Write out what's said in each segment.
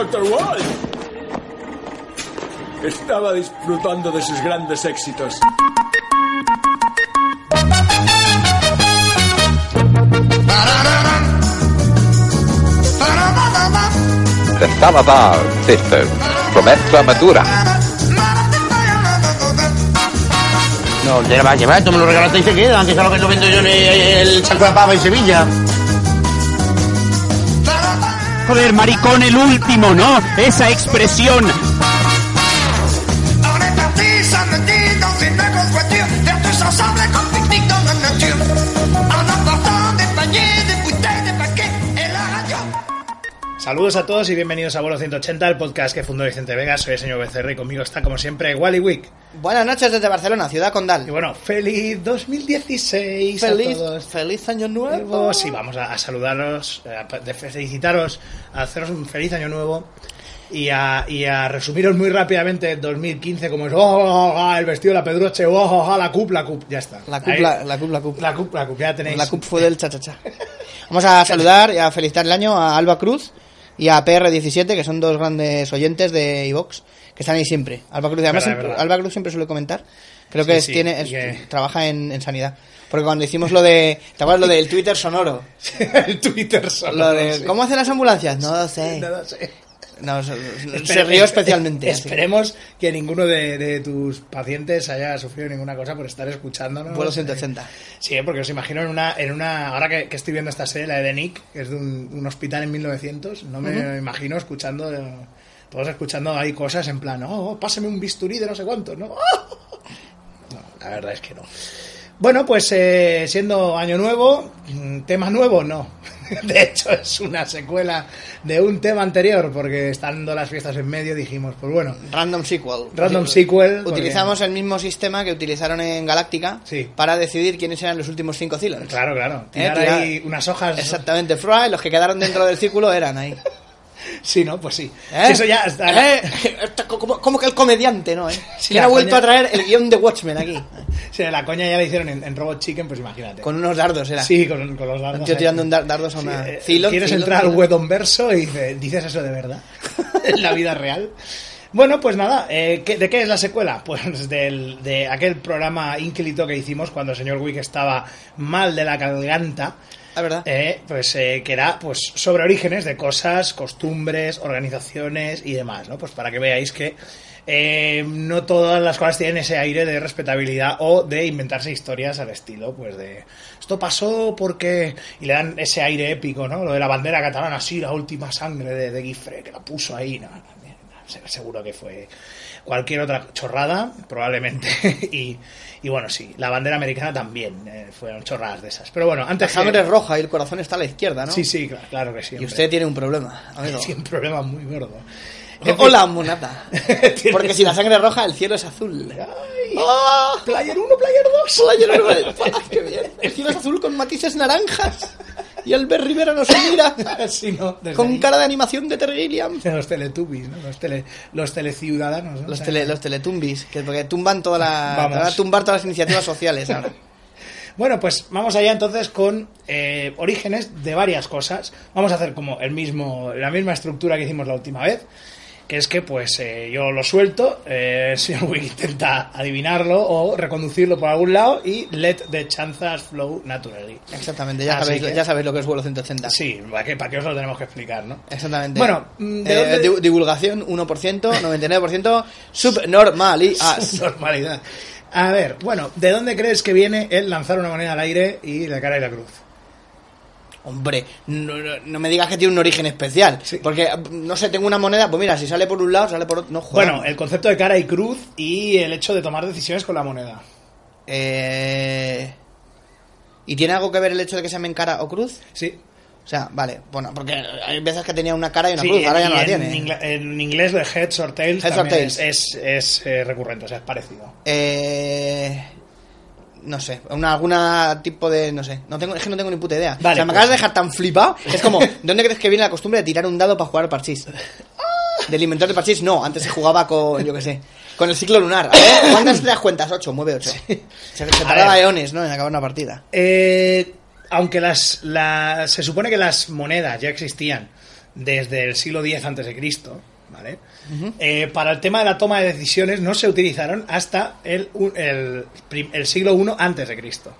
Dr. Wall. Estaba disfrutando de sus grandes éxitos. The Salazar Sisters from Extremadura. No, te la vas a llevar, tú me lo regalaste y se queda, que es lo que lo vendo yo en el Chaco de Pava en Sevilla. Joder, maricón, el último, ¿no? Esa expresión. Saludos a todos y bienvenidos a Vuelo 180, el podcast que fundó Vicente Vega. Soy el señor Becerra y conmigo está, como siempre, Wally Wick. Buenas noches desde Barcelona, ciudad Y condal. bueno, feliz 2016 a Feliz, todos. feliz año nuevo. Sí, vamos a, a saludaros, a felicitaros, a haceros un feliz año nuevo y a, y a resumiros muy rápidamente el 2015 como es, oh, oh, oh, el vestido de la pedroche, oh, oh, oh, la cup, la cup, ya está. La cup, la, la cup, la cup. la cup, la cup, ya tenéis. La cup fue del cha-cha-cha. Vamos a saludar y a felicitar el año a Alba Cruz y a PR17, que son dos grandes oyentes de iVox, que están ahí siempre. Alba Cruz, además, Verdad, siempre- verdad. Alba Cruz siempre suele comentar. Creo Sí, que es- sí, tiene, es- trabaja en, en sanidad. Porque cuando hicimos lo de. ¿Te acuerdas lo del Twitter sonoro? el Twitter solo. Lo de. sí. ¿Cómo hacen las ambulancias? No lo sé. No lo sé. No, se, rió espe- especialmente. así. Esperemos que ninguno de, de tus pacientes haya sufrido ninguna cosa por estar escuchándonos. Vuelo 180. Sí, porque os imagino en una, en una ahora que, que estoy viendo esta serie, la de Nick, que es de un, un hospital en 1900, no me imagino escuchando, todos escuchando ahí cosas en plan, oh, pásame un bisturí de no sé cuánto, ¿no? No, la verdad es que no. Bueno, pues eh, siendo año nuevo, mm, tema nuevo, no. De hecho, es una secuela de un tema anterior, porque estando las fiestas en medio dijimos, pues bueno, Random sequel. Random sequel, porque- Utilizamos el mismo sistema que utilizaron en Galáctica Sí. para decidir quiénes eran los últimos cinco Cylons. claro, claro, Eh, tirar tirar- ahí unas hojas. Exactamente, Fry, los que quedaron dentro del círculo eran ahí. Sí, ¿no? Pues sí. ¿Eh? Eso ya está. Eh, como, como que el comediante, ¿no? ¿Eh? ¿Quién la ha vuelto coña- a traer el guion de Watchmen aquí? Sí, la coña ya la hicieron en, en Robot Chicken, pues imagínate. Con unos dardos, era. Sí, con, con los dardos. Ahí. tirando un dar- dardos a una... Sí, eh, ¿Quieres entrar al. Wedon verso y dice- dices eso de verdad? en la vida real. Bueno, pues nada, eh, ¿qué- ¿de qué es la secuela? Pues del, de aquel programa ínclito que hicimos cuando el señor Wick estaba mal de la garganta. La verdad. Eh, pues eh, que era pues sobre orígenes de cosas, costumbres, organizaciones y demás, ¿no? Pues para que veáis que eh, no todas las cosas tienen ese aire de respetabilidad o de inventarse historias al estilo, pues de esto pasó porque y le dan ese aire épico, ¿no? Lo de la bandera catalana, sí, la última sangre de, de que la puso ahí, no, no, no, se- seguro que fue cualquier otra chorrada, probablemente y, y bueno, sí, la bandera americana también eh, fueron chorradas de esas. Pero bueno, La antes que- sangre es roja y el corazón está a la izquierda, ¿no? Sí, sí, claro, claro que sí. Y usted tiene un problema, amigo. Sí, un problema muy gordo. Hola, monata. Porque si la sangre es roja, el cielo es azul. Ay, ¡Ah! Player 1, Player 2. Player uno. ¡Ay, qué bien! El cielo es azul con matices naranjas. Y Albert Rivera nos mira Sí, no, desde con ahí. cara de animación de Terry Gilliam. Los teletubbies, ¿no? Los, tele, los teleciudadanos, ¿no? Los, tele, los teletumbis, que porque tumban toda la, Vamos. van a tumbar todas las iniciativas sociales ahora. Bueno, pues vamos allá entonces con eh, orígenes de varias cosas. Vamos a hacer como el mismo, la misma estructura que hicimos la última vez. Que es que pues eh, yo lo suelto, eh, el señor Wick intenta adivinarlo o reconducirlo por algún lado y let the chances flow naturally. Exactamente, ya sabéis, que- ya sabéis lo que es vuelo 180. Sí, ¿para qué, para qué os lo tenemos que explicar, no? Exactamente. Bueno, mm, ¿de Eh, dónde- di- divulgación 1%, 99% subnormalidad. Normalidad. A ver, bueno, ¿de dónde crees que viene el lanzar una moneda al aire y la cara y la cruz? Hombre, no, no- no me digas que tiene un origen especial. Porque, no sé, tengo una moneda, pues mira, si sale por un lado, sale por otro. No, joder. Bueno, el concepto de cara y cruz y el hecho de tomar decisiones con la moneda. Eh... ¿Y tiene algo que ver el hecho de que se llamen cara o cruz? Sí. O sea, vale, bueno, porque hay veces que tenía una cara y una Sí, cruz, ahora ya no la en, tiene. ingla- en inglés lo de heads or tails, Heads or también tails. es, es, es, eh, recurrente, o sea, es parecido. Eh... No sé, una, alguna tipo de. No sé, no tengo, es que no tengo ni puta idea. Vale, o sea, me pues- acabas de dejar tan flipado. Es como, ¿de dónde crees que viene la costumbre de tirar un dado para jugar al parchís? ¿Del inventor de parchís? No, antes se jugaba con, yo qué sé, con el ciclo lunar. A ver, ¿cuántas te das cuentas? Ocho, mueve ocho. Se, se tardaba eones, ¿no? En acabar una partida. Eh, aunque las, la- se supone que las monedas ya existían desde el siglo X antes de Cristo, ¿vale? Eh, para el tema de la toma de decisiones no se utilizaron hasta el, siglo I antes de Cristo.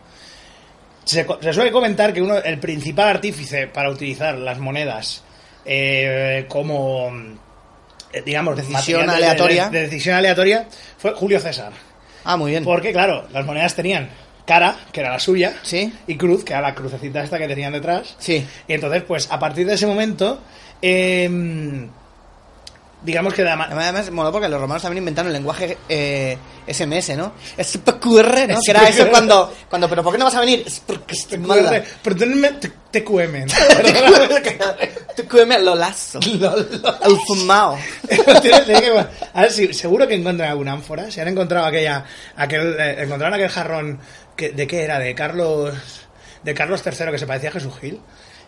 Se, suele comentar que uno, el principal artífice para utilizar las monedas eh, como, eh, digamos, Decisión material de- de- aleatoria. de decisión aleatoria fue Julio César. Ah, muy bien. Porque, claro, las monedas tenían cara, que era la suya, Sí. y cruz, que era la crucecita esta que tenían detrás. Sí. Y entonces, pues, a partir de ese momento, em, digamos que Además, además, mola porque los romanos también inventaron el lenguaje eh, SMS, ¿no? SPQR, ¿no? Que era eso SPQR. cuando, cuando, pero ¿por qué no vas a venir? Mala. Perdónenme, TQM. TQM lo lazo. El fumao. A ver si seguro que encuentran alguna ánfora. Si han encontrado aquella, aquel, eh, encontraron aquel jarrón que, de qué era, de Carlos, de Carlos III que se parecía a Jesús Gil.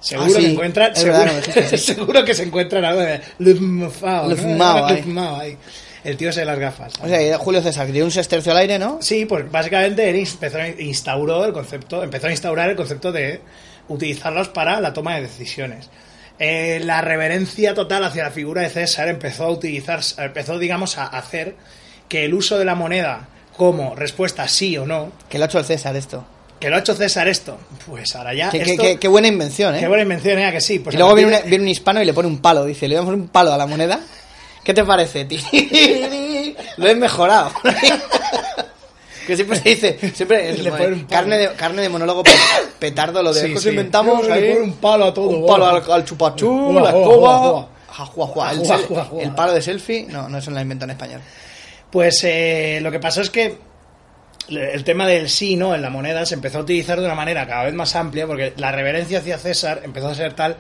Seguro Ah, sí, que encuentran, seguro, verdad, seguro que se encuentran algo de Lufmao, ¿no? Lufmao, ahí. El tío se de las gafas. O sea, Julio César dio un sextercio al aire, ¿no? Sí, pues básicamente él empezó, a- instauró el concepto, empezó a instaurar el concepto de utilizarlos para la toma de decisiones. Eh, la reverencia total hacia la figura de César empezó a utilizar, empezó, digamos, a hacer que el uso de la moneda como respuesta sí o no, Que lo ha hecho el César esto. Que lo ha hecho César esto, pues ahora ya Qué, qué- esto- qué- qué buena invención, ¿eh? qué buena invención, ¿eh? ¿A que sí. Pues y luego viene, de- un- viene un hispano y le pone un palo. Dice, le damos un palo a la moneda. ¿Qué te parece, tío? Lo he mejorado. que siempre se dice, siempre Le ponen un palo. carne, de, carne de monólogo pe- petardo, lo de Sí, "Pues sí. inventamos Le ahí ponen un palo a todo, un palo al, al chupachú, la escoba. El, palo de selfie, no, no no lo inventó en español. Pues eh, lo que pasó es que el tema del sí no en la moneda se empezó a utilizar de una manera cada vez más amplia porque la reverencia hacia César empezó a ser tal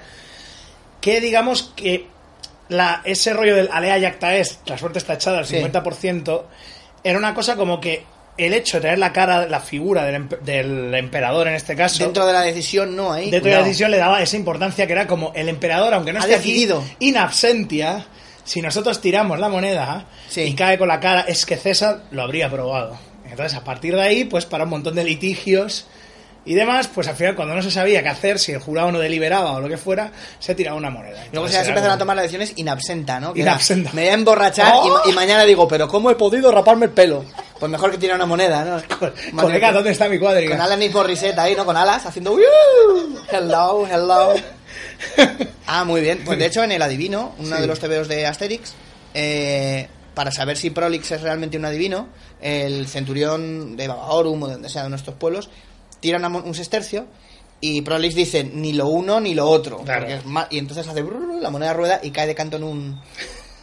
que digamos que la, ese rollo del alea yacta es, la suerte está echada al Sí. 50%, era una cosa como que el hecho de tener la cara, la figura del, del emperador en este caso, Dentro de la decisión, no, ahí. dentro de la decisión le daba esa importancia que era como el emperador, aunque no Ha esté decidido. aquí, in absentia, si nosotros tiramos la moneda Sí. y cae con la cara, es que César lo habría probado. Entonces, a partir de ahí, pues para un montón de litigios y demás, pues al final, cuando no se sabía qué hacer, si el jurado no deliberaba o lo que fuera, se tiraba una moneda. Luego se empezaron a tomar las decisiones in absenta, ¿no? Que In era, absenta. Me voy a emborrachar y ¡Oh! y, mañana digo, pero ¿cómo he podido raparme el pelo? Pues mejor que tirar una moneda, ¿no? Colega, mía. ¿dónde está mi cuadriga? Con Alanis Morissette ahí, ¿no? Con alas, haciendo... "Wiu, Hello, hello. Ah, muy bien. Pues de hecho, en el adivino, uno de los TVOs de Asterix, eh, para saber si Prolix es realmente un adivino, el centurión de Bavaorum o de donde sea de nuestros pueblos, tira una un sestercio y Prolix dice ni lo uno ni lo otro. Claro. es y entonces hace brrr, la moneda rueda y cae de canto en un...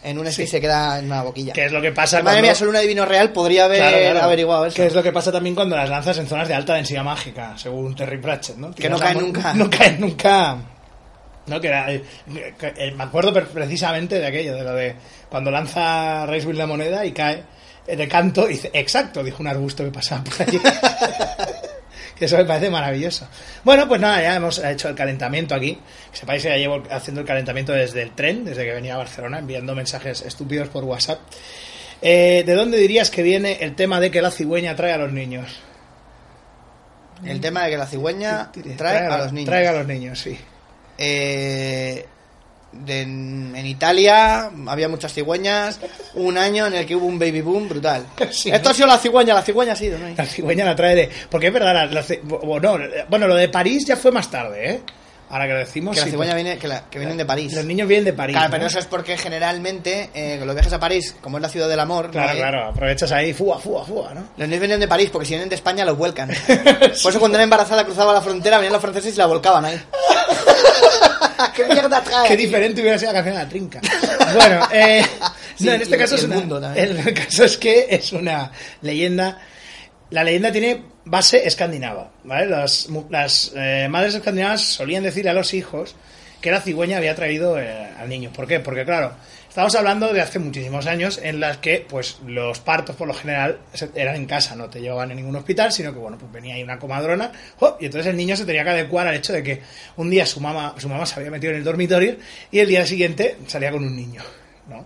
En un este y se queda en una boquilla. Que es lo que pasa Madre cuando- mía, solo un adivino real podría haber Claro, claro. averiguado eso. Que es lo que pasa también cuando las lanzas en zonas de alta densidad mágica, según Terry Pratchett, ¿no? Que no la caen nunca. No caen nunca. No, que era, eh, que- eh, me acuerdo precisamente de aquello, de lo de cuando lanza Racewell la moneda y cae de canto y dice, exacto, dijo un arbusto que pasaba por allí. que eso me parece maravilloso. Bueno, pues nada, ya hemos hecho el calentamiento aquí. Que sepáis que ya llevo haciendo el calentamiento desde el tren, desde que venía a Barcelona, enviando mensajes estúpidos por WhatsApp. Eh, ¿De dónde dirías que viene el tema de que la cigüeña trae a los niños? El tema de que la cigüeña trae a los niños. Trae a los niños, sí. Eh, de- en Italia había muchas cigüeñas. Un año en el que hubo un baby boom brutal. Sí, Esto ¿no? ha sido la cigüeña, la cigüeña ha sido, ¿no? La cigüeña la trae de... Porque es verdad, la- la bueno, bueno, lo de París ya fue más tarde, ¿eh? Ahora que lo decimos... Que la cigüeña pues, viene, que, la- que vienen de París. Los niños vienen de París. Claro, ¿no? pero eso es porque generalmente eh, los viajes a París, como es la ciudad del amor, Claro, ¿no? Eh, claro, aprovechas ahí, fua, fua, fua, ¿no? los niños vienen de París porque si vienen de España los vuelcan. Por eso cuando era embarazada cruzaba la frontera, venían los franceses y la volcaban ahí. ¿Qué mierda trae? Qué diferente hubiera sido la canción de la trinca. Bueno, eh, Sí, no, en este caso es una, mundo el caso es que es una leyenda. La leyenda tiene base escandinava, ¿vale? Las, las eh, madres escandinavas solían decirle a los hijos que la cigüeña había traído eh, al niño. ¿Por qué? Porque claro, estamos hablando de hace muchísimos años en las que, pues, los partos por lo general eran en casa, no te llevaban en ningún hospital, sino que, bueno, pues venía ahí una comadrona, ¡oh! y entonces el niño se tenía que adecuar al hecho de que un día su mamá, su mamá se había metido en el dormitorio y el día siguiente salía con un niño, ¿no?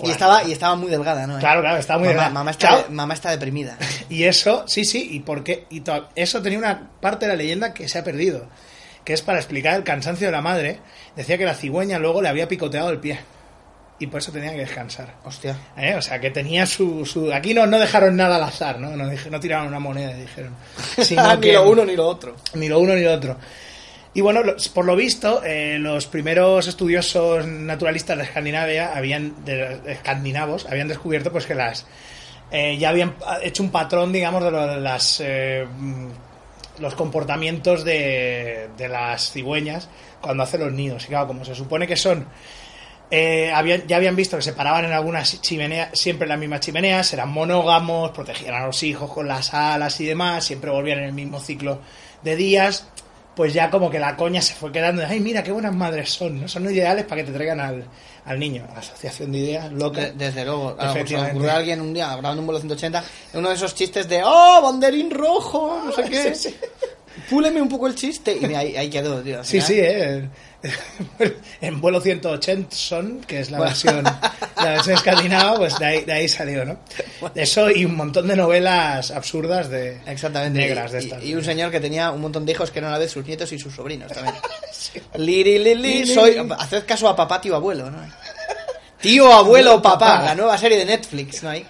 Y estaba, y estaba muy delgada, ¿no? Claro, claro, estaba muy mamá, delgada. Mamá está, Claro. mamá está deprimida. Y eso, sí, sí, y porque y eso tenía una parte de la leyenda que se ha perdido. que es para explicar el cansancio de la madre. Decía que la cigüeña luego le había picoteado el pie. Y por eso tenía que descansar. Hostia. ¿Eh? O sea, que tenía su, su... Aquí no, no dejaron nada al azar, ¿no? No, no tiraron una moneda y dijeron. sino ni que- lo uno ni lo otro. ni lo uno ni lo otro. Y bueno, por lo visto, eh, los primeros estudiosos naturalistas de Escandinavia habían, de, de escandinavos, habían descubierto pues que las eh, ya habían hecho un patrón, digamos, de, lo de las eh, mm, los comportamientos de, de las cigüeñas cuando hacen los nidos. Y claro, como se supone que son eh, ya habían visto que se paraban en algunas chimeneas, siempre en las mismas chimeneas, eran monógamos, protegían a los hijos con las alas y demás, siempre volvían en el mismo ciclo de días, pues ya como que la coña se fue quedando, ay mira qué buenas madres son, ¿no? son ideales para que te traigan al, al niño. La asociación de ideas, loca. De- desde luego. A ocurrió a alguien un día grabando un vuelo 180, uno de esos chistes de ¡Oh, banderín rojo! No sé qué. Sí, sí. Púleme un poco el chiste. Y ahí, ahí quedó, tío. Sí, sí, eh. en vuelo 180 son, que es la versión, la versión escandinava, pues de ahí, de ahí salió, ¿no? Eso y un montón de novelas absurdas de Exactamente. negras de estas. Y, un señor que tenía un montón de hijos que eran a la vez sus nietos y sus sobrinos también. Liri, li, li, soy. Haced caso a papá, tío, abuelo, ¿no? Tío, abuelo, papá, la nueva serie de Netflix, ¿no hay?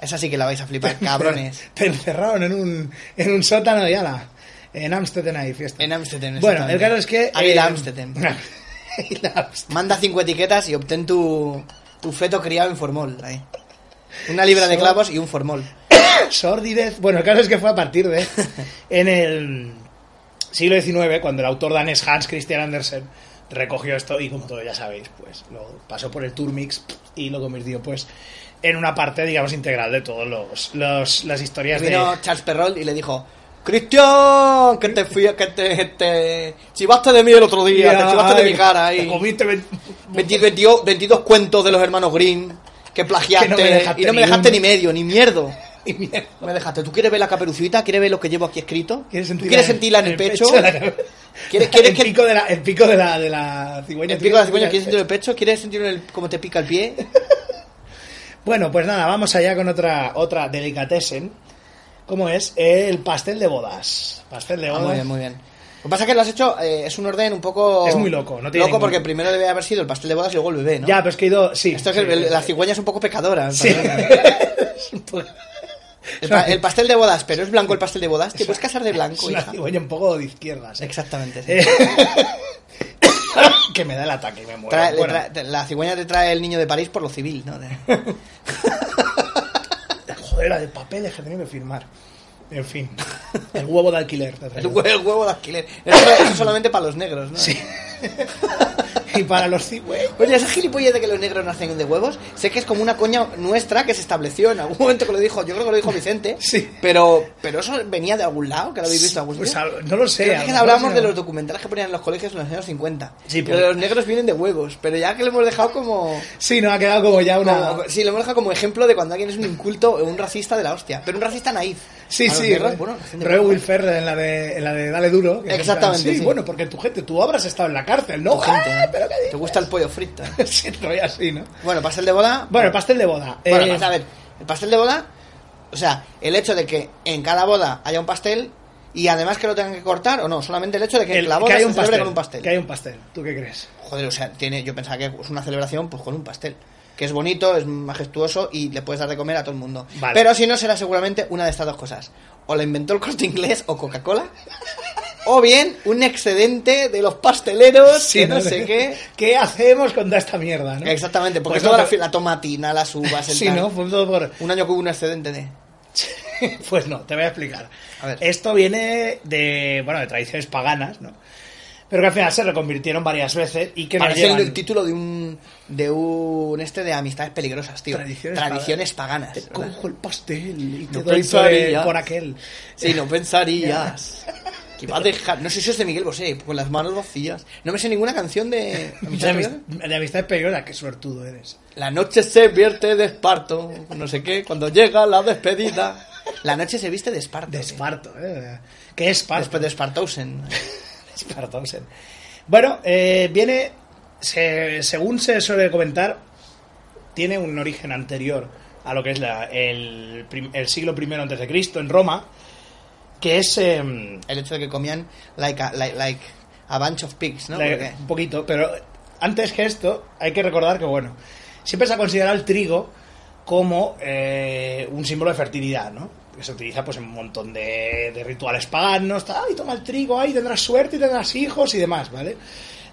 Esa sí que la vais a flipar, cabrones. Te encerraron en un, en un sótano y ala. En Amsterdam hay fiesta. En Amsterdam. Bueno, el caso es que. Águila eh, Amsterdam. Manda cinco etiquetas y obtén tu, tu feto criado en formol. ahí. Una libra de clavos y un formol. Sordidez. Bueno, el caso es que fue a partir de. En el siglo XIX, cuando el autor danés Hans Christian Andersen recogió esto y, como todos ya sabéis, pues lo pasó por el Turmix y lo convirtió, pues, en una parte, digamos, integral de todos los, los- las historias Vino de. Charles Perrault y le dijo: Cristian, que te fui, que te, te chivaste de mí el otro día, te chivaste de mi cara te ahí. comiste ve- 20 22, 22 cuentos de los hermanos Green que plagiaste Que no y no me ni dejaste ni medio, ni mierdo. No me dejaste. ¿Tú quieres ver la caperucita? ¿Quieres ver lo que llevo aquí escrito? ¿Quieres ¿Tú sentirla quieres sentirla en el pecho? la cabeza? ¿Quieres- quieres el que- pico de la, el pico de la, de la cigüeña. El pico de la cigüeña, ¿quieres sentirlo en el pecho? ¿Quieres sentirlo en el, cómo te pica el pie? Bueno, pues nada, vamos allá con otra, otra delicatessen. ¿Cómo es? El pastel de bodas. Pastel de Ah, bodas. muy bien, muy bien. Lo que pasa es que lo has hecho, eh, es un orden un poco... Es muy loco, no tiene Loco ningún- porque primero debe haber sido el pastel de bodas y luego el bebé, ¿no? Ya, pero es que he ido. Sí. Esto es sí, el- el- la cigüeña es un poco pecadora. Sí. El, pa- el pastel de bodas, pero es blanco el pastel de bodas. ¿Te puedes casar de blanco, hija? cigüeña un poco de izquierdas. ¿eh? Exactamente. sí. Eh, que me da el ataque y me muero. Trae- Bueno, la cigüeña te trae el niño de París por lo civil, ¿no? De- Joder, de papeles que tenía que firmar. En fin. El huevo de alquiler. el, traigo. hue- el huevo de alquiler. Eso, eso solamente para los negros, ¿no? Sí. y para los cigüeños. Oye, esa gilipollez de que los negros nacen de huevos, sé que es como una coña nuestra que se estableció en algún momento que lo dijo, yo creo que lo dijo Vicente, Sí. pero pero eso venía de algún lado, que lo habéis visto algún Pues al- no lo sé. Creo que será- de los documentales que ponían en los colegios en los años 50. Sí, pero pero- los negros vienen de huevos, pero ya que lo hemos dejado como... Sí, no, ha quedado como ya una. como- sí, lo hemos dejado como ejemplo de cuando alguien es un inculto o un racista de la hostia. Pero un racista naif. Sí, sí. negros, bueno, Roy en la de, en la de Dale Duro. que Exactamente, plan, Sí, sí. bueno, porque tu gente, tú habrás estado en la cárcel, ¿no? Tu gente, Ah, pero qué ¿Te gusta el pollo frito? Sí, así, ¿no? Bueno, pastel de boda. Bueno, el pastel de boda. Bueno, Eh, a ver, el pastel de boda, o sea, el hecho de que en cada boda haya un pastel y además que lo tengan que cortar o no, solamente el hecho de que el- la que boda hay se un celebre pastel, con un pastel. Que hay un pastel. ¿Tú qué crees? Joder, o sea, tiene, yo pensaba que es una celebración pues con un pastel. Que es bonito, es majestuoso y le puedes dar de comer a todo el mundo. Vale. Pero si no, será seguramente una de estas dos cosas. O la inventó el corte inglés o Coca-Cola. O bien un excedente de los pasteleros que no sé qué. ¿Qué hacemos con toda esta mierda, no? Exactamente, porque Pues toda no, la, tomatina, las uvas, el Sí, tal. ¿no? Fue todo por... Un año que hubo un excedente de... pues no, te voy a explicar. A ver. Esto viene de, bueno, de tradiciones paganas, ¿no? Pero que al final se reconvirtieron varias veces y que Parece el, llevan... el título de un de un este de amistades peligrosas, tío. Tradiciones Tradiciones, paganas. Te cojo el pastel y te No doy por, pensarías. por aquel. Sí, no pensarías. que iba a dejar, no sé si es de Miguel Bosé, con las manos vacías. No me sé ninguna canción de De, amistades de amistades peligrosas, qué suertudo eres. La noche se vierte de esparto, no sé qué, cuando llega la despedida. La noche se viste de esparto. De. Esparto, ¿eh? ¿Qué es Esparto? Después de Bueno, eh, viene, se- según se suele comentar, tiene un origen anterior a lo que es la- el, siglo I antes de Cristo en Roma, que es em, El hecho de que comían like, a- like, like A bunch of pigs, ¿no? Un poquito, pero antes que esto, hay que recordar que, bueno, siempre se ha considerado el trigo como eh, un símbolo de fertilidad, ¿no? Que se utiliza pues en un montón de, de rituales paganos, ay, toma el trigo, ay, tendrás suerte y tendrás hijos y demás, ¿vale?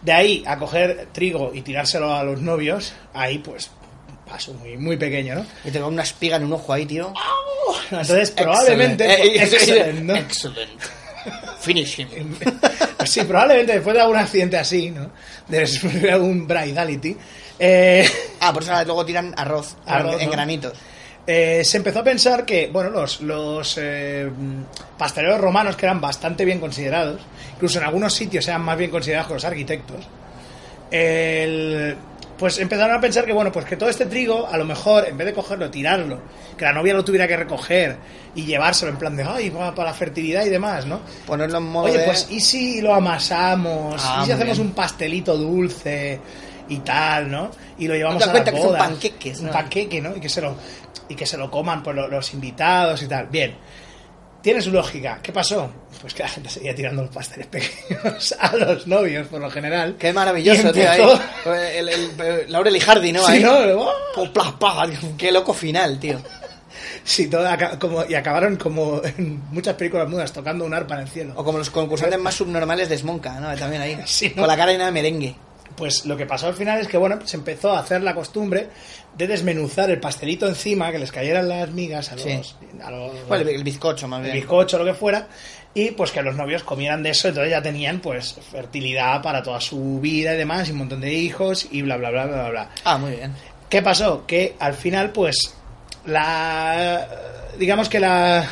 De ahí a coger trigo y tirárselo a los novios, ahí pues paso muy, muy pequeño, ¿no? Y tengo una espiga en un ojo ahí, tío. Entonces, probablemente... Excellent. Eh, eh, Excellent, ¿no? Excellent. Finish him. Pues sí, probablemente después de algún accidente así, ¿no? De algún bridality, eh, Ah, por eso luego tiran arroz, Arroz, en ¿no? granitos. Eh, se empezó a pensar que, bueno, los, los eh, pasteleros romanos, que eran bastante bien considerados, incluso en algunos sitios eran más bien considerados que los arquitectos, el- pues empezaron a pensar que, bueno, pues que todo este trigo, a lo mejor, en vez de cogerlo, tirarlo, que la novia lo tuviera que recoger y llevárselo en plan de, ay, va para la fertilidad y demás, ¿no? Ponerlo en modo Oye, de... pues, ¿y si lo amasamos? Ah, ¿Y si hacemos bien. un pastelito dulce y tal, ¿no? Y lo llevamos No te a las cuenta que son panqueques, Un ¿no? panqueque, ¿no? Y que se lo, y que se lo coman por lo- los invitados y tal. Bien. Tiene su lógica. ¿Qué pasó? Pues que la gente seguía tirando los pasteles pequeños a los novios, por lo general. Qué maravilloso, tío. Ahí. El, el, el- Laurel y Hardy, ¿no? Sí. ¿no? ¡Oh! Pues, Qué loco final, tío. Sí, todo como, y acabaron como en muchas películas mudas tocando un arpa en el cielo. O como los concursantes más subnormales de Smonka, ¿no? También ahí. Sí, ¿no? Con la cara llena de merengue. Pues lo que pasó al final es que, bueno, se empezó a hacer la costumbre de desmenuzar el pastelito encima, que les cayeran las migas a los, Sí. a los- Bueno, el, el bizcocho, más el bien. bizcocho, lo que fuera, y pues que los novios comieran de eso, entonces ya tenían pues fertilidad para toda su vida y demás, y un montón de hijos, y bla, bla, bla, bla, bla, bla. Ah, muy bien. ¿Qué pasó? Que al final, pues, la. Digamos que la.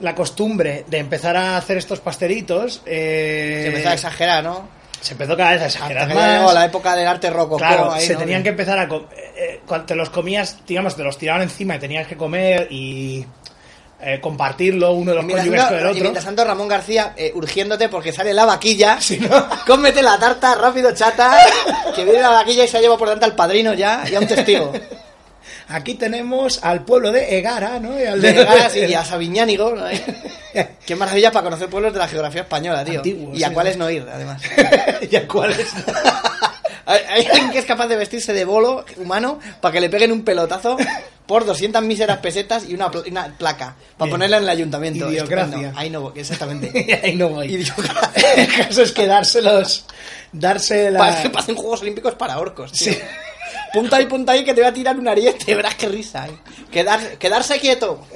La costumbre de empezar a hacer estos pastelitos. eh, Se empezó a exagerar, ¿no? Se empezó cada vez a Hasta exagerar que más. llegó la época del arte rococó. Claro, ahí, se ¿no? tenían que empezar a... eh, eh, cuando te los comías, digamos, te los tiraban encima y tenías que comer y eh, compartirlo uno de los Y cónyuges con el y otro. mientras tanto Ramón García eh, urgiéndote porque sale la vaquilla. ¿no? Cómete la tarta rápido, chata. Que viene la vaquilla y se ha llevado por delante al padrino ya y a un testigo. Aquí tenemos al pueblo de Egara, ¿no? Y al De Garas y a Sabiñánigo. ¿no? Qué maravilla para conocer pueblos de la geografía española, tío. Antiguos, y a sí, cuáles sí. no ir, además. ¿Y a cuáles? Hay alguien que es capaz de vestirse de bolo humano para que le peguen un pelotazo por 200 míseras pesetas y una, pl- una placa para ponerla en el ayuntamiento. Idiocracia. Ahí no, exactamente. Ahí no voy. El caso es que dárselos... Darse la... Parece que parecen Juegos Olímpicos para orcos. tío. Sí. Punta ahí, punta ahí, que te voy a tirar un ariete. Verás qué risa. ¿eh? Quedar, quedarse quieto.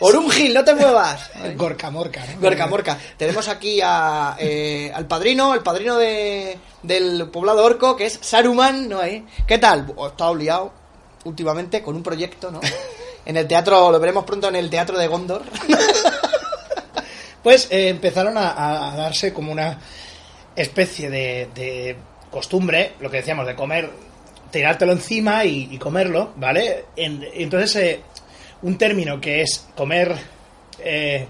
Orungil, no te muevas. Gorka Morca, ¿no? Gorka Morca. Tenemos aquí a, eh, al padrino, el padrino de, del poblado orco, que es Saruman, ¿no? ¿Eh? ¿Qué tal? Oh, Está liado últimamente con un proyecto, ¿no? En el teatro, lo veremos pronto en el teatro de Gondor. Pues eh, empezaron a, a darse como una especie de, de costumbre, lo que decíamos, de comer, tirártelo encima y, y comerlo, ¿vale? En- entonces, eh, un término que es comer, eh,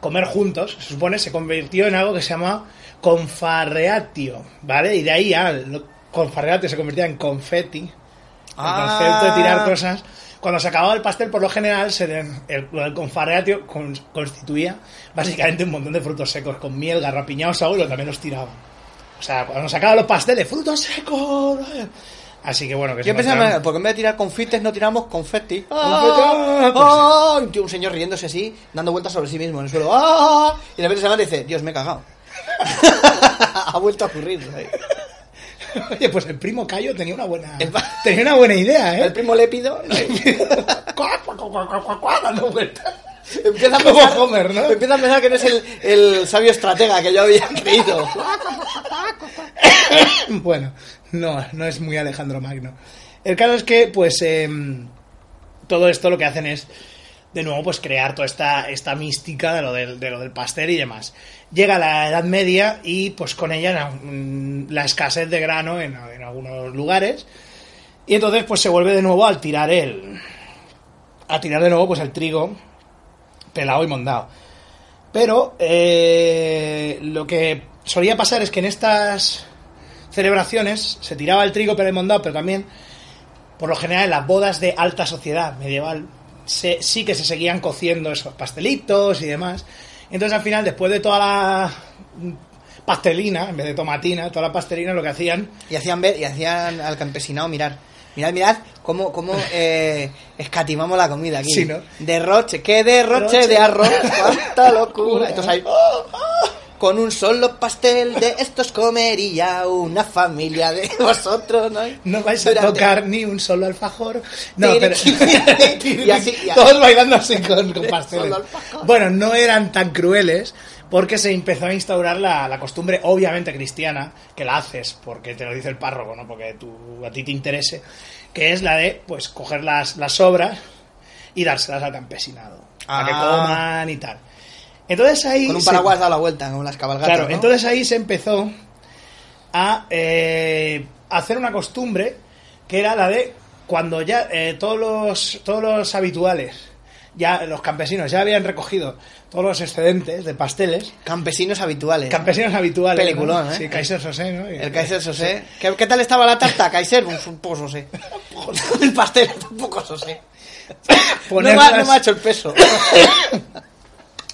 comer juntos, se supone, se convirtió en algo que se llama confarreatio, ¿vale? Y de ahí ya, lo- confarreatio se convertía en confetti, el Ah. concepto de tirar cosas. Cuando se acababa el pastel, por lo general, se el, el confarreatio con- constituía básicamente un montón de frutos secos con miel, garrapiñados, algo y también los tiraban. O sea, cuando se acaban los pasteles, frutos secos. Así que bueno, que Yo pensaba, porque en vez de tirar confites no tiramos confetti. ah, pues- ¡Ah! Un tío, un señor riéndose así, dando vueltas sobre sí mismo en el suelo. ¡Ah! Y de repente se levanta y dice, Dios, me he cagado. ha vuelto a ocurrir. ¿sabes? Oye, pues el primo Cayo tenía una buena, tenía una buena idea, ¿eh? El primo lépido dando vueltas. empieza a Como pensar, Homer, ¿no? empieza a pensar que no es el, el sabio estratega que yo había creído. bueno, no, no es muy Alejandro Magno. El caso es que, pues, em, todo esto lo que hacen es, de nuevo, pues crear toda esta, esta mística de lo del, de lo del pastel y demás. Llega la Edad Media y, pues, con ella la, mm, escasez de grano en, en algunos lugares. Y entonces, pues, se vuelve de nuevo al tirar el... A tirar de nuevo, pues, el trigo pelado y mondado. Pero eh, lo que solía pasar es que en estas celebraciones se tiraba el trigo pero mondado, pero también, por lo general, en las bodas de alta sociedad medieval, se- sí que se seguían cociendo esos pastelitos y demás. Entonces, al final, después de toda la pastelina, en vez de tomatina, toda la pastelina lo que hacían Y hacían ver, y hacían al campesinado mirar. Mirad, mirad cómo, cómo eh, escatimamos la comida aquí. Sí, ¿no? Derroche, qué derroche Derroche. de arroz, cuánta locura. Entonces ahí, con un solo pastel de estos comería una familia de vosotros, ¿no? No vais a tocar ni un solo alfajor. No, pero... y así, y así. Todos bailando así con, con pasteles. Bueno, no eran tan crueles porque se empezó a instaurar la, la costumbre, obviamente cristiana, que la haces porque te lo dice el párroco, ¿no? Porque tú, a ti te interese, que es la de, pues, coger las, las sobras y dárselas al campesinado. Para que Ah. coman y tal. Entonces ahí... Con un se- paraguas dado la vuelta, como las cabalgatas. Claro, ¿no? entonces ahí se empezó a eh, hacer una costumbre que era la de cuando ya eh, todos los todos los habituales, ya los campesinos ya habían recogido todos los excedentes de pasteles, Campesinos habituales. campesinos habituales, Peliculón, ¿no? ¿eh? Sí, Kaiser Sosé, ¿no? Y- El Kaiser Sosé. ¿Qué, qué tal estaba la tarta, Kaiser? Un, poco sosé. el pastel, un poco sosé. No me, no me ha hecho el peso.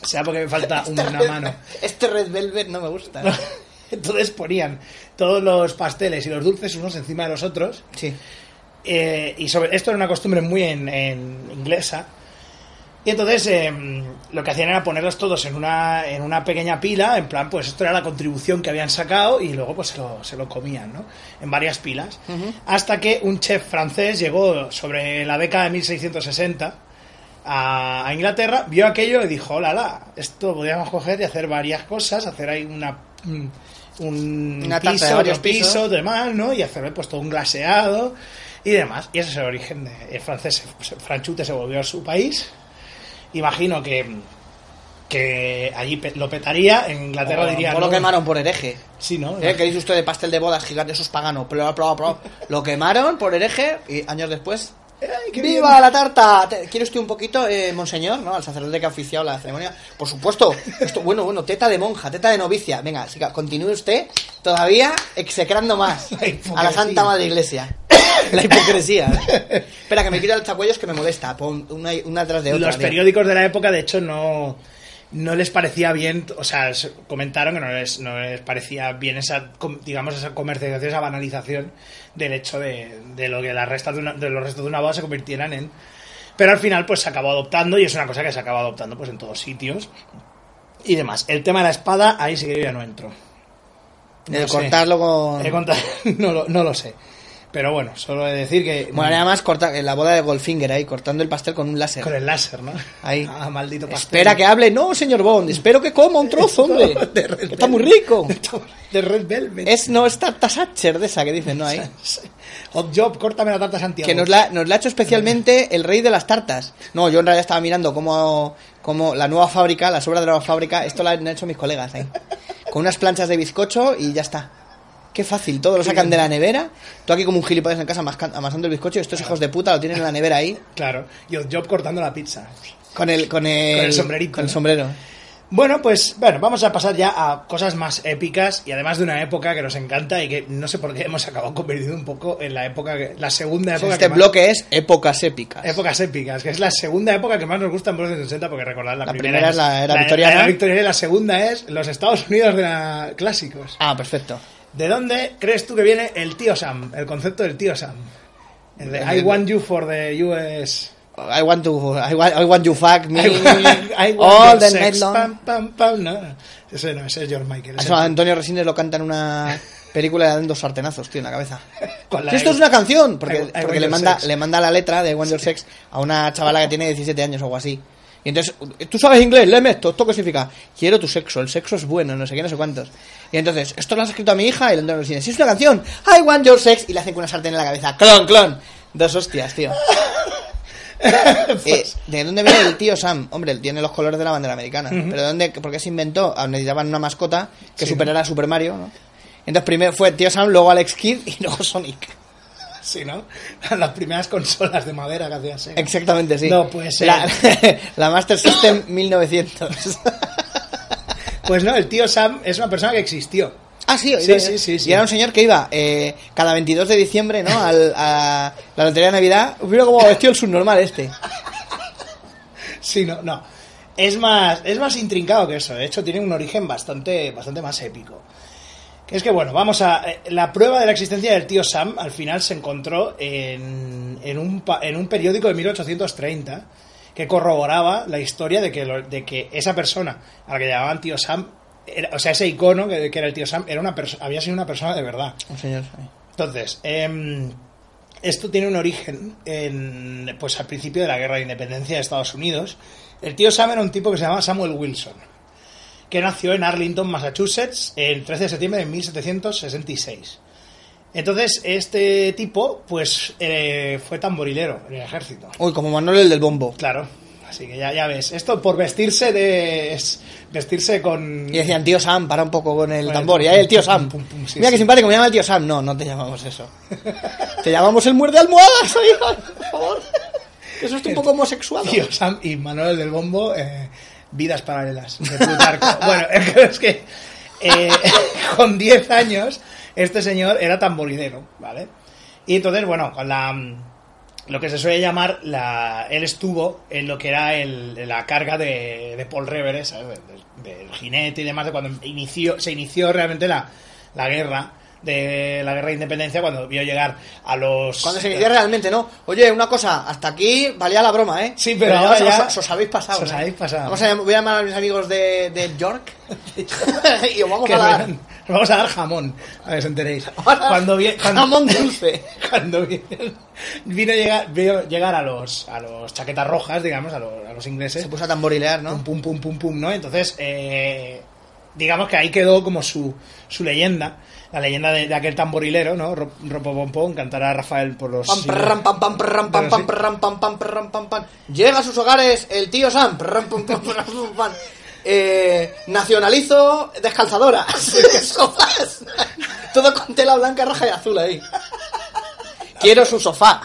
Sea, porque me falta una mano. Este Red Velvet no me gusta. Entonces ponían todos los pasteles y los dulces unos encima de los otros Sí. Eh, y sobre esto era una costumbre muy en, en inglesa. Y entonces eh, lo que hacían era ponerlos todos en una, en una pequeña pila, en plan, pues esto era la contribución que habían sacado y luego pues se lo, se lo comían, ¿no? En varias pilas. Hasta que un chef francés llegó sobre la década de 1660 a, a Inglaterra, vio aquello y dijo, hola, la, esto podríamos coger y hacer varias cosas, hacer ahí una... un Una de piso, varios pisos, pisos. demás, ¿no? Y hacer pues todo un glaseado y demás. Y ese es el origen de el francés. Franchute se volvió a su país. Imagino que que allí lo petaría, en Inglaterra diría o lo no. quemaron por hereje. Sí, ¿no? ¿Eh? ¿Qué dice usted de pastel de bodas gigante? Eso es pagano. Pero, pero, pero, lo quemaron por hereje y años después. ¡Viva la tarta! ¿Quiere usted un poquito, eh, monseñor? ¿No? Al sacerdote que ha oficiado la ceremonia. Por supuesto. Esto, bueno, bueno, teta de monja, teta de novicia. Venga, siga, continúe usted todavía execrando más La a la Santa Madre Iglesia. La hipocresía. Espera, que me quita el chacuellos que me molesta. Pon una, una tras de otra. Los tío. periódicos de la época, de hecho, no, no les parecía bien, o sea, se- comentaron que no les, no les parecía bien esa, digamos, esa comercialización, esa banalización del hecho de, de lo que las restas de, una- de los restos de una boda se convirtieran en... Pero al final, pues se acabó adoptando y es una cosa que se acaba adoptando pues en todos sitios y demás. El tema de la espada, ahí sí que yo ya no entro. No De cortarlo con... Contado- no, lo, no lo sé. Pero bueno, solo he de decir que... Bueno, nada más corta, en la boda de Goldfinger ahí, cortando el pastel con un láser. Con el láser, ¿no? Ahí. Ah, maldito pastel. Espera que hable. No, señor Bond, espero que coma un trozo, hombre. De Red Está muy rico. De Red Velvet. Es no es tarta Sacher de esa que dicen, ¿no? Ahí. Hot Job, córtame la tarta Santiago. Que nos la, nos la ha hecho especialmente el rey de las tartas. No, yo en realidad estaba mirando cómo, cómo la nueva fábrica, las obras de la nueva fábrica, esto lo han hecho mis colegas ahí. Con unas planchas de bizcocho y ya está. Qué fácil, todo lo sacan de la nevera. Tú aquí como un gilipollas en casa amasando el bizcocho y estos hijos de puta lo tienen en la nevera ahí. Claro. Y Hot Job cortando la pizza. Con el, con el, Con el sombrerito, Con el sombrero. Bueno, pues bueno, vamos a pasar ya a cosas más épicas y además de una época que nos encanta y que no sé por qué hemos acabado convertido un poco en la época, que, la segunda época Este que más- bloque es épocas épicas. Épocas épicas, que es la segunda época que más nos gusta en de 60, porque recordad, la, La primera es la era la, victoriana. la victoriana y la segunda es los Estados Unidos de la clásicos. Ah, perfecto. ¿De dónde crees tú que viene el tío Sam? El concepto del tío Sam. El de I want you for the US. I want to, I want, I want you fuck me I want, I want all the sex, night long. Pam, pam, pam. No, ese no, ese es George Michael. Eso es- Antonio Resines lo canta en una película le dan dos sartenazos, tío, en la cabeza. La Si esto es una canción, porque, I- I want porque le manda, sex. le manda la letra de Want Your Sex a una chavala que tiene 17 años o algo así. Y entonces, tú sabes inglés, léeme esto, ¿esto qué significa? Quiero tu sexo, el sexo es bueno, no sé qué, no sé cuántos. Y entonces, esto lo has escrito a mi hija y el Antonio Resines, si es una canción, I want your sex, y le hacen con una sartén en la cabeza, clon, clon. Dos hostias, tío. Eh, ¿De dónde viene el tío Sam? Hombre, tiene los colores de la bandera americana. ¿Pero de dónde? ¿Por qué se inventó? Ah, Necesitaban una mascota que superara a Super Mario, ¿no? Entonces primero fue tío Sam, luego Alex Kidd y luego Sonic. Sí, ¿no? Las primeras consolas de madera que hacía Sega. Exactamente, sí. No, pues. La, la Master System 1900. Pues no, el tío Sam es una persona que existió. ah, sí, Sí, y- sí, sí, sí. Y era un señor que iba eh, cada 22 de diciembre, ¿no? Al, a la lotería de Navidad. Mira cómo vestido el subnormal este. Sí, no, no. es más, es más intrincado que eso. De hecho, tiene un origen bastante, bastante más épico. Que es que, bueno, vamos a. eh, La prueba de la existencia del tío Sam al final se encontró en, en, un, en un periódico de 1830 que corroboraba la historia de que, lo- de que esa persona a la que llamaban tío Sam, era- o sea, ese icono que, que era el tío Sam, era una había sido una persona de verdad. Entonces, em, esto tiene un origen en, pues al principio de la guerra de independencia de Estados Unidos. El tío Sam era un tipo que se llamaba Samuel Wilson, que nació en Arlington, Massachusetts, el 13 de septiembre de 1766. Entonces, este tipo, pues, eh, fue tamborilero en el ejército. Uy, como Manuel el del bombo. Claro. Así que ya, ya ves, esto por vestirse de... es vestirse con... Y decían, tío Sam, para un poco con el Con el tambor. Y ahí el tío Sam. pum, pum, sí, Mira sí. que simpático, me llama el tío Sam. No, no te llamamos eso. te llamamos el muerde almohadas, oiga, por favor. Eso es un poco homosexual. Tío Sam y Manuel del Bombo, eh, vidas paralelas de Plutarco. bueno, es que eh, con 10 años este señor era tamborilero, ¿vale? Y entonces, bueno, con la lo que se suele llamar la él estuvo en lo que era el, la carga de, Paul Revere, ¿sabes? Del, jinete y demás, de cuando inició, se inició realmente la guerra de la guerra de independencia cuando vio llegar a los Cuando se inició realmente, ¿no? Oye, una cosa, hasta aquí valía la broma, ¿eh? Sí, pero ahora ya- os, os habéis pasado. os ¿eh? habéis pasado. Vamos a voy a llamar a mis amigos de, de York y os vamos que a dar vean. Nos vamos a dar jamón, a ver si os enteréis. Cuando, vi- cuando, jamón dulce. cuando vi- vino llegar, vio llegar a los, a los chaquetas rojas, digamos, a los, a los ingleses, Se puso a tamborilear, ¿no? pum, pum, pum, pum, ¿no? Entonces, eh, digamos que ahí quedó como su, su leyenda, la leyenda de, de aquel tamborilero, ¿no? Ro- Ropopompón, cantará Rafael por los... Llega a sus hogares el tío Sam. Eh, nacionalizo descalzadoras. Sofás. Todo con tela blanca, roja y azul ahí. Quiero su sofá.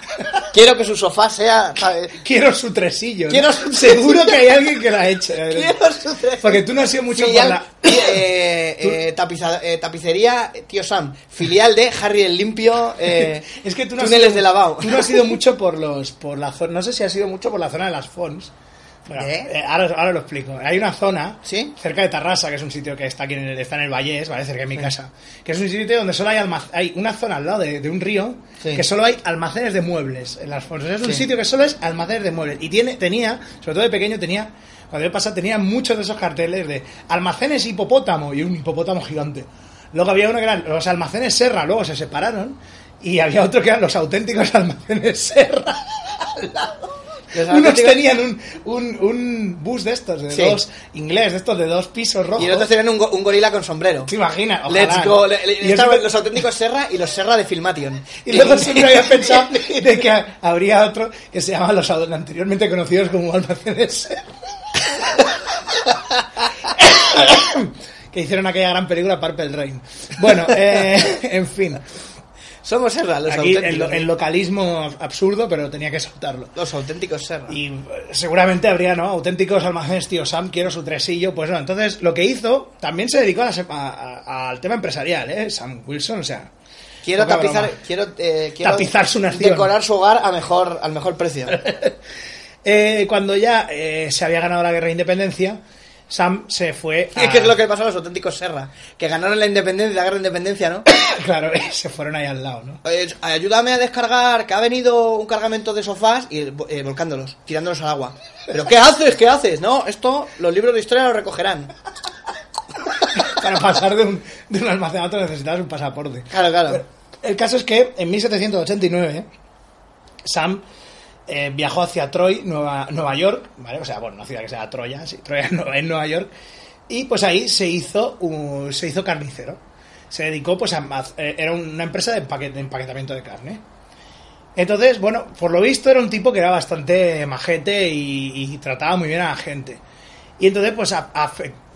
Quiero que su sofá sea. ¿sabes? Quiero su tresillo. ¿no? Quiero su Seguro que hay alguien que lo ha hecho. Quiero su tre- Porque tú no has sido mucho por Filial, la... eh, eh, tapiza- eh, tapicería Tío Sam, filial de Harry el Limpio, eh, Es que tú no has túneles sido- de lavado. Tú no has mucho por los por la zona, no sé si has ido mucho por la zona de las Fons. ¿Eh? eh, ahora, ahora lo explico. Hay una zona ¿Sí? cerca de Tarrasa, que es un sitio que está aquí en el, está en el Vallés, ¿vale? cerca de mi casa, que es un sitio donde solo hay hay una zona al lado de, de un río Sí. que solo hay almacenes de muebles en las. Es un Sí. sitio que solo es almacenes de muebles y tiene tenía, sobre todo de pequeño tenía cuando yo pasaba tenía muchos de esos carteles de almacenes hipopótamo y un hipopótamo gigante. Luego había uno que eran los almacenes Serra, luego se separaron y había otro que eran los auténticos almacenes Serra. Los Unos tenían un, un, un bus de estos, de Sí. dos, inglés, de estos de dos pisos rojos. Y nosotros tenían un, go- un gorila con sombrero. ¿Te imaginas? Ojalá, Let's ¿no? go. Le- le- Y yo estaban los auténticos Serra y los Serra de Filmation. Y luego siempre había pensado de que habría otro que se llama los anteriormente conocidos como almacenes Serra. que hicieron aquella gran película Purple Rain. Bueno, eh, en fin. Somos Serra, los Aquí el, auténticos. el localismo absurdo, pero tenía que soltarlo. Los auténticos Serra. Y eh, seguramente habría, ¿no? Auténticos almacenes, tío Sam, quiero su tresillo. Pues no, entonces lo que hizo, también se dedicó a la se- a- a- al tema empresarial, ¿eh? Sam Wilson, o sea. quiero poca tapizar, broma. quiero, eh, quiero Tapizar su nación. decorar su hogar a mejor, al mejor precio. Eh, cuando ya eh, se había ganado la guerra de independencia, Sam se fue a... ¿Qué es lo que le pasó a los auténticos Serra? Que ganaron la independencia, la guerra de independencia, ¿no? Claro, se fueron ahí al lado, ¿no? Eh, ayúdame a descargar, que ha venido un cargamento de sofás y eh, volcándolos, tirándolos al agua. ¿Pero qué haces? ¿Qué haces? No, esto los libros de historia lo recogerán. Para pasar de un, de un almacén a otro necesitabas un pasaporte. Claro, claro. El caso es que en 1789 Sam eh, viajó hacia Troy, Nueva, Nueva York, ¿vale? O sea, bueno, una ciudad que se llama Troya, sí, Troya en Nueva- York. Y pues ahí se hizo, un- se hizo carnicero. Se dedicó, pues, a... eh, era una empresa de, empaque- de empaquetamiento de carne. Entonces, bueno, por lo visto era un tipo que era bastante majete y, y trataba muy bien a la gente. Y entonces, pues, a-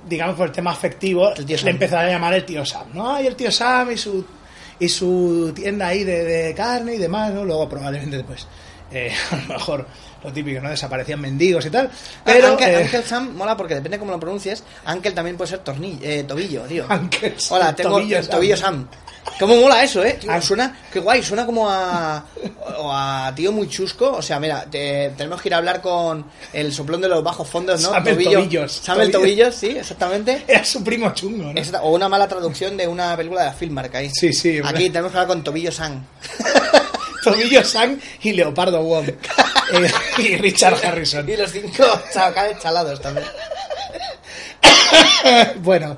digamos, por el tema afectivo, El tío le empezó a llamar el tío Sam, ¿no? Ay, el tío Sam y su, y su tienda ahí de, de carne y demás, ¿no? Luego, probablemente después, eh, a lo mejor lo típico, ¿no? Desaparecían mendigos y tal. Pero. Uncle, eh, Uncle Sam mola porque depende cómo lo pronuncies. Uncle también puede ser tornillo, eh, tobillo, tío. Sam, Hola, tengo tobillo el Sam. tobillo Sam. ¿Cómo mola eso, eh? Tío, suena, qué guay, suena como a, o a tío muy chusco. O sea, mira, te- tenemos que ir a hablar con el soplón de los bajos fondos, ¿no? Sam el Tobillos. Sam el Tobillo. tobillos, sí, exactamente. Era su primo chungo, ¿no? Exacta- O una mala traducción de una película de la Filmark ahí. Sí, sí. Aquí tenemos que hablar con Tobillo Sam. Tobillo Sang y Leopardo Wong. Eh, y Richard Harrison. Y los cinco chavales chalados también. bueno,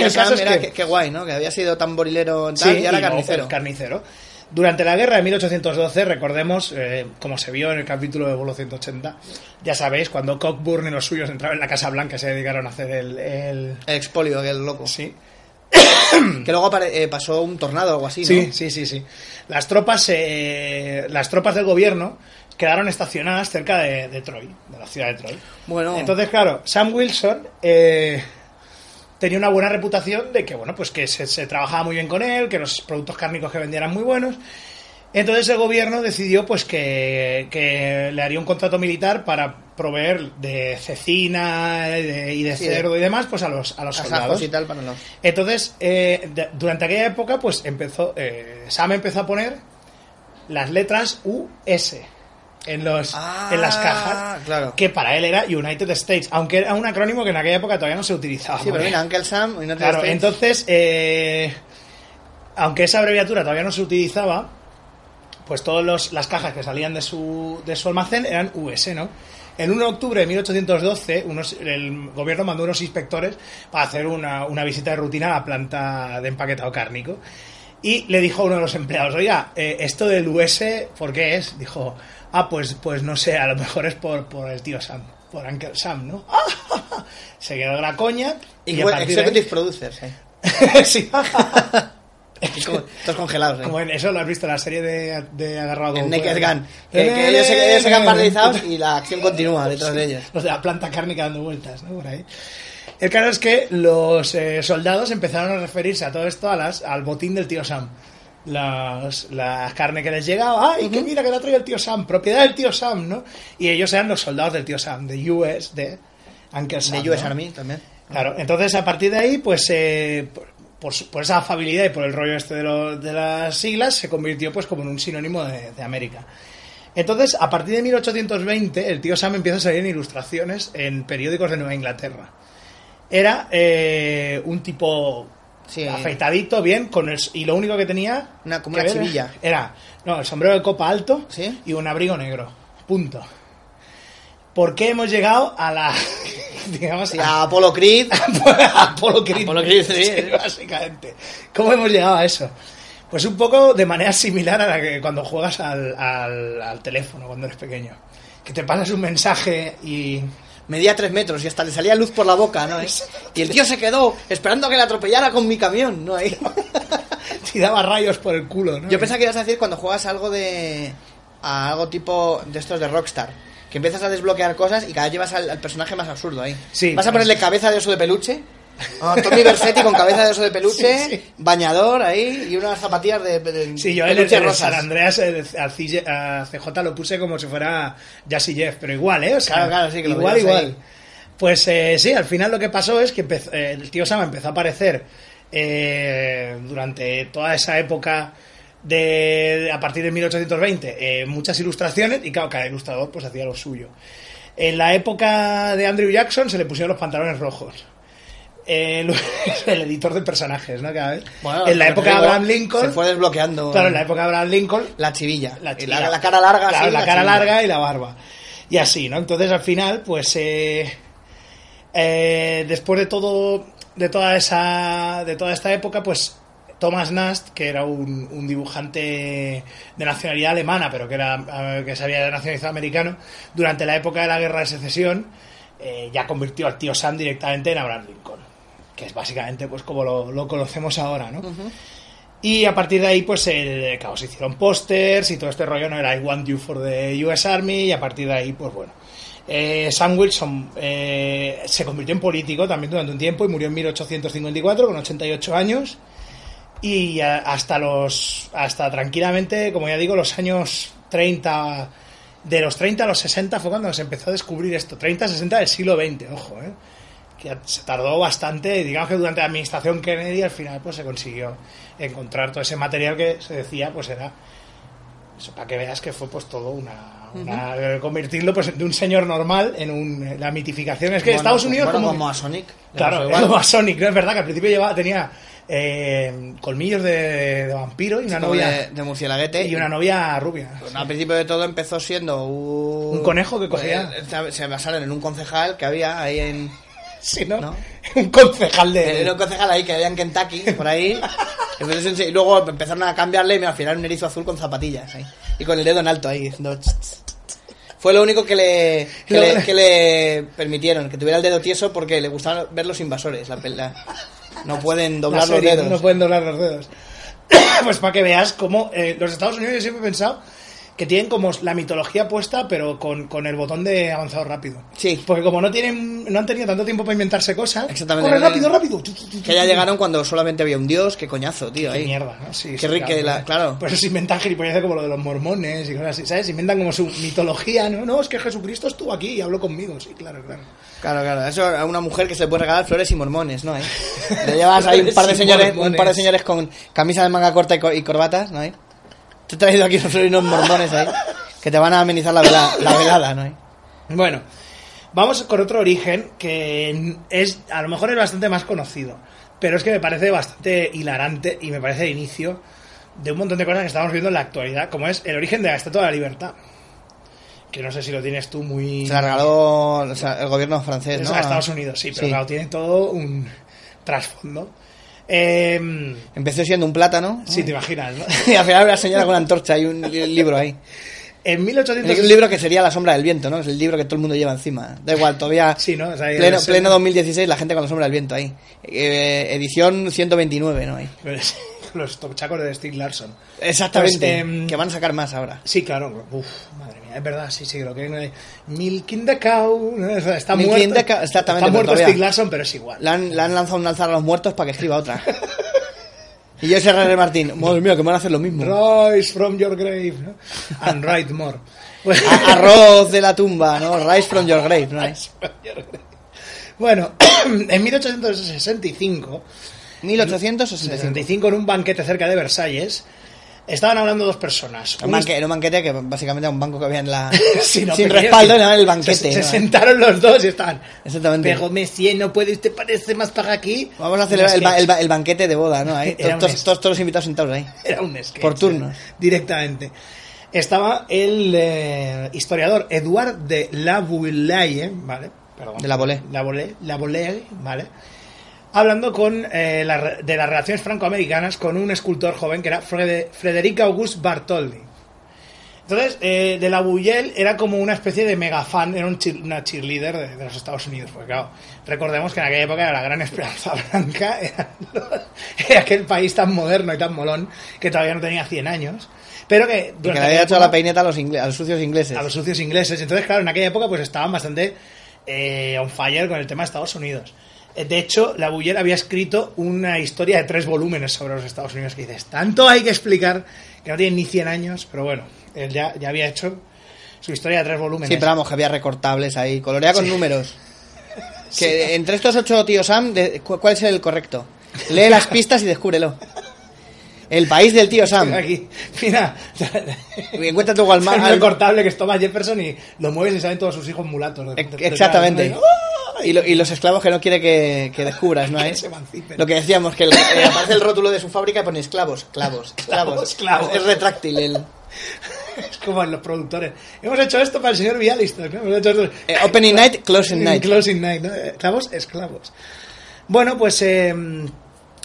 Y el caso es era, que- qué, qué guay, ¿no? Que había sido tan borilero en tal, y ahora carnicero. carnicero. Durante la guerra de 1812, recordemos, eh, como se vio en el capítulo de Vuelo 180, ya sabéis, cuando Cockburn y los suyos entraron en la Casa Blanca se dedicaron a hacer el... el- El expolio, que el loco. Sí, Que luego eh, pasó un tornado o algo así, ¿no? sí, sí, sí, sí. Las tropas, eh, las tropas del gobierno quedaron estacionadas cerca de, de Troy, de la ciudad de Troy. Bueno. Entonces, claro, Sam Wilson eh, tenía una buena reputación de que, bueno, pues que se, se trabajaba muy bien con él, que los productos cárnicos que vendían eran muy buenos. Entonces el gobierno decidió pues que, que le haría un contrato militar para proveer de cecina de- y de Sí, cerdo y demás pues a los, a los soldados. y tal para los... Entonces, eh, de- durante aquella época, pues empezó, eh, Sam empezó a poner las letras US en los Ah, en las cajas, claro. que para él era United States, aunque era un acrónimo que en aquella época todavía no se utilizaba. Sí, pero mira, Uncle Sam te claro, States. entonces, eh, aunque esa abreviatura todavía no se utilizaba, pues todas las cajas que salían de su, de su almacén eran US, ¿no? El 1 de octubre de 1812, unos, el gobierno mandó unos inspectores para hacer una, una visita de rutina a la planta de empaquetado cárnico. Y le dijo a uno de los empleados, oiga, eh, esto del US, ¿por qué es? Dijo, ah, pues, pues no sé, a lo mejor es por, por el tío Sam, por Uncle Sam, ¿no? Se quedó la coña. Y, Y, bueno, de ahí- Executive Producers, eh. sí. Como- Todos congelados, eh. Como en eso lo has visto en la serie de, de Agarrado En Naked. Gun. Que, que ellos, se, ellos se quedan paralizados y la acción continúa detrás de ellos. Los de la planta cárnica dando vueltas, ¿no? Por ahí. El caso es que los eh, soldados empezaron a referirse a todo esto a las, al botín del tío Sam. Las, la carne que les llegaba, ¡ay, que mira que la trae el tío Sam! Propiedad del tío Sam, ¿no? Y ellos eran los soldados del tío Sam, de US, de Uncle Sam. De US ¿no? Army también. Claro, entonces a partir de ahí, pues eh, por, por su- por esa afabilidad y por el rollo este de, lo- de las siglas, se convirtió pues como en un sinónimo de, de América. Entonces, a partir de 1820, el tío Sam empieza a salir en ilustraciones en periódicos de Nueva Inglaterra. Era eh, un tipo Sí. afeitadito, bien, con el, y lo único que tenía Una- como que una ver chivilla. Era, no, el sombrero de copa alto ¿Sí? y un abrigo negro. Punto. ¿Por qué hemos llegado a la, digamos, a Creed. Apolo Creed. Apollo Creed, sí. Sí, básicamente. ¿Cómo hemos llegado a eso? Pues un poco de manera similar a la que cuando juegas al, al- al teléfono cuando eres pequeño. Que te pasas un mensaje y... Medía tres metros y hasta le salía luz por la boca, ¿no? Y el tío se quedó esperando a que le atropellara con mi camión, ¿no? Ahí. te daba rayos por el culo, ¿no? Yo pensaba que ibas a decir cuando juegas algo de. a algo tipo de estos de Rockstar. Que empiezas a desbloquear cosas y cada vez llevas al, al personaje más absurdo ahí. Sí, Vas a ponerle cabeza de oso de peluche. a Tommy Versetti con cabeza de oso de peluche, Sí, sí. bañador ahí y unas zapatillas de, de Sí, yo en el, rosas. San Andreas el- al CJ a CJ lo puse como si fuera Jazzy Jeff, pero igual, ¿eh? O sea, Claro, claro, sí, que lo igual, igual. ahí. Pues eh, sí, al final lo que pasó es que empezó- eh, el tío Sama empezó a aparecer eh, durante toda esa época de a partir de 1820 eh, muchas ilustraciones y claro, cada ilustrador pues hacía lo suyo. En la época de Andrew Jackson se le pusieron los pantalones rojos. El, el editor de personajes, ¿no? Cada vez. Bueno, en la época de Abraham Lincoln. Se fue desbloqueando. Claro, en la época de Abraham Lincoln. La chivilla. La, chivilla. la, la cara larga, Claro, la, cara chivilla. larga y la barba. Y así, ¿no? Entonces al final, pues eh, eh, después de todo, de toda esa, de toda esta época, pues Thomas Nast, que era un, un dibujante de nacionalidad alemana, pero que era que se había nacionalizado americano, durante la época de la guerra de secesión, eh, ya convirtió al tío Sam directamente en Abraham Lincoln, que es básicamente pues como lo, lo conocemos ahora, ¿no? Y a partir de ahí, pues, claro, se hicieron pósters y todo este rollo, ¿no? Era I want you for the US Army y a partir de ahí, pues bueno. Eh, Sam Wilson eh, se convirtió en político también durante un tiempo y murió en 1854 con 88 años y hasta los hasta tranquilamente como ya digo los años 30 de los 30 a los 60 fue cuando se empezó a descubrir esto. 30-60 del siglo XX, ojo, ¿eh? Que se tardó bastante, digamos que durante la administración Kennedy al final pues se consiguió encontrar todo ese material que se decía pues era eso para que veas que fue pues todo una, una- convertirlo pues de un señor normal en un la mitificación es que Bueno, Estados Unidos bueno, como, como a Sonic. claro como a Sonic no es verdad que al principio llevaba tenía eh, colmillos de, de vampiro y una Como novia de, de murcielaguete. y una novia rubia Bueno, al principio de todo empezó siendo un... Un conejo que cogía. Eh, Se basaron en un concejal que había ahí en... sí no, ¿No? un concejal de Era un concejal ahí que había en Kentucky, por ahí. Y luego empezaron a cambiarle y al final un erizo azul con zapatillas ahí. Y con el dedo en alto ahí. Fue lo único que le, que, le, que le permitieron, que tuviera el dedo tieso porque le gustaban ver los invasores. La, la- no pueden doblar la los dedos. No pueden doblar los dedos. pues para que veas cómo eh, los Estados Unidos yo siempre he pensado que tienen como la mitología puesta, pero con, con el botón de avanzado rápido. Sí. Porque como no tienen, no han tenido tanto tiempo para inventarse cosas, Exactamente. corre rápido, rápido. Que ya llegaron cuando solamente había un dios, qué coñazo, tío. Qué Ahí. mierda, ¿no? Sí, Qué sí, rica la- claro. Pues se inventan gilipolleces como lo de los mormones y cosas así, ¿sabes? Inventan como su mitología, ¿no? No, es que Jesucristo estuvo aquí y habló conmigo, sí, claro, claro. Claro, claro. Eso a una mujer que se le puede regalar flores y mormones, ¿no? ¿Eh? Le llevas ahí un par de señores, un par de señores con camisa de manga corta y, co- y corbatas, ¿no? ¿Eh? Te he traído aquí unos flores y unos mormones ahí que te van a amenizar la velada, ¿no? ¿Eh? Bueno, vamos con otro origen que es a lo mejor es bastante más conocido, pero es que me parece bastante hilarante y me parece el inicio de un montón de cosas que estamos viendo en la actualidad, como es el origen de la Estatua de la Libertad. Que no sé si lo tienes tú muy... Se la regaló o sea, el gobierno francés, ¿no? a Estados Unidos, sí, pero Sí. claro, tiene todo un trasfondo. Eh, Empezó siendo un plátano. sí, te imaginas, ¿no? Y al final una señora con una antorcha y un li- libro ahí. En Es 1800... un libro que sería La sombra del viento, ¿no? Es el libro que todo el mundo lleva encima. Da igual, todavía... Sí, ¿no? O sea, pleno, es- pleno 2016, la gente con La sombra del viento ahí. Eh, edición 129, ¿no? Ahí. Los tochacos de Steve Larson. Exactamente. Pues, em, que van a sacar más ahora. Sí, claro. Uf, madre mía, es verdad, sí, sí, lo que hay. Milking the cow. Está Milking muerto. the cow, exactamente, Está muerto Steve Larson, pero es igual. Le han, le han lanzado un alzar a los muertos para que escriba otra. y yo ese R. Martín, madre mía, que van a hacer lo mismo. Rise from your grave. ¿no? And write more. A- arroz de la tumba, ¿no? Rise from your grave, ¿no? bueno, en 1865, 1865. 65, en un banquete cerca de Versalles, estaban hablando dos personas. Un, banque- era un banquete que básicamente era un banco que había en la... Sí, no, sin respaldo, era el banquete. Se, se ¿no? sentaron los dos y estaban. Exactamente. Pero Messier, no puede usted parece más para aquí. Vamos a celebrar el, Un ba- sketch. el ba- el banquete de boda, ¿no? Ahí, todos, todos, todos los invitados sentados ahí. Era un sketch. Por turnos. eh, Directamente. Estaba el eh, historiador Eduard de Laboulaye, ¿vale? Perdón. De Laboulaye. Laboulaye, Laboulaye, ¿vale? Hablando con, eh, la de las relaciones francoamericanas con un escultor joven que era Frede- Frederic Auguste Bartholdi. Entonces, eh, de la Buyel era como una especie de mega fan, era un cheer- una cheerleader de, de los Estados Unidos. Porque, claro, recordemos que en aquella época era la gran esperanza blanca, era, era aquel país tan moderno y tan molón que todavía no tenía 100 años. Pero que. Que le había hecho la peineta a los, ingle- a los sucios ingleses. a los sucios ingleses. Entonces, claro, en aquella época pues estaban bastante eh, on fire con el tema de Estados Unidos. Eh, De hecho, la Buller había escrito una historia de tres volúmenes sobre los Estados Unidos que dices, tanto hay que explicar que no tienen ni 100 años, pero bueno, él ya, ya había hecho su historia de tres volúmenes. Sí, pero vamos, que había recortables ahí. Colorea con números. Que entre estos ocho tíos Sam, ¿cuál es el correcto? Lee las pistas y descúbrelo. El país del tío Sam. Aquí, mira, encuentra tu al, un al- recortable que es Thomas Jefferson y lo mueves y salen todos sus hijos mulatos. de- Ex- de- Exactamente. ¿no? Y, lo- y los esclavos que no quiere que, que descubras, ¿no? Eh? emancipen. Lo que decíamos, que el- eh, aparece el rótulo de su fábrica y pone esclavos, clavos, clavos. Clavos. Es, es retráctil el Es como en los productores. Hemos hecho esto para el señor Vialister, ¿no? Hemos hecho esto- eh, Opening Night, Closing En Night. Closing Night, ¿no? Esclavos, esclavos. Bueno, pues eh,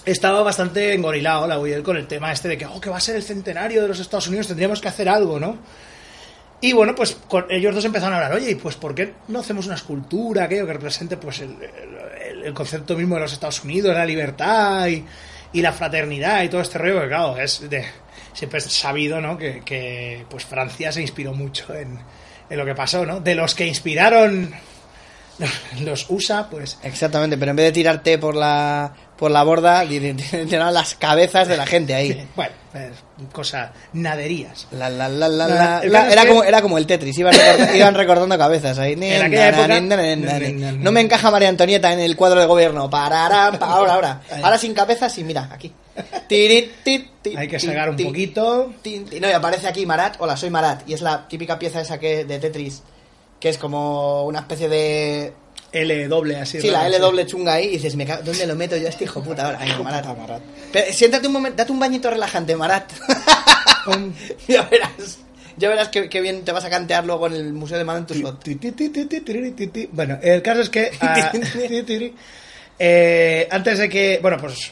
estaba bastante engorilado la Buell con el tema este de que, oh, que va a ser el centenario de los Estados Unidos, tendríamos que hacer algo, ¿no? Y bueno, pues ellos dos empezaron a hablar, oye, ¿y pues por qué no hacemos una escultura, aquello que represente pues el, concepto mismo de los Estados Unidos, la libertad y, la fraternidad y todo este rollo, que claro, es de, siempre es sabido, ¿no? Que, que, pues Francia se inspiró mucho en, en lo que pasó, ¿no? De los que inspiraron los USA, pues Exactamente, pero en vez de tirarte por la por la borda las cabezas de la gente ahí. Bueno, pues, cosa, naderías. La, la, la, la, era, como, era como el Tetris, iban, recortando cabezas ahí. No me encaja María Antonieta en el cuadro de gobierno. Parará, pa- ahora, ahora. Ahora sin cabezas y mira, aquí. Hay que sacar un poquito. No, y aparece aquí Marat. Hola, soy Marat. Y es la típica pieza esa que de Tetris, que es como una especie de... L doble así. Sí, la L doble chunga ahí y dices, me cago- ¿dónde lo meto yo a este hijo puta ahora? Ay, Marat. Pero, siéntate un momento, date un bañito relajante, Marat. ya verás. Ya verás que, que bien te vas a cantear luego en el Museo de ti, ti. Bueno, el caso es que ah. Eh, antes de que, bueno, pues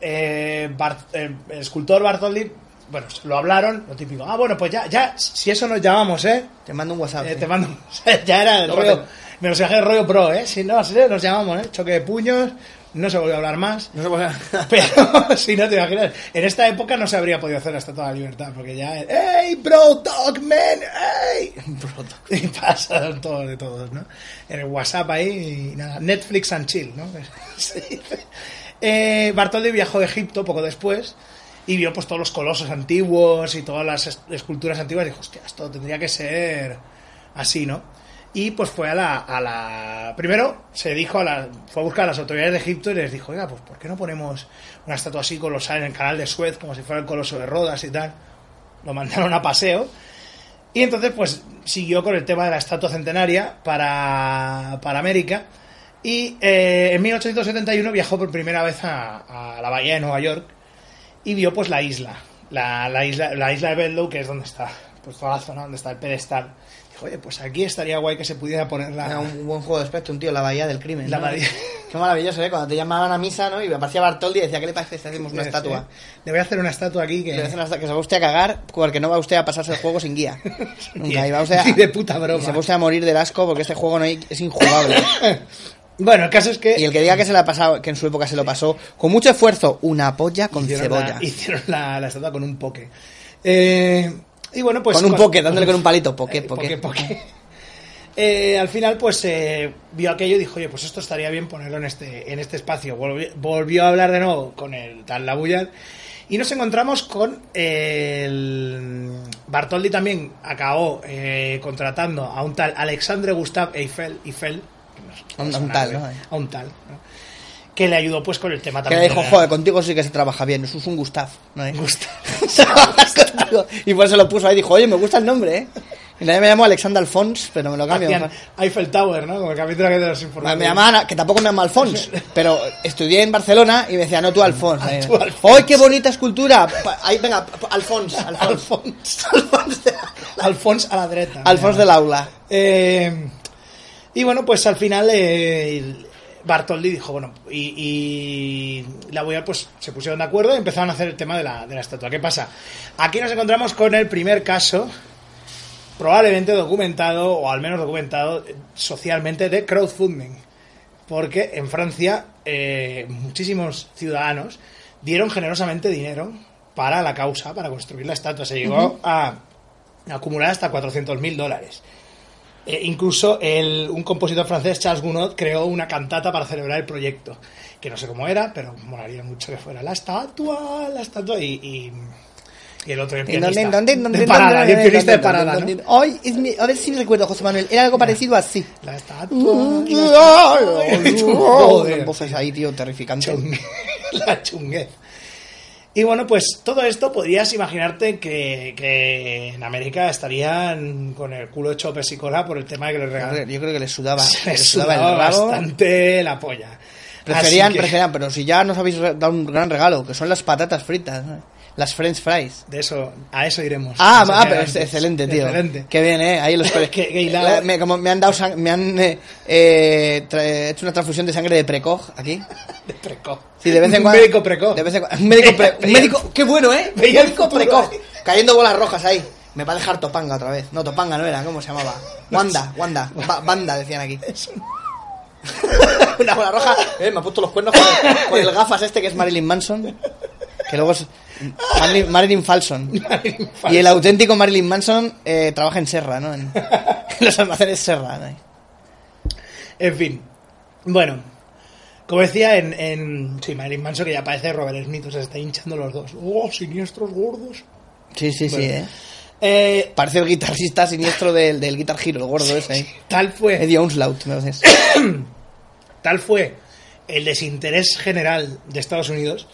eh, Bart- eh, el escultor Bartoldi, bueno, lo hablaron, lo típico. Ah, bueno, pues ya, ya, si eso nos llamamos, ¿eh? Te mando un WhatsApp. Eh, sí. te mando, ya era el rollo, mensaje de rollo pro, ¿eh? Si no, nos llamamos, ¿eh? Choque de puños, no se volvió a hablar más. No se puede- Pero si no te imaginas, en esta época no se habría podido hacer la Estatua de la Libertad, porque ya, ¡Hey, bro, dog, man! ¡Hey! Y pasaron todos de todos, ¿no? En el WhatsApp ahí y nada, Netflix and chill, ¿no? Se dice. Eh, Bartoldi viajó a Egipto poco después y vio pues todos los colosos antiguos y todas las es- esculturas antiguas y dijo, hostia, esto tendría que ser así, ¿no? Y pues fue a la, a la... Primero se dijo a la... Fue a buscar a las autoridades de Egipto y les dijo, oiga, pues ¿por qué no ponemos una estatua así colosal en el canal de Suez como si fuera el coloso de Rodas y tal? Lo mandaron a paseo y entonces, pues, siguió con el tema de la estatua centenaria para, para América. Y eh, en 1871 viajó por primera vez a, a la bahía de Nueva York y vio, pues, la isla. La, la isla, la isla de Bedlow, que es donde está, pues, toda la zona donde está el pedestal. Oye, pues aquí estaría guay que se pudiera poner la... Era un buen juego de espectro, un tío, la bahía del crimen. La bahía- Qué maravilloso, ¿eh? Cuando te llamaban a misa, ¿no? Y me aparecía Bartoldi y decía, ¿qué le parece si hacemos una estatua? Le voy a hacer una estatua aquí que... Le voy a hacer una estatua que se va usted a cagar porque no va usted a pasarse el juego sin guía. Nunca. Y va usted a, de puta broma. y se va usted a morir del asco porque este juego no hay- es injugable. Bueno, el caso es que... Y el que diga que se la ha pasado, que en su época se lo pasó, con mucho esfuerzo, una polla con hicieron cebolla. La, hicieron la, la estatua con un poke. Eh, y bueno, pues... con un poke, dándole con un palito, poke, poke. poke, poke. Eh, al final, pues eh, vio aquello y dijo, oye, pues esto estaría bien ponerlo en este, en este espacio. Volvió, volvió a hablar de nuevo con el tal Labuyal y nos encontramos con el... Bartoldi también acabó eh, contratando a un tal Alexandre Gustave Eiffel, Eiffel que no es- A un- no a un suena tal. A un tal, ¿no? Que le ayudó pues con el tema Que también. le de dijo, joder, contigo sí que se trabaja bien, eso es un Gustav, ¿no? eh? Gustav. Trabajas contigo. y por eso lo puso ahí, dijo, oye, me gusta el nombre, ¿eh? Y nadie me llamó Alexander Alphonse, pero me lo cambio. Hacían Eiffel Tower, ¿no? Como el capítulo que de los Me, informantes. me llamaban, que tampoco me llamo Alphonse, pero estudié en Barcelona y me decían, no, tú Alphonse. Ahí, Tú, Alphonse. ¡Ay, qué bonita escultura! Ahí, venga, pa- Alphonse, Alphonse. Alphonse, Alfons a la derecha. Alphonse del aula. Eh, y bueno, pues al final eh, Bartoldi dijo, bueno, y, y la Boyar pues se pusieron de acuerdo y empezaron a hacer el tema de la, de la estatua. ¿Qué pasa? Aquí nos encontramos con el primer caso, probablemente documentado, o al menos documentado socialmente, de crowdfunding. Porque en Francia eh, muchísimos ciudadanos dieron generosamente dinero para la causa, para construir la estatua. Se llegó a acumular hasta 400.000 dólares. Eh, incluso el- un compositor francés, Charles Gounod, creó una cantata para celebrar el proyecto, que no sé cómo era, pero molaría mucho que fuera la estatua, la estatua y, y, y el otro el ¿Y dónde, pianista dónde, dónde, de parada, el pianista de parada, ¿no? Ay, es mi- a ver si me recuerdo, José Manuel. Era algo parecido así. La estatua, la estatua. Ahí, tío, terrificante. La chunguez. Y bueno, pues todo esto podrías imaginarte que, que en América estarían con el culo hecho pesicola por el tema de que les Yo regalan. creo que les sudaba, Se les les sudaba el sudaba rabo. bastante la polla. Preferían, que, preferían, pero si ya nos habéis dado un gran regalo, que son las patatas fritas, ¿no? Las french fries. De eso, a eso iremos. Ah, ah, pero es excelente, tío. Excelente. Qué bien, ¿eh? Ahí los Que- que me, como me han dado sang- me han eh, eh, hecho una transfusión de sangre de precoz aquí. De precoz. Sí, de vez en Un cuando. médico precoz. De vez en cuando. Un médico, pre- un médico qué bueno, ¿eh? Un médico precoz. Cayendo bolas rojas ahí. Me va a dejar Topanga otra vez. No, Topanga no era, ¿cómo se llamaba? Wanda, Wanda, Ba- Banda decían aquí. Una bola roja. Eh, me ha puesto los cuernos con el, con el gafas este que es Marilyn Manson. Que luego es Marilyn, Marilyn Falson. Y el auténtico Marilyn Manson eh, trabaja en Serra, ¿no? En, en los almacenes Serra. ¿no? En fin. Bueno. Como decía en, en sí, Marilyn Manson, que ya parece Robert Smith, o sea, se está hinchando los dos. ¡Oh, siniestros gordos! Sí, sí, sí, eh. Eh, Parece el guitarrista siniestro del, del Guitar Hero, el gordo ese ahí. tal fue, Eddie Onslaught, me tal fue el desinterés general de Estados Unidos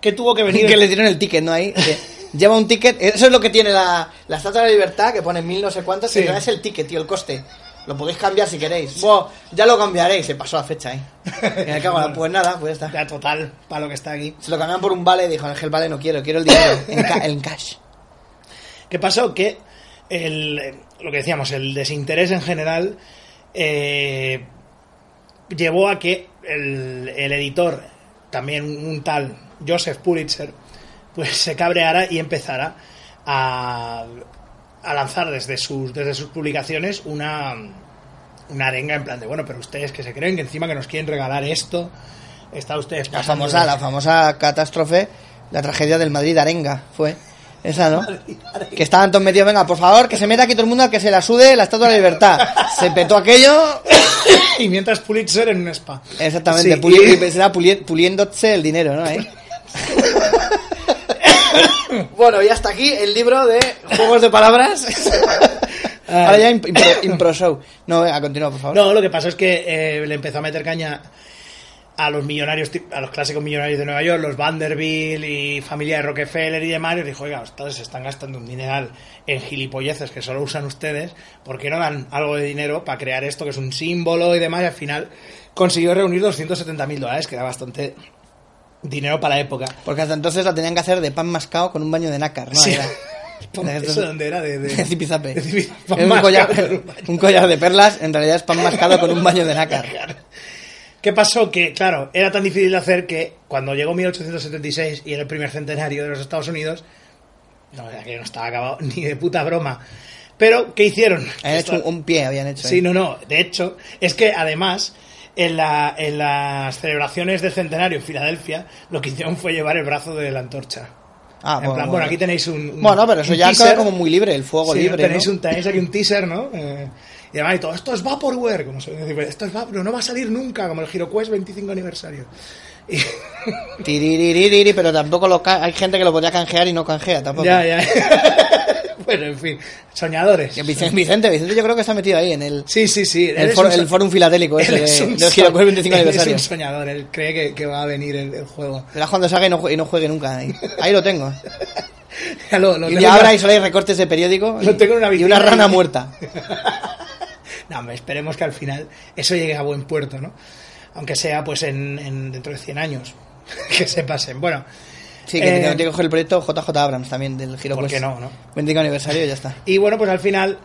que tuvo que venir que le dieron el ticket, ¿no? Ahí. lleva un ticket. Eso es lo que tiene la, la Estatua de la Libertad, que pone mil no sé cuántos. Sí. Y es el ticket, tío, el coste. Lo podéis cambiar si queréis. Ya lo cambiaréis. Se pasó la fecha cago en la- pues nada, pues ya está. ya total para lo que está aquí. Se lo cambian por un vale dijo, Ángel, vale, no quiero, quiero el dinero. En, ca- en cash. ¿Qué pasó? Que el, eh, lo que decíamos, el desinterés en general eh, llevó a que el, el editor, también un tal Joseph Pulitzer, pues se cabreara y empezara a, a lanzar desde sus, desde sus publicaciones una, una arenga en plan de, bueno, pero ustedes que se creen que encima que nos quieren regalar esto, está ustedes La famosa, de- la famosa catástrofe, la tragedia del Madrid Arenga, fue. Esa, ¿no? Que estaban todos metidos, venga, por favor, que se meta aquí todo el mundo, que se la sude la Estatua de la Libertad. Se petó aquello, y mientras Pulitzer en un spa. exactamente, Sí, puli- y- puliéndose el dinero, ¿no? Ahí. Bueno, y hasta aquí el libro de juegos de palabras. Ahora ya impro, impro show. No, venga, continúa, por favor. No, lo que pasó es que eh, le empezó a meter caña a los millonarios, a los clásicos millonarios de Nueva York, los Vanderbilt y familia de Rockefeller y demás, y dijo, oiga, ustedes se están gastando un dineral en gilipolleces que solo usan ustedes, ¿por qué no dan algo de dinero para crear esto que es un símbolo y demás? Y al final consiguió reunir 270 mil dólares, que era bastante dinero para la época. Porque hasta entonces la tenían que hacer de pan mascado con un baño de nácar, ¿no? Sí. Era- ¿Eso dónde era? De, de- De zipizape. de un, collar, un de perlas, en realidad es pan mascado con un baño de nácar. ¿Qué pasó? Que, claro, era tan difícil de hacer que cuando llegó 1876 y era el primer centenario de los Estados Unidos, no, que no estaba acabado ni de puta broma. Pero, ¿qué hicieron? Habían Esto- hecho un, un pie, habían hecho. Sí, ahí. no, no. De hecho, es que además, en, la, en las celebraciones del centenario en Filadelfia, lo que hicieron fue llevar el brazo de la antorcha. Ah, en plan, bueno, aquí tenéis un, un- Bueno, pero eso ya teaser. como muy libre, el fuego Sí, libre. Tenéis, ¿no? un, tenéis aquí un teaser, ¿no? Eh, y además, y todo esto es Vaporware, como se dice, esto es Vapor, no va a salir nunca, como el HeroQuest 25 aniversario. Y- pero tampoco lo hay gente que lo podría canjear y no canjea tampoco. ya, ya. bueno, en fin, soñadores. Vicente, Vicente, Vicente yo creo que está metido ahí en el, Sí, sí, sí. el, un el fórum filatélico ese es de, un del so- Girocue 25 él aniversario. Es un soñador, él cree que, que va a venir el, el juego. Verás cuando salga y no, y no juegue nunca. Ahí, ahí lo tengo. Ya lo, lo Y ahora hay solo hay recortes de periódico Lo tengo en una y una rana ahí. muerta. No, esperemos que al final eso llegue a buen puerto, ¿no? Aunque sea pues en, en- dentro de 100 años. que se pasen. Bueno, Sí, que Eh, tiene que coger el proyecto JJ Abrams también del Giro ¿Por qué no, no? 25 aniversario y ya está. y bueno, pues al final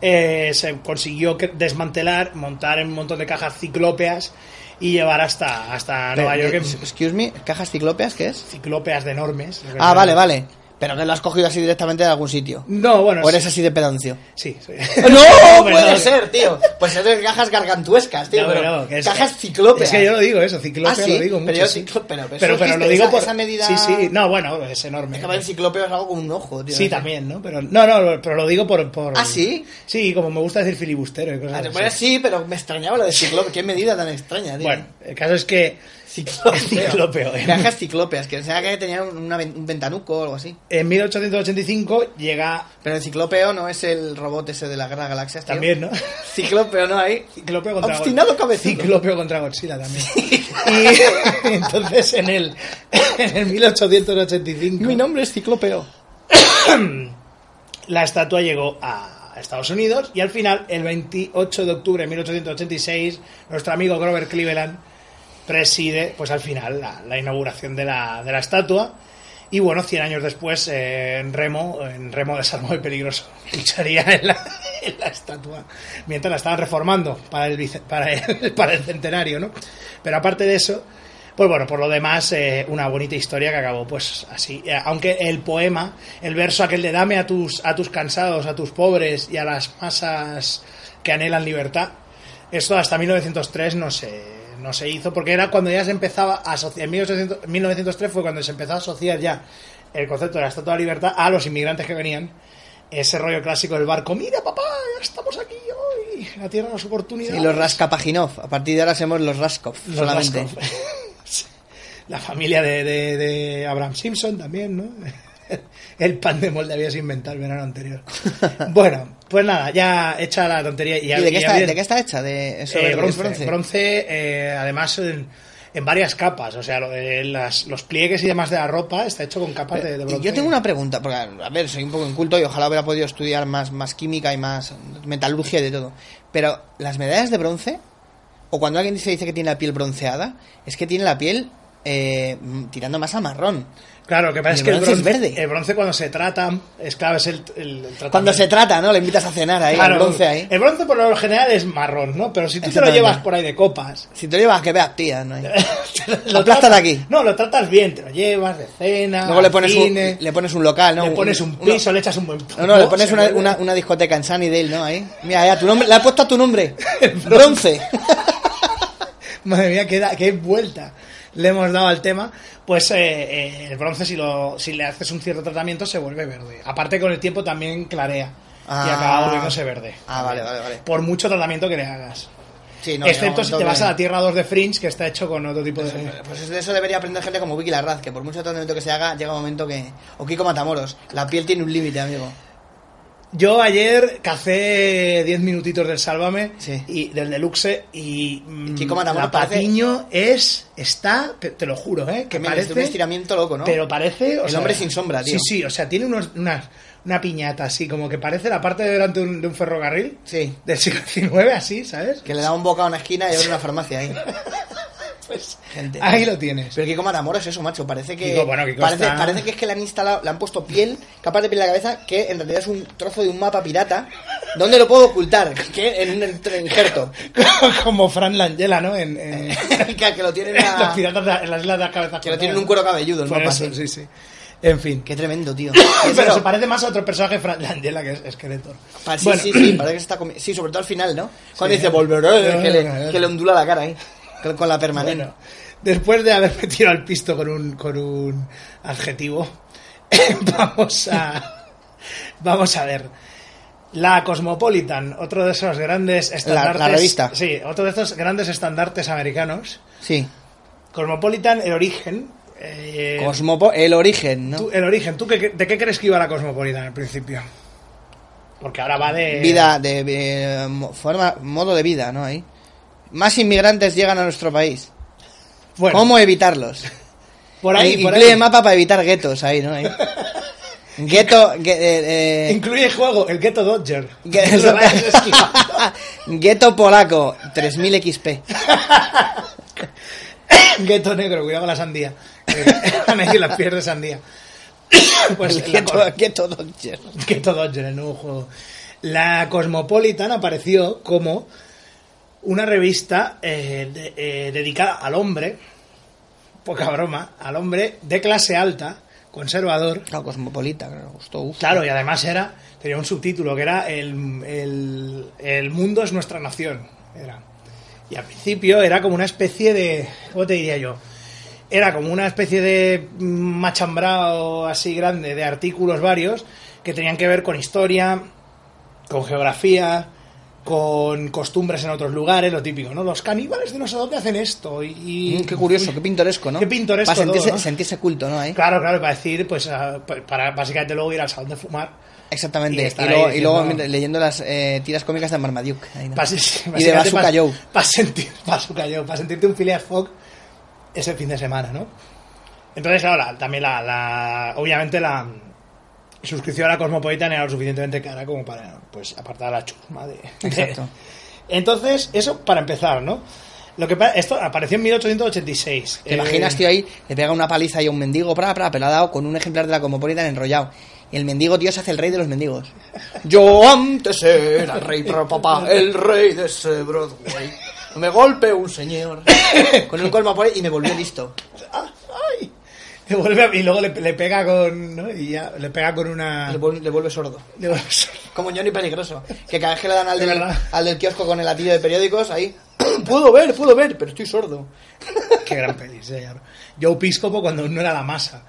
eh, se consiguió desmantelar, montar en un montón de cajas ciclópeas y llevar hasta, hasta Nueva York eh, Excuse me, cajas ciclópeas, ¿qué es? ciclópeas de enormes. Ah, vale, vale. Pero que lo has cogido así directamente de algún sitio. No, bueno, O eres sí, así de pedancio. sí, sí. ¡No! Puede no, ser, tío. Pues es de cajas gargantuescas, tío. No, pero es- cajas ciclópeas. Es que yo lo digo eso, ciclópea Ah, sí, lo digo mucho. pero yo sí. pero- pero pero, pero lo digo esa- por esa medida- Sí, sí, no, bueno, es enorme. Es que para el ciclópeo es algo como un ojo, tío. Sí, también, ¿no? Pero no, no, pero lo digo por, por ¿Ah, sí? Sí, como me gusta decir filibustero y cosas Ah, así. bueno, sí, pero me extrañaba lo de ciclópeo. Qué medida tan extraña, tío. Bueno, el caso es que ciclópeo. Ciclópeo. Cajas ciclópeas, que sea que tenía una ven- un ventanuco o algo así. en 1885 llega Pero el ciclópeo no es el robot ese de la Guerra Galaxias, tío. también, ¿no? Ciclópeo no hay. Ciclópeo contra Obstinado cabezudo. Ciclópeo contra Godzilla también. Y entonces en el, en el 1885 Mi nombre es Ciclópeo. la estatua llegó a Estados Unidos y al final, el 28 de octubre de 1886, nuestro amigo Grover Cleveland preside, pues al final, la, inauguración de la, de la estatua. Y bueno, 100 años después, eh, en Remo, en Remo desarmado y peligroso, lucharía en la, en la estatua mientras la estaban reformando para el, para el, para el centenario, ¿no? Pero aparte de eso, pues bueno, por lo demás, eh, una bonita historia que acabó pues así. Eh, Aunque el poema, el verso aquel de dame a tus, a tus cansados, a tus pobres y a las masas que anhelan libertad, esto hasta 1903 no se, no se hizo, porque era cuando ya se empezaba a asociar, en 1800 1903 fue cuando se empezó a asociar ya el concepto de la Estatua de la Libertad a los inmigrantes que venían, ese rollo clásico del barco, mira papá, ya estamos aquí hoy. la Tierra de las oportunidades. Y los Raskapaginov. A partir de ahora somos los Raskov. Los solamente. Raskov. La familia de, de- de Abraham Simpson también, ¿no? El pan de molde habías inventado el verano anterior. Bueno, pues nada, ya hecha la tontería. ¿Y, ¿Y de qué, está, de qué está hecha? De eso eh, de bronce, bronce. bronce, eh, además en, en varias capas. O sea, lo de las- los pliegues y demás de la ropa está hecho con capas de, de bronce. yo tengo una pregunta, porque a ver, soy un poco inculto y ojalá hubiera podido estudiar más, más química y más metalurgia y de todo. Pero las medallas de bronce, o cuando alguien dice, dice que tiene la piel bronceada, es que tiene la piel eh, mm, tirando más a marrón. Claro, que pasa es que el bronce es verde. el bronce cuando se trata, es claro, es el, el- el. Cuando se trata, ¿no? Le invitas a cenar ahí, Claro, el bronce ahí. El bronce por lo general es marrón, ¿no? Pero si tú te lo llevas por ahí de copas, Si te lo llevas, que veas, tía, ¿no? lo tratas- aquí. No, lo tratas bien, te lo llevas de cena, Luego le pones, un, cine, le pones un local, ¿no? le pones un piso, le echas un buen No, no, le pones una, una, una discoteca en Sunnydale, ¿no? Ahí. Mira, ya, tu nombre, le has puesto a tu nombre. Bronce. Madre mía, qué, da- qué vuelta le hemos dado al tema. Pues eh, eh, el bronce, si, lo, si le haces un cierto tratamiento, se vuelve verde. Aparte, con el tiempo también clarea. y Ah. acaba volviéndose verde. Ah, vale, vale, vale. Por mucho tratamiento que le hagas. Sí, no, Excepto si te vas a la Tierra 2 de Fringe, que está hecho con otro tipo de... Pues de eso debería aprender gente como Vicky Larraz, que por mucho tratamiento que se haga, llega un momento que... O Kiko Matamoros. La piel tiene un límite, amigo. Yo ayer cacé 10 minutitos del Sálvame Sí. y del Deluxe y mm, Matamoros la parece- Patiño es, está, te, te lo juro, ¿eh? Que Que parece un estiramiento loco, ¿no? Pero parece. o El sea, hombre sin sombra, tío. Sí, sí, o sea, tiene unos, unas- una piñata así, como que parece la parte de delante de un, de un ferrocarril Sí. del siglo XIX, así, ¿sabes? Que le da un boca a una esquina y abre una farmacia ahí. Pues Gente. ahí lo tienes. Pero Kiko Matamoros es eso, macho. Parece que. Kiko, bueno, Kiko parece, está- parece que es que le han instalado, le han puesto piel, capaz de piel en la cabeza, que en realidad es un trozo de un mapa pirata. ¿Dónde lo puedo ocultar? Que en un injerto. como Fran Langella, ¿no? En, en- que, que lo tienen en a- los piratas de- en las islas de las cabezas Que lo tienen un cuero cabelludo, el Por mapa, eso, sí. sí, sí. En fin. Qué tremendo, tío. Pero Pero- se parece más a otro personaje Fran Langella que es Skeletor. Pa- Sí, Bueno, sí, sí, parece que se está comi- Sí, sobre todo al final, ¿no? Cuando Sí. dice volveré, que le, que le ondula la cara ahí. Con la permanente. Bueno, después de haberme tirado al pisto con un, con un adjetivo, vamos a vamos a ver. La Cosmopolitan, otro de esos grandes estandartes. la revista. Sí, otro de estos grandes estandartes americanos. Sí. Cosmopolitan, el origen. eh, Cosmopo el origen, ¿no? tú- el origen, ¿tú qué- de qué crees que iba la Cosmopolitan al principio? Porque ahora va de. Vida, de, eh, forma, modo de vida, ¿no? Ahí. Más inmigrantes llegan a nuestro país. Bueno, ¿Cómo evitarlos? por ahí, Eh, por Incluye ahí. mapa para evitar guetos ahí, ¿no? Ahí. Eh, eh, Incluye juego, el Ghetto Dodger. Gueto polaco, 3000 XP. Gueto negro, cuidado con la sandía. Ahí las piernas de sandía. Pues El la gueto Dodger. Ghetto Dodger, el nuevo juego. La Cosmopolitan apareció como una revista eh, de- eh, dedicada al hombre, poca broma, al hombre de clase alta, conservador, Claro, cosmopolita, claro, gustó. uf. Claro, y además era tenía un subtítulo que era el, el, el mundo es nuestra nación. Era. Y al principio era como una especie de. ¿Cómo te diría yo? Era como una especie de machambrao así grande de artículos varios que tenían que ver con historia, con geografía, con costumbres en otros lugares, lo típico, ¿no? Los caníbales de no sé dónde hacen esto y... Mm, qué curioso, qué pintoresco, ¿no? Qué pintoresco Para sentirse, todo, ¿no? sentirse culto, ¿no? Ahí. Claro, claro, para decir, pues, ah, para básicamente luego ir al salón de fumar Exactamente. Y luego, y leyendo las eh, tiras cómicas de Marmaduke. ahí, ¿no? Pa- y de Bazooka Joe. Para sentir, sentirte un Phileas Fogg ese fin de semana, ¿no? Entonces, claro, la- también la, la- obviamente la suscripción a la Cosmopolitan era lo suficientemente cara como para, pues, apartar la chusma de... de- Exacto. Entonces, eso para empezar, ¿no? Lo que esto apareció en 1886. ¿Te Eh, imaginas, tío, ahí le pega una paliza ahí a un mendigo, pra, pra, pero ha dado con un ejemplar de la Cosmopolitan enrollado. Y el mendigo, tío, se hace el rey de los mendigos. Yo antes era rey, pero papá, el rey de ese Broadway. Me golpeó un señor con un Cosmopolitan y me volvió listo. ¡Ay! Le vuelve a- y luego le, le pega con... ¿no? Y ya le pega con una... Le, vuel- le vuelve sordo. le vuelve- Como Johnny Peligroso. Que cada vez que le dan al De del, al del kiosco con el latillo de periódicos, ahí. puedo ver, puedo ver, pero estoy sordo. Qué gran peli, señor. Joe Piscopo cuando no era la masa.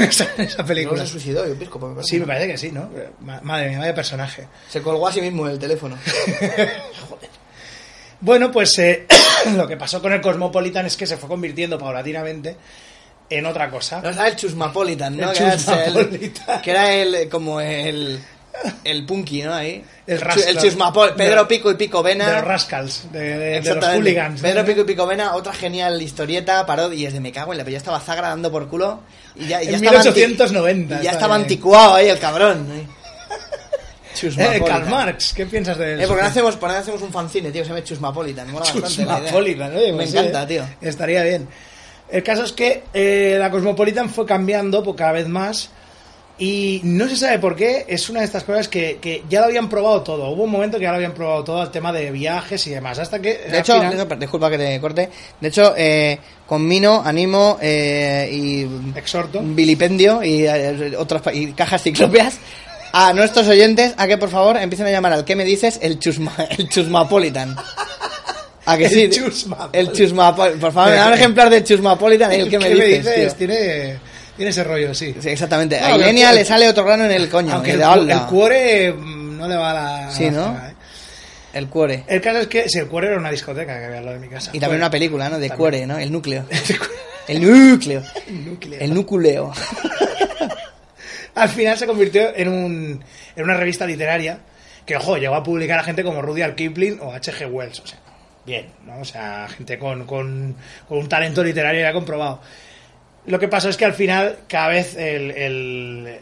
Esa, esa No película. se suicidó, yo pisco, me parece. Sí, me parece que sí, ¿no? Ma- Madre mía, vaya personaje. Se colgó a sí mismo en el teléfono. Bueno, pues eh, lo que pasó con el Cosmopolitan es que se fue convirtiendo paulatinamente en otra cosa. No, el Chusmapolitan, ¿no? El que, era Chusmapolitan. el- que era el, como el, el punky, ¿no? Ahí. El. El Chusmapol, Pedro De- Pico y Pico Vena. De los Rascals, de, de- de los hooligans. Pedro Pico y Pico Vena, otra genial historieta, parodia, y es de me cago en la, pero ya estaba Zagra dando por culo. Y ya, y ya En estaba anti- 1890 Y ya estaba bien. anticuado ahí el cabrón. ahí. Eh. Karl Marx, ¿qué piensas de Eh, eso? ¿por qué no hacemos, por hacemos un fanzine, tío? que Se llama Chusmapolitan. Me mola bastante la idea. Chusmapolitan, Me pues sí, encanta, eh. tío. Estaría bien. El caso es que eh, la Cosmopolitan fue cambiando pues, cada vez más y no se sabe por qué. Es una de estas cosas que, que ya lo habían probado todo. Hubo un momento que ya lo habían probado todo el tema de viajes y demás. Hasta que. De hecho, final- disculpa, que te corte. De hecho, eh, conmino, animo eh, y Exhorto. vilipendio y, eh, otras y cajas ciclópeas a nuestros oyentes a que por favor empiecen a llamar al que me dices el chusma, el chusmapolitan. A que El Chusmapolitan. el chusmapolitan. Por favor, me da un ejemplar de chusmapolitan el que me ¿Qué dices. Tiene, tiene ese rollo, sí. Sí, exactamente. No, a el Ilenia le sale otro grano en el coño. Aunque el, habla. el cuore mm, no le va a la. Sí, la ¿no? zona, ¿eh? El cuore. El caso es que sí, el cuore era una discoteca que había al lado de mi casa. Y también una película, ¿no? De también. cuore, ¿no? El núcleo. El núcleo. núcleo. El núcleo. Al final se convirtió en, un, en una revista literaria que, ojo, llegó a publicar a gente como Rudyard Kipling o H.G. Wells. O sea, bien, ¿no? O sea, gente con, con, con un talento literario ya comprobado. Lo que pasó es que al final cada vez el, el,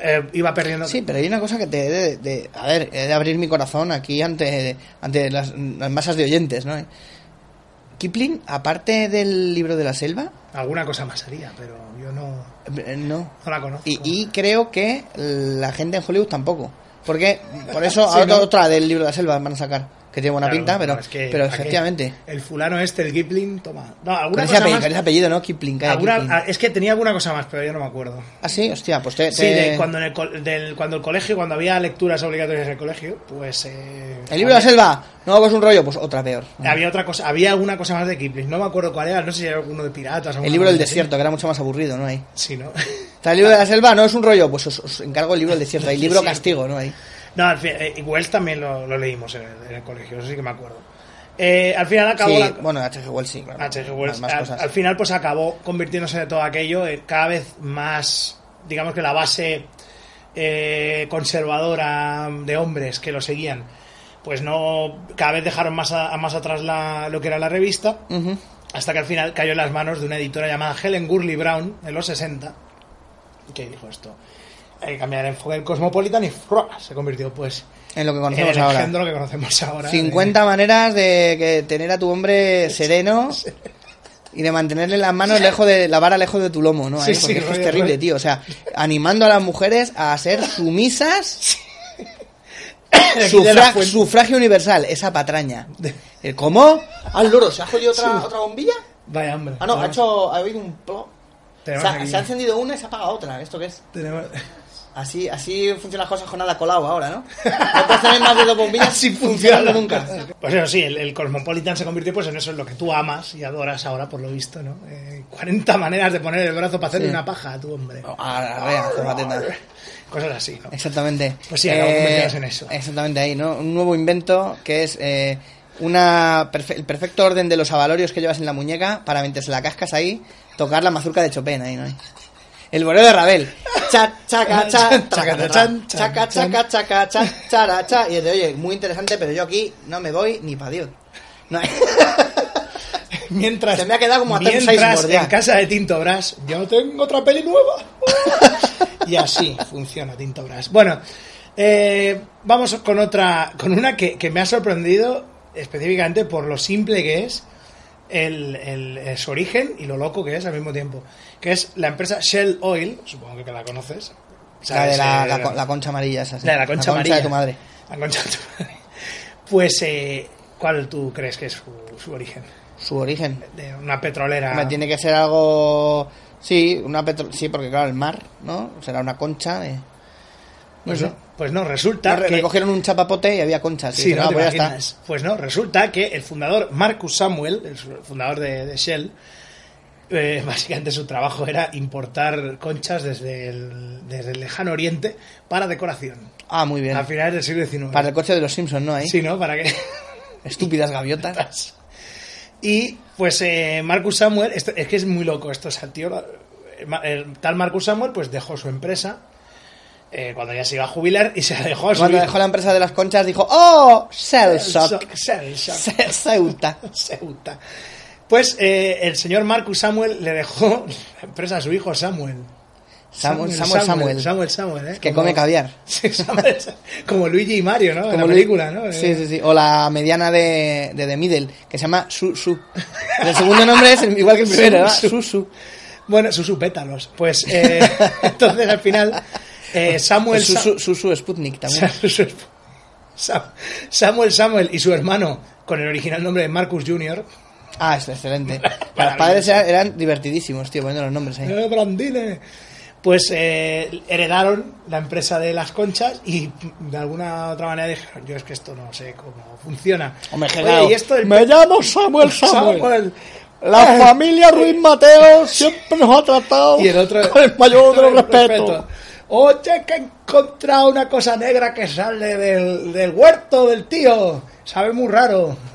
eh, iba perdiendo... Sí, pero hay una cosa que te he de, de- a ver, he de abrir mi corazón aquí ante, ante las, las masas de oyentes, ¿no? Kipling, aparte del libro de la selva, Alguna cosa más haría, pero yo no, eh, no. no la conozco. Y, y creo que la gente en Hollywood tampoco. Porque, por eso, Sí, ¿no? otra del libro de la selva van a sacar, que tiene buena Claro, pinta, pero, no, es que pero efectivamente. El fulano este, el Kipling, toma. No, alguna cosa apellido, más. con ese apellido, ¿no? Kipling, calla, alguna- Kipling. ah, es que tenía alguna cosa más, pero yo no me acuerdo. Ah, sí, hostia, pues te. Sí, de cuando, en el, del, cuando el colegio, cuando había lecturas obligatorias en el colegio, pues... eh, El libro de la selva, no, pues un rollo, pues otra peor. había otra cosa, había alguna cosa más de Kipling, no me acuerdo cuál era, no sé si era alguno de piratas. El libro del desierto, que era mucho más aburrido, ¿no? Ahí. Sí, ¿no? Está el libro de la selva, no es un rollo, pues os, os encargo el libro del desierto. Hay libro castigo, ¿no? Ahí. No, al fin, eh, Wells también lo, lo leímos en el, en el colegio, eso sí que me acuerdo. Eh, al final acabó Sí, la... bueno, H.G. Wells sí, claro. H.G. Wells, Más, cosas. al final pues acabó convirtiéndose de todo aquello en cada vez más, digamos que la base eh, conservadora de hombres que lo seguían, pues no, cada vez dejaron más, a- más atrás la- lo que era la revista, hasta que al final cayó en las manos de una editora llamada Helen Gurley Brown en los 60, que dijo esto, hay que cambiar el enfoque del Cosmopolitan y ¡frua! se convirtió pues En lo que en conocemos el ahora. que conocemos ahora. 50 maneras de que tener a tu hombre sereno y de mantenerle las manos lejos de la vara lejos de tu lomo, ¿no? Ahí, Sí, porque sí, es, que es terrible, rollo- tío. O sea, animando a las mujeres a ser sumisas. Sufra- sufragio universal, esa patraña. ¿El ¿Cómo? Al loro, ¿se ha jodido otra, otra bombilla? Vaya hombre. Ah, no, ha hecho. Ha habido un plo. Se ha, aquí- se ha encendido una y se ha apagado otra. ¿Esto qué es? tenemos- Así, así funcionan las cosas con nada colado ahora, ¿no? No puedes tener más de dos bombillas Así funcionando funciona nunca. Pues eso sí, el, el Cosmopolitan se convirtió pues en eso, en lo que tú amas y adoras ahora, por lo visto, ¿no? Eh, 40 maneras de poner el brazo para hacerle Sí. una paja a tu hombre. A la rea, Zapateta. Cosas así, ¿no? Exactamente. Pues sí, acabo convirtiéndose en eso. Exactamente ahí, ¿no? Un nuevo invento que es eh, una perfe- el perfecto orden de los avalorios que llevas en la muñeca para mientras la cascas ahí, tocar la mazurca de Chopin ahí, ¿no? El bolero de Ravel. Cha, chaca, cha, chaca, chaca, chaca, chaca. Y de, oye, muy interesante, pero yo aquí no me voy ni pa' Dios. No hay- Mientras, Se me ha quedado como a Tom mientras en casa de Tinto Brass, yo tengo otra peli nueva. y así funciona Tinto Brass. Bueno, eh, vamos con otra, con una que, que me ha sorprendido específicamente por lo simple que es el, el- el- su origen y lo loco que es al mismo tiempo. Que es la empresa Shell Oil, supongo que la conoces. La de la, la, Eh, con- la concha amarilla esa. sí. la de la concha amarilla. de tu madre. La concha de tu madre. Pues, eh, ¿cuál tú crees que es su, su origen? Su origen. De una petrolera. Tiene que ser algo. Sí, una petro... sí, porque claro, el mar, ¿no? Será una concha. de- Pues No no, pues no, resulta Re- que... Recogieron un chapapote y había conchas. Y Sí, no "Ah, pues ya está". imaginas. Pues no, resulta que el fundador Marcus Samuel, el fundador de, de Shell, eh, básicamente su trabajo era importar conchas desde el, desde el lejano oriente para decoración. Ah, muy bien. A finales del siglo XIX. Para el coche de los Simpsons, ¿no? Ahí. Sí, ¿no? Para que... Estúpidas gaviotas. Y pues eh, Marcus Samuel, esto- es que es muy loco esto, o sea, tío, el, ma- el tal Marcus Samuel pues dejó su empresa eh, cuando ya se iba a jubilar y se la dejó a Cuando dejó la empresa de las conchas dijo, ¡Oh! Celsoc. Celsoc. Ce- Ceuta. Ceuta. Pues eh, el señor Marcus Samuel le dejó la empresa a su hijo Samuel. Samuel, Samuel, Samuel. Samuel, Samuel, ¿eh? Que Como- come caviar. Como Luigi y Mario, ¿no? en la película, ¿no? Sí, Eh, sí, sí. O la mediana de, de The Middle, que se llama Su Su. El segundo nombre es igual que el primero, ¿verdad? Su-. Bueno, sus pétalos. Pues eh, entonces al final eh, Samuel Su Sa- Su, Su, Su Sputnik también. Sam- Samuel Samuel y su hermano con el original nombre de Marcus Jr. Ah, es excelente. Los padres eran, eran divertidísimos, tío, poniendo los nombres ahí. Eh, Brandine. Pues eh, heredaron la empresa de las conchas y de alguna otra manera dijeron, yo es que esto no sé cómo funciona. Hombre, Oye, claro. y esto del Me llamo Samuel Samuel. Samuel. La familia Ruiz Mateo siempre nos ha tratado Y el otro con el mayor de los con respetos. Oye, que he encontrado una cosa negra que sale del, del huerto del tío. Sabe muy raro.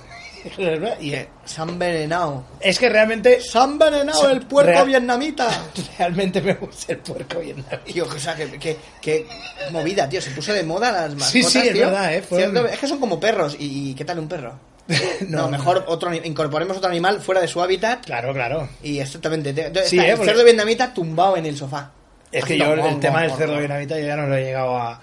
Y eh, Se han envenenado. es que realmente, Se han envenenado el puerco Real- vietnamita. realmente me gusta el puerco bien Tío, o sea, que, que, que movida, tío. Se puso de moda las mascotas, Sí, sí, es verdad, ¿eh? Cierto, Es que son como perros. ¿Y, qué tal un perro? No, No, mejor otro incorporemos otro animal fuera de su hábitat. Claro, claro. Y exactamente. Sí, está eh, el porque- cerdo vietnamita tumbado en el sofá. Es que yo el tema del cerdo vietnamita yo ya no lo he llegado a,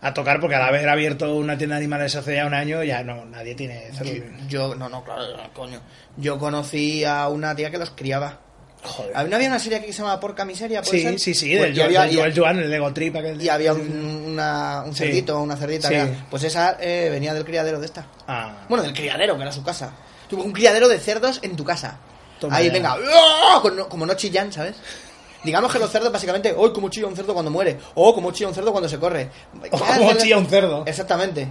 a tocar porque al haber abierto una tienda de animales hace ya un año ya no nadie tiene cerdo Yo, yo- no, no, claro, coño. Yo conocí a una tía que los criaba. Joder. ¿No había una serie aquí que se llama Porca Miseria? ¿puede Sí, ser? sí, sí, Pues del había- del Joel Joan, el Lego Trip aquel. y había un, una- un Sí. cerdito, una cerdita. Sí. que era- pues esa eh, venía del criadero de esta. Ah. Bueno, del criadero, que era su casa. Tuvo un criadero de cerdos en tu casa. Toma Ahí, ya. venga, con- como no chillan, ¿sabes? Digamos que los cerdos básicamente, ¡oh, como chilla un cerdo cuando muere! ¡Oh, como chilla un cerdo cuando se corre! O como chilla un cerdo. Exactamente.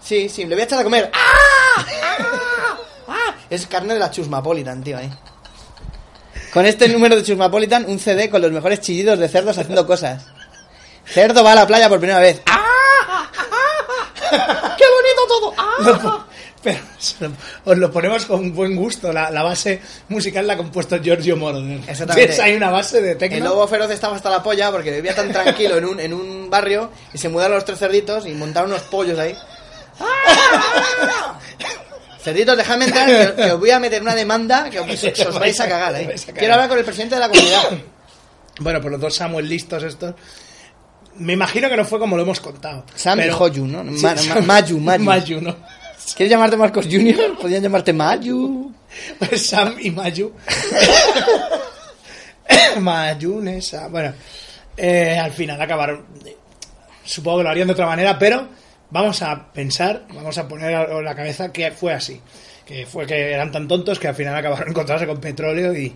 Sí, sí, le voy a echar a comer. ¡Ah! ¡Ah! ¡Ah! Es carne de la Chusmapolitan, tío, ahí. Con este número de Chusmapolitan, un CD con los mejores chillidos de cerdos haciendo cosas. Cerdo va a la playa por primera vez. ¡Ah! ¡Ah! ¡Qué bonito todo! Pero os lo ponemos con buen gusto. La, la base musical la ha compuesto Giorgio Moroder. Exactamente. Ahí una base de El tecno. lobo feroz estaba hasta la polla porque vivía tan tranquilo en un, en un barrio y se mudaron los tres cerditos y montaron unos pollos ahí. Cerditos, dejadme entrar que, que os voy a meter una demanda que os, que os vais a cagar cagar. Quiero hablar con el presidente de la comunidad. Bueno, pues los dos Samuel listos estos. Me imagino que no fue como lo hemos contado. Sam y pero- Hoyu, ¿no? Sí, Ma- Sam- ma- Mayu, Mayu. Mayu, ¿no? ¿Quieres llamarte Marcos Junior? Podrían llamarte Mayu. Pues Sam y Mayu. Mayonesa. Bueno, eh, al final acabaron. Supongo que lo harían de otra manera, pero vamos a pensar, vamos a poner en la cabeza que fue así. Que fue que eran tan tontos que al final acabaron encontrándose con petróleo y,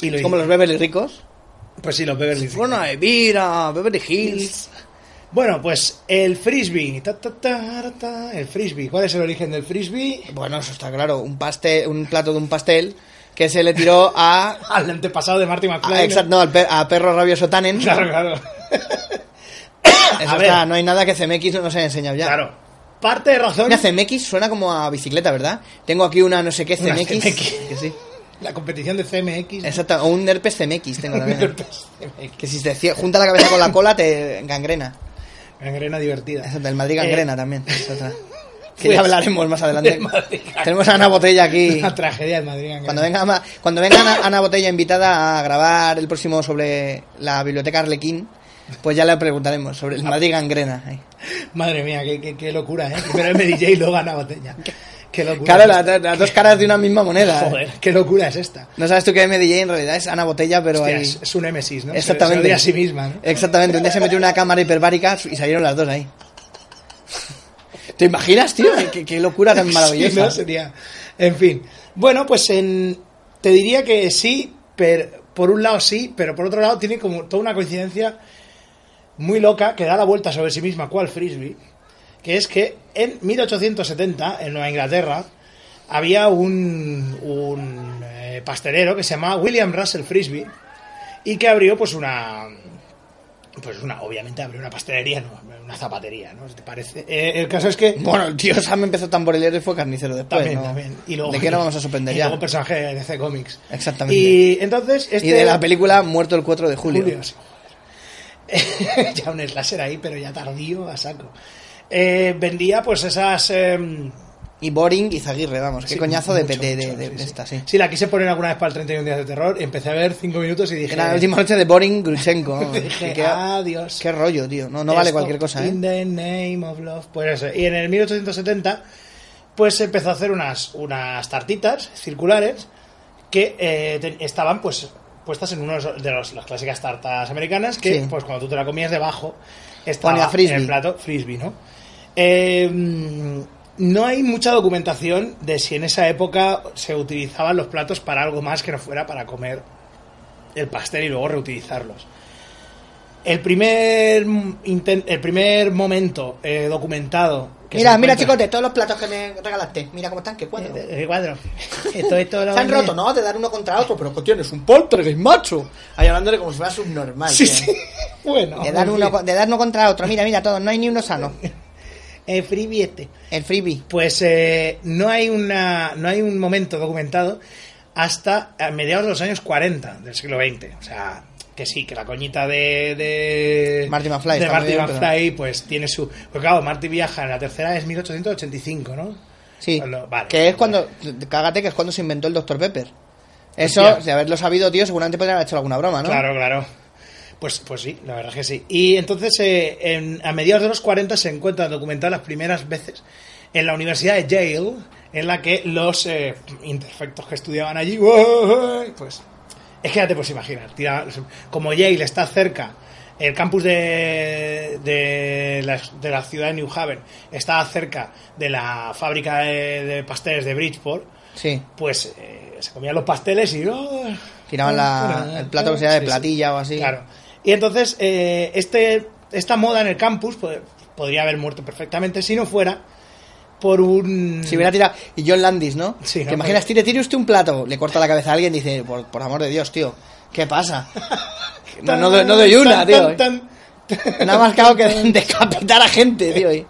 y lo como los Beverly ricos. Pues sí, los Beverly Hills. Bueno, mira, Beverly Hills. Bueno, pues el frisbee. Ta, ta, ta, ta, el frisbee. ¿Cuál es el origen del frisbee? Bueno, eso está claro. Un pastel, un plato de un pastel que se le tiró a... Al antepasado de Marty McFly. Ah, exacto, no, al per- a Perro Rabioso Tannen. Claro, claro. Eso A ver. no hay nada que CMX no nos haya enseñado ya. Claro. Parte de razón. Mira, CMX suena como a bicicleta, ¿verdad? Tengo aquí una no sé qué CMX. CMX. Que sí. La competición de CMX. Exacto, o un herpes CMX tengo también. CMX. que si te junta la cabeza con la cola te gangrena. Gangrena divertida. Exacto, el Madrid gangrena también. es otra. Que ya hablaremos más adelante. Tenemos a Ana Botella aquí. Una tragedia del Madrid. Cuando venga, cuando venga Ana, Ana Botella invitada a grabar el próximo sobre la biblioteca Arlequín, pues ya le preguntaremos sobre el Madrid gangrena. Madre mía, qué, qué, qué locura, ¿eh? Primero el MDJ y luego Ana Botella. Qué locura. Claro, la- las dos caras de una misma moneda. Joder, qué locura es esta. No sabes tú que MDJ en realidad es Ana Botella, pero Hostia, ahí... es, es un Nemesis, ¿no? Exactamente. Se, a sí misma, ¿no? Exactamente, un día se metió una cámara hiperbárica y salieron las dos ahí. ¿Te imaginas, tío? Qué, locura tan Sí, maravillosa. ¿no? Sería... En fin. Bueno, pues en... te diría que sí, pero por un lado sí, pero por otro lado tiene como toda una coincidencia muy loca que da la vuelta sobre sí misma, cual frisbee, que es que en 1870, en Nueva Inglaterra, había un, un eh, pastelero que se llamaba William Russell Frisbee y que abrió pues una pues una obviamente abrió una pastelería no una zapatería no te parece Eh, el caso es que Bueno, el tío Sam empezó tamborilero y fue carnicero después, también, ¿no? también. Y luego, ¿De qué nos vamos a sorprender y ya? luego personaje de DC Comics. Exactamente. Y entonces este Y de la película Muerto el 4 de julio. Julio, sí, ya un slasher ahí, pero ya tardío a saco. Eh, vendía pues esas... em, Y Boring y Zaguirre, vamos. Qué sí, coñazo de, mucho, de, mucho, de- sí, de sí. esta, sí. Sí, la quise poner alguna vez para el 31 días de terror. Empecé a ver 5 minutos y dije... Era la última noche de Boring Grushenko. vamos. Dije, qué- adiós. Qué rollo, tío. No, no vale cualquier cosa, ¿eh? In the name of love. Pues eso. Y en el 1870, pues se empezó a hacer unas, unas tartitas circulares que eh, te- estaban, pues, puestas en uno de los, las clásicas tartas americanas que, pues, cuando tú te la comías debajo, estaba en el plato frisbee, ¿no? Eh, no hay mucha documentación de si en esa época se utilizaban los platos para algo más que no fuera para comer el pastel y luego reutilizarlos. El primer, el primer momento eh, documentado. que Mira, mira, chicos, de todos los platos que me regalaste, mira cómo están, qué cuadro. Eh, eh, cuadro. Esto, esto lo Se han vendí- roto, ¿no? De dar uno contra otro, pero que tienes un poltergeist, macho. Ahí hablándole como si fuera subnormal. Sí, tío. sí. Bueno. De dar, uno, de dar uno contra otro. Mira, mira, todo. No hay ni uno sano. El freebie este. El freebie. Pues eh, no hay una no hay un momento documentado hasta a mediados de los años 40 del siglo XX. O sea, que sí, que la coñita de, de Marty McFly, de Marty McFly, pues tiene su pues claro, Marty viaja en la tercera es 1885, ¿no? Sí. Cuando- vale. que es cuando. Cágate, que es cuando se inventó el Dr. Pepper. Eso, Hostia. de haberlo sabido, tío, seguramente podrían haber hecho alguna broma, ¿no? Claro, claro. Pues, pues sí, la verdad es que sí. Y entonces, eh, en- a mediados de los 40 se encuentran documentadas las primeras veces en la Universidad de Yale, en la que los eh, imperfectos que estudiaban allí, pues es que ya te puedes imaginar. tira- como Yale está cerca, el campus de, de, la, de la ciudad de New Haven está cerca de la fábrica de, de pasteles de Bridgeport, Sí. pues eh, se comían los pasteles y... oh, Tiraban la- el plato que sea de platilla o así. Claro. Y entonces, eh, este, esta moda en el campus pues, podría haber muerto perfectamente si no fuera por un... Si hubiera tirado. Y John Landis, ¿no? Sí, ¿Te ¿no? imaginas? Tire, tire usted un plato. Le corta la cabeza a alguien y dice, por, por amor de Dios, tío. ¿Qué pasa? No, no, doy- no doy una, Tan, tío. tan, Nada más que hago que decapitar a gente, tío. y-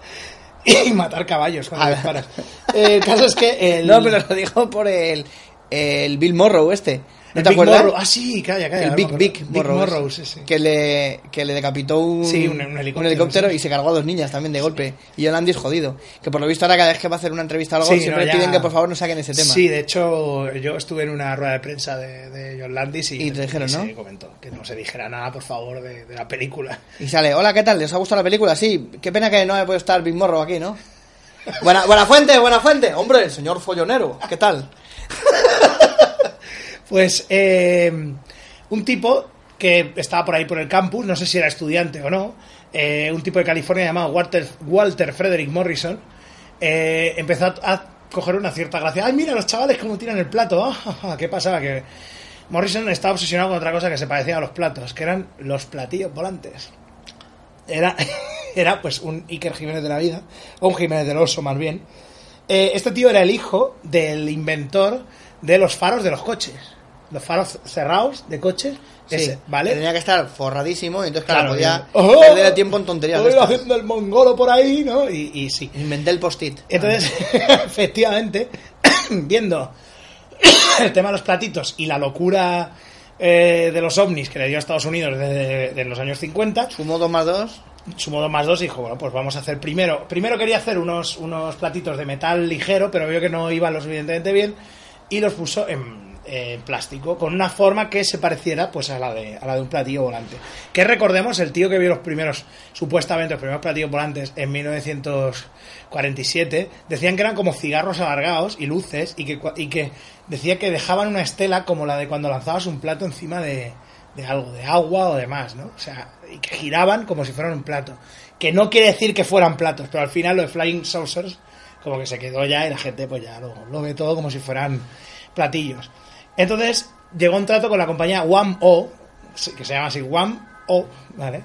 y matar caballos cuando disparas. Eh, el caso es que el... No, pero lo dijo por el, el Bill Morrow este. ¿No el te Big acuerdas? Morrow- Ah, sí, calla, calla. el no Big. Big Big Morrow, Morrow, ese, sí, sí. Que, le, que le decapitó un, Sí, un- un helicóptero, y se cargó a dos niñas también de golpe. Y John Landis jodido. Que por lo visto ahora cada vez que va a hacer una entrevista o algo siempre no, piden que por favor no saquen ese tema. Sí, de hecho, yo estuve en una rueda de prensa de, de John Landis y, Y te dijeron, ¿no? se comentó que no se dijera nada, por favor, de, de la película. Y sale, hola, ¿qué tal? ¿Les ha gustado la película? Sí, qué pena que no haya podido estar Big Morrow aquí, ¿no? Buena, buena fuente, buena fuente. Hombre, el señor follonero, ¿qué tal? Pues eh, un tipo que estaba por ahí por el campus, no sé si era estudiante o no, eh, un tipo de California llamado Walter, Walter Frederick Morrison, eh, empezó a, coger una cierta gracia. ¡Ay, mira los chavales cómo tiran el plato! Ah, ¿Qué pasaba? Que Morrison estaba obsesionado con otra cosa que se parecía a los platos, que eran los platillos volantes. Era, era pues un Iker Jiménez de la vida, o un Jiménez del Oso más bien. Eh, este tío era el hijo del inventor de los faros de los coches. Los faros cerrados de coches, ese, Sí, ¿vale? Tenía que estar forradísimo y entonces, claro, Claro, podía ¡Oh! perder el tiempo en tonterías. Estoy haciendo el mongolo por ahí, ¿no? Y, y sí. Inventé el post-it. Entonces, efectivamente, viendo el tema de los platitos y la locura eh, de los ovnis que le dio a Estados Unidos desde de los años 50, Sumo 2 más 2. sumó dos más dos y dijo, bueno, pues vamos a hacer primero. Primero quería hacer unos, unos platitos de metal ligero, pero vio que no iban lo suficientemente bien y los puso en, en plástico, con una forma que se pareciera pues a la, de, a la de un platillo volante. Que recordemos, el tío que vio los primeros, supuestamente los primeros platillos volantes en 1947, decían que eran como cigarros alargados y luces y que, y que decía que dejaban una estela como la de cuando lanzabas un plato encima de, de algo, de agua o demás, ¿no? O sea, y que giraban como si fueran un plato. Que no quiere decir que fueran platos, pero al final lo de Flying Saucers como que se quedó ya y la gente pues ya lo, lo ve todo como si fueran platillos. Entonces llegó un trato con la compañía One O, que se llama así One O, ¿vale?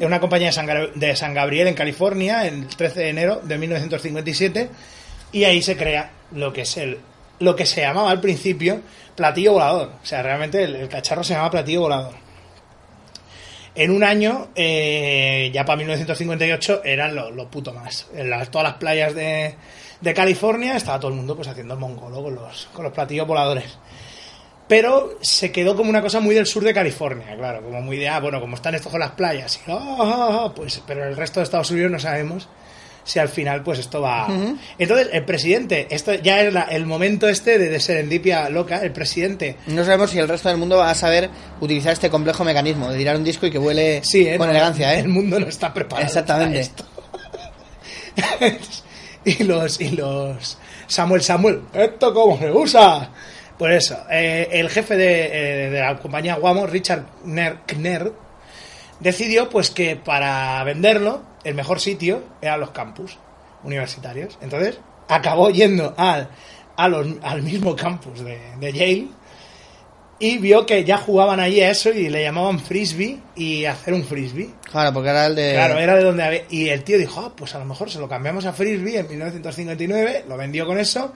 en una compañía de San, de San Gabriel, en California, el 13 de enero de 1957, y ahí se crea lo que es el lo que se llamaba al principio platillo volador. O sea, realmente el, el cacharro se llamaba platillo volador. En un año, eh, ya para 1958, eran lo, lo puto más. En las- todas las playas de, de California estaba todo el mundo pues haciendo el mongolo con los, con los platillos voladores. Pero se quedó como una cosa muy del sur de California, claro, como muy de, ah, bueno, como están estos con las playas, y, ah, ah, ah, pues, pero el resto de Estados Unidos no sabemos si al final pues esto va... Entonces, el presidente, esto ya es la- el momento este de, de serendipia loca, el presidente No sabemos si el resto del mundo va a saber utilizar este complejo mecanismo de tirar un disco y que vuele Sí, ¿eh? con elegancia, ¿eh? El mundo no está preparado. Exactamente. esto. y los y los Samuel Samuel, ¿esto cómo se usa? Por eso, eh, el jefe de, eh, de la compañía Guamo, Richard Kner, decidió pues que para venderlo, el mejor sitio eran los campus universitarios. Entonces, acabó yendo al, a los- al mismo campus de, de Yale y vio que ya jugaban allí a eso y le llamaban frisbee y hacer un frisbee. Claro, porque era el de... Claro, era de donde había... Y el tío dijo, ah, pues a lo mejor se lo cambiamos a frisbee en 1959, lo vendió con eso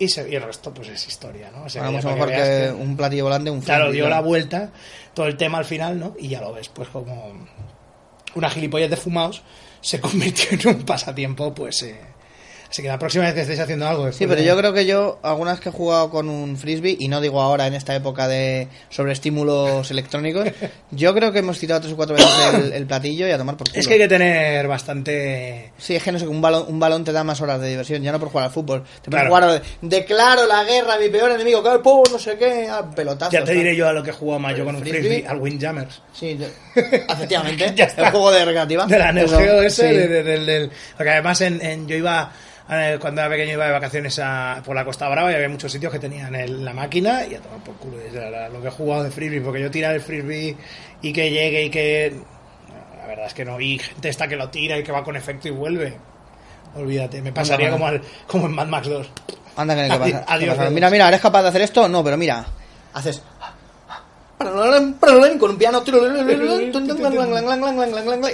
y, se, y el resto pues es historia, ¿no? O sea, mejor que un platillo volante, un Claro, dio la vuelta, todo el tema al final, ¿no? Y ya lo ves, pues como una gilipollez de fumados se convirtió en un pasatiempo, pues... eh, Así que la próxima vez que estéis haciendo algo... Sí, pero de- yo creo que yo, algunas que he jugado con un frisbee, y no digo ahora en esta época de sobreestímulos electrónicos, yo creo que hemos tirado tres o cuatro veces el, el platillo y a tomar por culo. Es que hay que tener bastante... Sí, es que no sé, un balón, un balón te da más horas de diversión, ya no por jugar al fútbol. Te Claro. a jugar de, declaro la guerra a mi peor enemigo, que pum, no sé qué, ah, pelotazo. Ya te diré yo a lo que he jugado más yo con un ¿Frisbee? frisbee, al Windjammers. Sí, efectivamente. Ya está. el juego de recreativa. De la Neo Geo ese, sí. del- del- porque además en, en- yo iba, cuando era pequeño iba de vacaciones a- por la Costa Brava y había muchos sitios que tenían el- la máquina y a tomar por culo. lo que he jugado de frisbee, porque yo tirar el frisbee y que llegue y que... La verdad es que no, y gente esta que lo tira y que va con efecto y vuelve. Olvídate, me pasaría Anda, como, al- como en Mad Max 2. Anda que no hay que adiós. Mira, mira, ¿eres capaz de hacer esto? No, pero mira, haces... Con un piano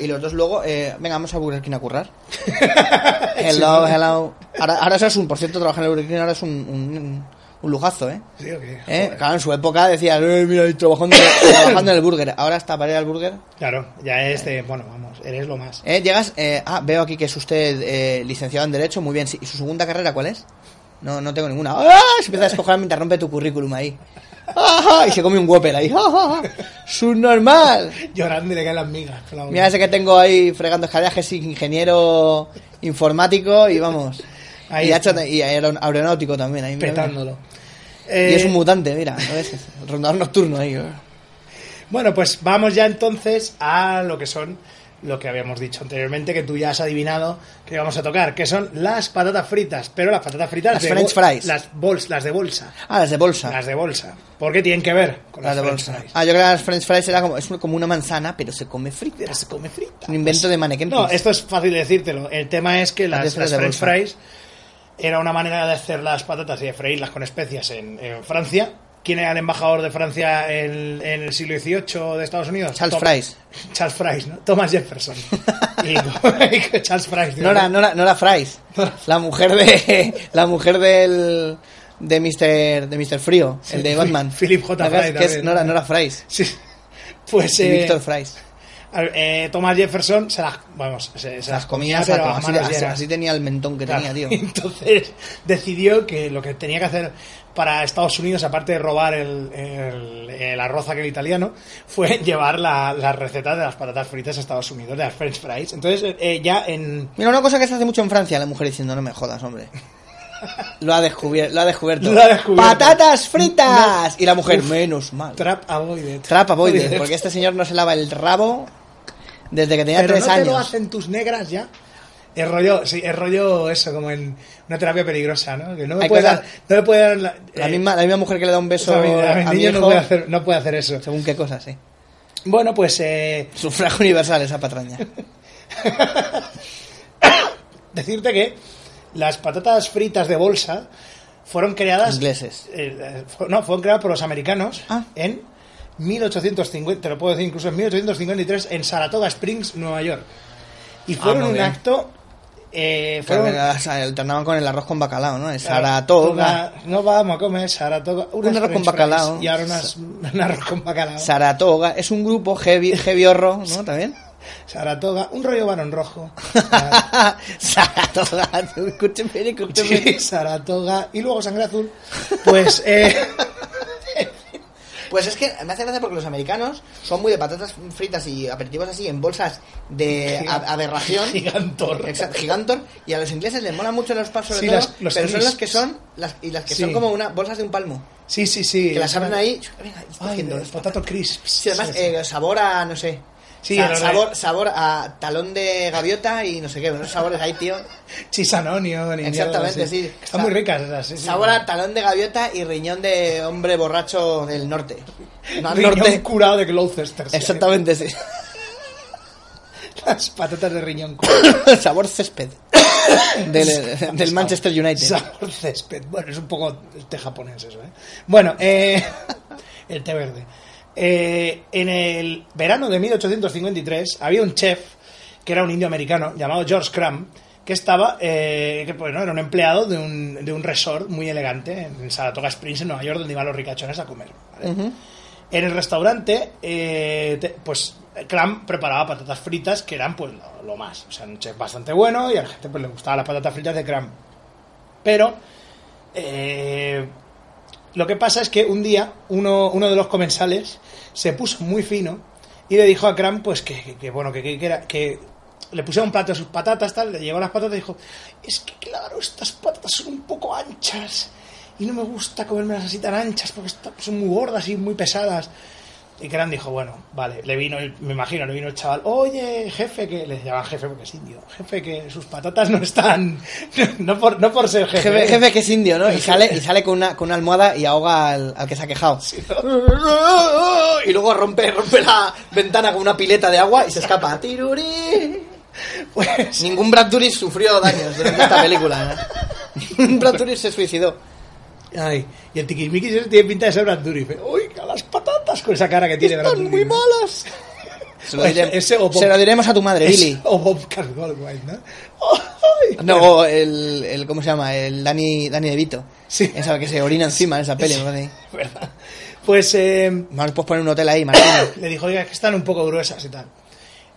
y los dos luego, eh, venga, vamos a Burger King a currar. Hello, hello. Ahora, ahora eso es un, por cierto, trabajar en el Burger King ahora es un, un, un lujazo, ¿eh? ¿Eh? Claro, en su época decías, eh, mira, trabajando, trabajando en el burger. Ahora está para ir al burger. Claro, ya es de... Bueno, vamos, eres lo más. Eh, llegas, eh, ah, veo aquí que es usted eh, licenciado en Derecho, muy bien. ¿Y su segunda carrera cuál es? No, no tengo ninguna. ¡Ah! Se empieza a descojar, me interrumpe tu currículum ahí. Y se come un Whopper ahí. ¡Ah! Subnormal. Llorando y le caen las migas. Mira ese que tengo ahí fregando escaleras, que es ingeniero informático y vamos. Ahí y, ha está. hecho- y aeron- aeronáutico también. Ahí, mira, mira. petándolo. Y Eh, es un mutante, mira. ¿no ves? Rondador nocturno ahí. Bueno, pues vamos ya entonces a lo que son lo que habíamos dicho anteriormente, que tú ya has adivinado que vamos a tocar, que son las patatas fritas, pero las patatas fritas Las de French fries. las bols, las de bolsa, Ah, las de bolsa. las de bolsa. ¿Por qué tienen que ver con las, Las de bolsa. fries? Ah, yo creo que las French fries era como, es como una manzana, pero se come frita. Pero se come frita. Un invento de Mannequin No, esto es fácil de decírtelo. El tema es que Las French fries era una manera de hacer las patatas y de freírlas con especias en, en Francia. ¿Quién era el embajador de Francia en, en el siglo XVIII de Estados Unidos? Charles Fries. Charles Fries, ¿no? Thomas Jefferson. y, y Charles Fries. No era, no era, no era. La mujer de, la mujer del, de Mr. de Mr. Frío, el de Batman. Philip J. Fry que es- también. no era, no era Fries. Sí. Pues eh, Víctor Fries. eh, Thomas Jefferson se las, vamos, se, se Las comía, pero Así, así- así tenía el mentón que Claro. tenía, tío. Entonces decidió que lo que tenía que hacer para Estados Unidos, aparte de robar el, el, el arroz aquel italiano, fue llevar la, la receta de las patatas fritas a Estados Unidos, de las French fries. Entonces eh, ya en... Mira, una cosa que se hace mucho en Francia, la mujer diciendo, no me jodas, hombre. Lo ha, descubierto, lo ha descubierto. Lo ha descubierto. ¡Patatas fritas! Y la mujer, Uf. menos mal. Trap avoided. Trap avoided, porque este señor no se lava el rabo desde que tenía Pero tres no te años. lo hacen tus negras ya. Es rollo, sí, es rollo eso, como en una terapia peligrosa, ¿no? Que no me puede dar, no me puede dar la, La eh, misma, la misma mujer que le da un beso o sea, mi- a mi a mi niño no hijo, puede, hacer, no puede hacer eso. según qué cosas, sí. Bueno, pues eh, Sufragio universal esa patraña. decirte que las patatas fritas de bolsa fueron creadas Ingleses. eh, no fueron creadas por los americanos Ah. en 1850, te lo puedo decir incluso en 1853, en Saratoga Springs, Nueva York. Y fueron muy un bien. acto. Eh, fueron, alternaban con el arroz con bacalao, ¿no? El Saratoga. No vamos a comer Saratoga. Un arroz con bacalao. Y ahora unas, un arroz con bacalao. Saratoga. Es un grupo heavy, heavy horror, ¿no? También. Saratoga. Un rollo varón rojo. Saratoga. Escúcheme, escúcheme. Sí, Saratoga. Y luego sangre azul. Pues. Eh, Pues es que me hace gracia porque los americanos son muy de patatas fritas y aperitivos así en bolsas de a- aberración. Gigantor. Exacto, gigantor. Y a los ingleses les mola mucho los pasos Sí, sobre las- todo, los pero son las que son las, y las que Sí. son como una bolsas de un palmo. Sí, sí, sí. Que las abren ahí. Venga, Ay, cogiendo. los potato crisps. Sí, además, Sí, sí. eh, sabor a, no sé. Sí, Sa- los de- sabor, sabor a talón de gaviota y no sé qué, unos sabores ahí, tío. Onion y Exactamente, sí. Están muy ricas esas. sí, sí. Sabor a talón de gaviota y riñón de hombre borracho del norte. No, Riñón norte. curado de Gloucester. Exactamente, sí. Las patatas de riñón curado. sabor césped. Del, del Manchester United. Sabor césped. Bueno, es un poco el té japonés eso, ¿eh? Bueno, eh, el té verde. Eh, en el verano de 1853 había un chef que era un indio americano llamado George Cram que estaba, eh, que bueno, era un empleado de un, de un resort muy elegante en Saratoga Springs, en Nueva York, donde iban los ricachones a comer. ¿vale? En el restaurante, eh, te- pues Cram preparaba patatas fritas que eran pues lo, lo más. O sea, un chef bastante bueno y a la gente pues le gustaban las patatas fritas de Cram. Pero eh, lo que pasa es que un día uno, uno de los comensales se puso muy fino y le dijo a Cram pues que, que- bueno que, que, era que le pusieron un plato de sus patatas tal le llegó las patatas y dijo es que claro estas patatas son un poco anchas y no me gusta comérmelas así tan anchas porque son muy gordas y muy pesadas y Cram dijo bueno vale le vino el- me imagino le vino el chaval oye jefe que le llamaban jefe porque es indio jefe que sus patatas no están no por, no por ser jefe Jefe, jefe que es indio, ¿no? Y sale, y sale con, una, con una almohada y ahoga al, al que se ha quejado. Y luego rompe, rompe la ventana con una pileta de agua y se escapa. ¡Tirurí! Pues, Ningún Brad Dourif sufrió daños durante esta película. ¿no? Brad Dourif se suicidó. Ay, y el tiquismiquis ese tiene pinta de ser Brad Dourif. ¿eh? ¡Uy, a las patatas! Con esa cara que tiene Están muy malas. Se lo, ese Bob- se lo diremos a tu madre, Billy. O Bob Caldwell, ¿no? ¡Ay! No, el, el. ¿Cómo se llama? El Dani, Dani DeVito. Sí. Esa que se orina encima en esa peli. ¿Verdad? Pues eh, puedes poner un hotel ahí, Martín. le dijo, oiga, es que están un poco gruesas y tal.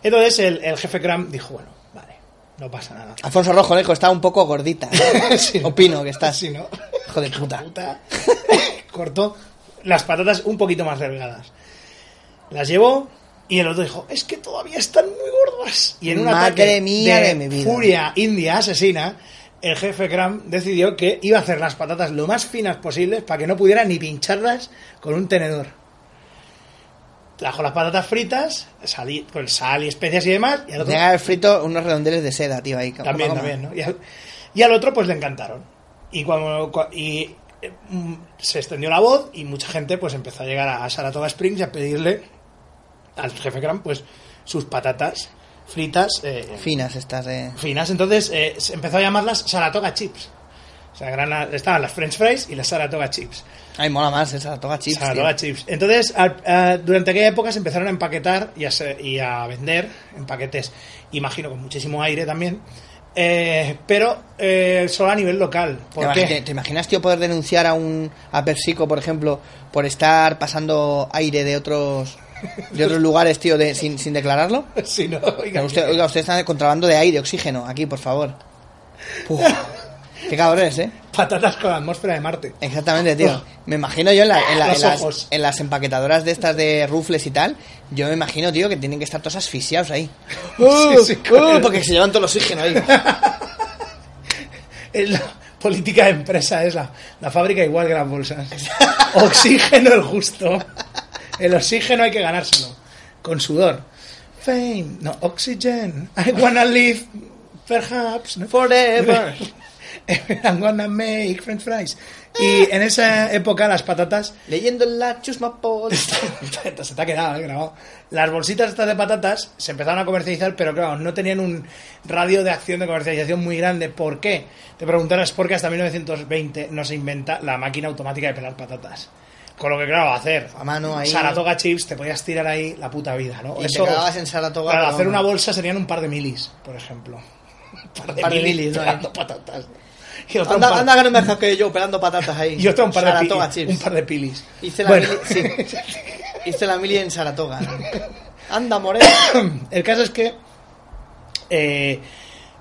Entonces el, el jefe Cram dijo, bueno, vale, no pasa nada. Alfonso Rojo, le dijo, está un poco gordita. Sí. Opino que estás. Sí, ¿no? Hijo de puta. puta. Cortó las patatas un poquito más delgadas. Las llevó y el otro dijo, es que todavía están muy gordas. Y en un Madre ataque mía de, de mi vida. furia india asesina, el jefe Cram decidió que iba a hacer las patatas lo más finas posibles para que no pudiera ni pincharlas con un tenedor. Trajo las patatas fritas, sal con sal y especias y demás, y al otro frito unos redondeles de seda, tío, ahí. también, también, ¿no? Y al, y al otro, pues le encantaron. Y cuando cua- y eh, mm, se extendió la voz y mucha gente pues empezó a llegar a Saratoga Springs y a pedirle al jefe Cram pues sus patatas fritas eh, Finas estas de... finas. Entonces eh, se empezó a llamarlas Saratoga Chips. O sea, eran- estaban las French fries y las Saratoga Chips. Ay, mola más esa toga chips, Saratoga tío. Chips. Entonces, al- eh, durante aquella época se empezaron a empaquetar y a, y a vender en paquetes, imagino con muchísimo aire también, eh, pero eh, solo a nivel local. ¿Te, ¿Por qué? te imaginas, tío, poder denunciar a un a Persico, por ejemplo, por estar pasando aire de otros de otros lugares, tío, de, sin, sin declararlo? Si no, oiga, usted, oiga, usted está contrabando de aire, oxígeno, aquí, por favor. Puf. Qué cabrones, ¿eh? Patatas con atmósfera de Marte. Exactamente, tío. Me imagino yo en, la- en la- en las, en las empaquetadoras de estas de rufles y tal, yo me imagino, tío, que tienen que estar todos asfixiados ahí. sí, con el- porque se llevan todo el oxígeno ahí. Es la política de empresa, es la, la fábrica igual que las bolsas. Oxígeno el justo. El oxígeno hay que ganárselo. Con sudor. Fame, no, oxygen. I wanna live, perhaps. Forever. I'm gonna make french fries. Y en esa época las patatas Leyendo la chusma pod. se te ha quedado eh, grabado. Las bolsitas estas de patatas se empezaron a comercializar, pero claro, no tenían un radio de acción de comercialización muy grande. ¿Por qué? Te preguntarás por qué hasta 1920 no se inventa la máquina automática de pelar patatas. Con lo que, claro, hacer A mano ahí. Saratoga chips te podías tirar ahí la puta vida, ¿no? Y te cagabas en Saratoga, Claro, pero hacer una bolsa serían un par de milis, por ejemplo. Un par de, par de milis, pelando patatas. Y Anda, par, anda que no me dejas que yo pelando patatas ahí. y otra un par de pilis. Un par de pilis. Hice la, Bueno. mili, sí. Hice la mili en Saratoga. Anda, moreno. El caso es que eh,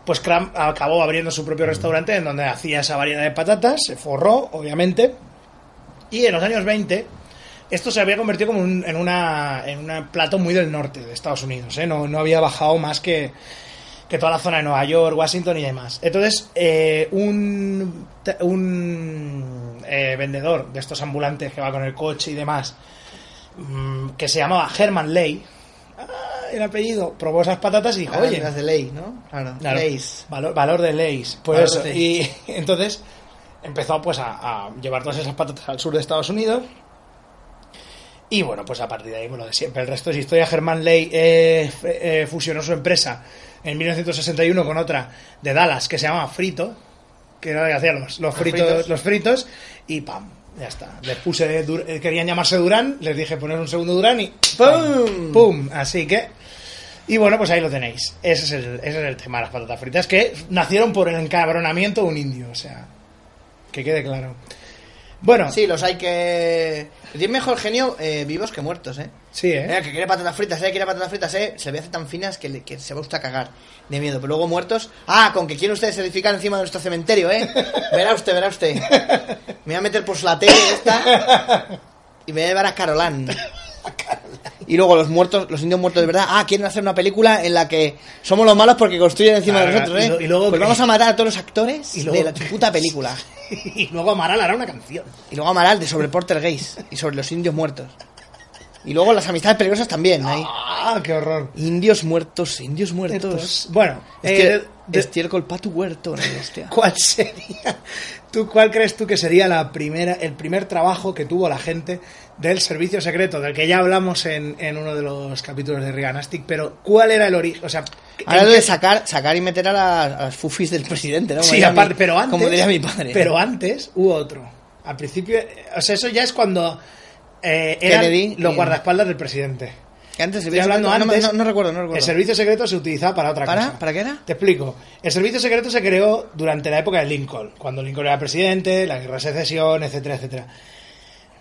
pues Cram acabó abriendo su propio restaurante en donde hacía esa variedad de patatas, se forró, obviamente, y en los años 20 esto se había convertido como un- en, una, en un plato muy del norte de Estados Unidos, ¿eh? no, no había bajado más que, que toda la zona de Nueva York, Washington y demás. Entonces, eh, un, un eh, vendedor de estos ambulantes que va con el coche y demás, mm, que se llamaba Herman Ley, ah, el apellido, probó esas patatas y dijo, Ah, oye, las de ley, ¿no? Claro. Claro, Leys. Valor, valor de leyes. Pues Valor eso. de Y entonces empezó pues a, a llevar todas esas patatas al sur de Estados Unidos. Y bueno, pues a partir de ahí, bueno, de siempre. El resto es historia. Germán Ley eh, eh, fusionó su empresa en 1961 con otra de Dallas que se llamaba Frito, que era la que los, los, fritos, fritos. los fritos, y pam, ya está. Les puse, eh, querían llamarse Durán, les dije poner un segundo Durán y ¡Pum! ¡Pum! Así que. Y bueno, pues ahí lo tenéis. Ese es el, ese es el tema de las patatas fritas, que nacieron por el encabronamiento de un indio, o sea. Que quede claro. Bueno, sí, Sí, los hay que. Tienen mejor genio eh, vivos que muertos, ¿eh? ¿eh? Mira, que quiere patatas fritas, eh, quiere patatas fritas, eh. Se ve hace tan finas que, le- que se va usted a cagar de miedo. Pero luego muertos. Ah, con que quieren ustedes edificar encima de nuestro cementerio, eh. Verá usted, verá usted. Me voy a meter por la tele esta. Y me voy a llevar a Carolán. Y luego los muertos, los indios muertos de verdad. Ah, quieren hacer una película en la que somos los malos porque construyen encima de nosotros, eh. y luego pues vamos a matar a todos los actores Y luego- de la puta película. y luego Amaral hará una canción. Y luego Amaral de sobre Porter Gays y sobre los indios muertos. Y luego las amistades peligrosas también, ahí. ¡Ah, qué horror! Indios muertos, indios muertos. Bueno, Es eh, que de- de- estiércol pa' tu huerto, ¿no? hostia. ¿cuál sería? ¿Tú cuál crees tú que sería la primera, el primer trabajo que tuvo la gente del servicio secreto, del que ya hablamos en, en uno de los capítulos de Riganastic, pero ¿cuál era el origen? O sea, Ahora ¿en lo qué- de sacar, sacar y meter a las, a las fufis del presidente, ¿no? Como Sí, aparte, mi- pero antes. Como diría mi padre. Pero antes hubo otro. Al principio, o sea, eso ya es cuando eh, eran Kennedy los guardaespaldas del presidente. Que antes se Estoy hablando no, no, antes. no, no recuerdo, no recuerdo. El servicio secreto se utilizaba para otra ¿Para? cosa. ¿Para qué era? Te explico. El servicio secreto se creó durante la época de Lincoln, cuando Lincoln era presidente, la guerra de secesión, etcétera, etcétera.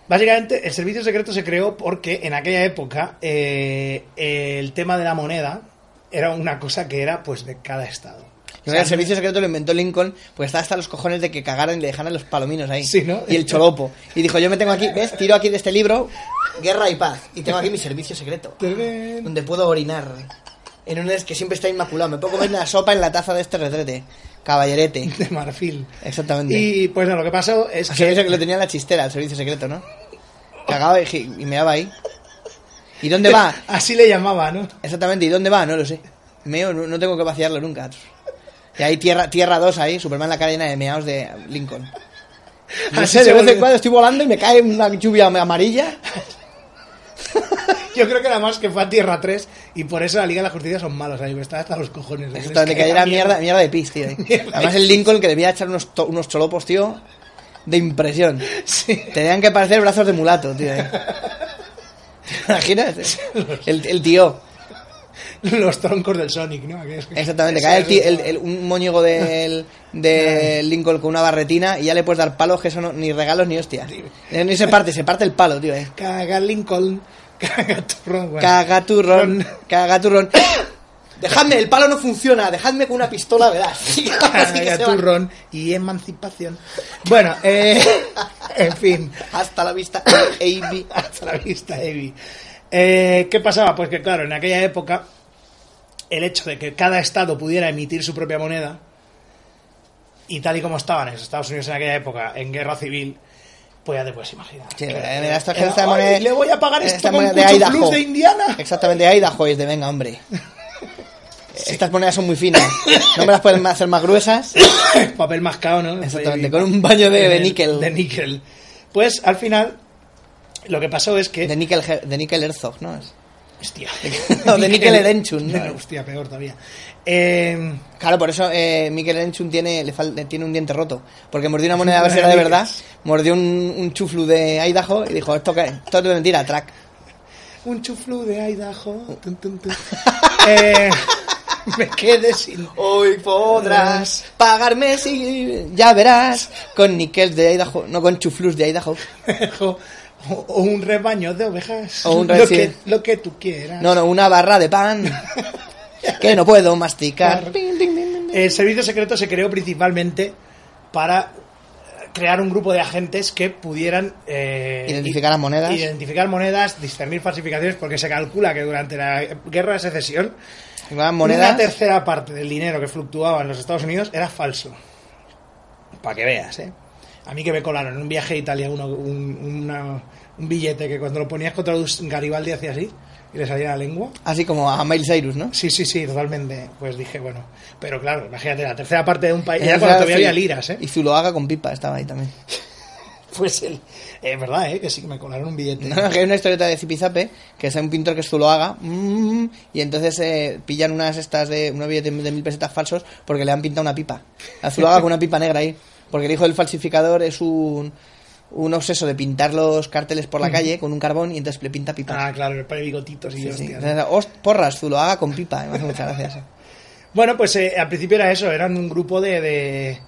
Básicamente, el servicio secreto se creó porque en aquella época eh, el tema de la moneda era una cosa que era pues de cada estado. El servicio secreto lo inventó Lincoln porque estaba hasta los cojones de que cagaran y le dejaran los palominos ahí. Sí, ¿no? Y el cholopo. Y dijo, yo me tengo aquí, ¿ves? Tiro aquí de este libro, Guerra y Paz. Y tengo aquí mi servicio secreto. Tarán. Donde puedo orinar. En un es que siempre está inmaculado. Me puedo comer una sopa en la taza de este retrete. Caballerete. de marfil. Exactamente. Y pues no, lo que pasó es O sea, eso que que lo tenía en la chistera, el servicio secreto, ¿no? Cagaba y, y me daba ahí. ¿Y dónde va? así le llamaba, ¿no? Exactamente, ¿y dónde va? No lo sé. Meo, no tengo que vaciarlo nunca. Y ahí tierra, tierra 2 ahí, Superman en la cara llena de meados de Lincoln. No sé, de vez en cuando estoy volando y me cae una lluvia amarilla. Yo creo que nada más que fue a Tierra 3 y por eso la Liga de la Justicia son malos ahí, me está hasta los cojones. Exactamente, Les que era mierda, mierda de pis, tío. ahí. Además el Lincoln que debía echar unos, to- unos cholopos, tío, de impresión. Sí. Tenían que parecer brazos de mulato, tío. ¿Te imaginas? El, el tío. Los troncos del Sonic, ¿no? Exactamente, cae el, el- el- un moñigo del de Lincoln con una barretina y ya le puedes dar palos que eso no, ni regalos ni hostias. Eh, Ni se parte, se parte el palo, tío. Eh. Caga Lincoln, caga turrón. bueno. Caga turrón, caga turrón. Dejadme, el palo no funciona, dejadme con una pistola, verás. Turrón y emancipación. Bueno, eh, en fin, Hasta la vista, AB. hasta la vista, Evi. Eh, ¿Qué pasaba? Pues que claro, en aquella época el hecho de que cada estado pudiera emitir su propia moneda y tal y como estaban en Estados Unidos en aquella época en guerra civil, pues ya te puedes imaginar. Sí, Que- eh, mira, esta, era, esta "Ay, moneda- le voy a pagar esta esto con moneda de Idaho. De Indiana. Exactamente, de Idaho, es de venga, hombre. Estas monedas son muy finas. No me las pueden hacer más gruesas. Papel mascado, ¿no? Exactamente, con un baño de- de el- níquel. De níquel. Pues al final, lo que pasó es que. De Her- de Nickel Herzog, ¿no? Es- Hostia. O de Mikel Erenchun, ¿no? Hostia, peor todavía. Eh, Claro, por eso eh, Mikel Enchun tiene, le fal- tiene un diente roto. Porque mordió una moneda a ver si era de verdad, mordió un, un chuflu de Idaho y dijo, esto, que, esto es mentira, track. un chuflu de Idaho. Eh, me quedé sin. Hoy podrás pagarme si ya verás con níquel de Idaho, no con chuflus de Idaho. O, o un rebaño de ovejas. O un lo, que, lo que tú quieras. No, no, una barra de pan que no puedo masticar. El servicio secreto se creó principalmente para crear un grupo de agentes que pudieran eh, Identificar las monedas. identificar monedas, discernir falsificaciones, porque se calcula que durante la guerra de secesión Las una monedas. tercera parte del dinero que fluctuaba en los Estados Unidos era falso. Para que veas, ¿eh? A mí que me colaron en un viaje a Italia uno- un, una- un billete que cuando lo ponías contra Garibaldi hacía así y le salía la lengua. Así como a Miles Cyrus, ¿no? Sí, sí, sí, totalmente. Pues dije, bueno, pero claro, imagínate, la tercera parte de un país, Era cuando todavía había liras, ¿eh? Y Zuloaga con pipa estaba ahí también. Pues el, es verdad, ¿eh? Que sí, que me colaron un billete. No, no, que hay una historieta de Zipizape, que es un pintor que es Zuloaga, mm, y entonces eh, pillan unas estas de unos billetes de mil pesetas falsos porque le han pintado una pipa. A Zuloaga con una pipa negra ahí. Porque el hijo del falsificador es un, un obseso de pintar los carteles por la calle con un carbón y entonces le pinta pipas. Ah, claro, el par de bigotitos y Sí, sí. hostias. Entonces, "Host- porras, Zuloaga con pipa. Me hace mucha gracia eso. Bueno, pues eh, al principio era eso, eran un grupo de, de,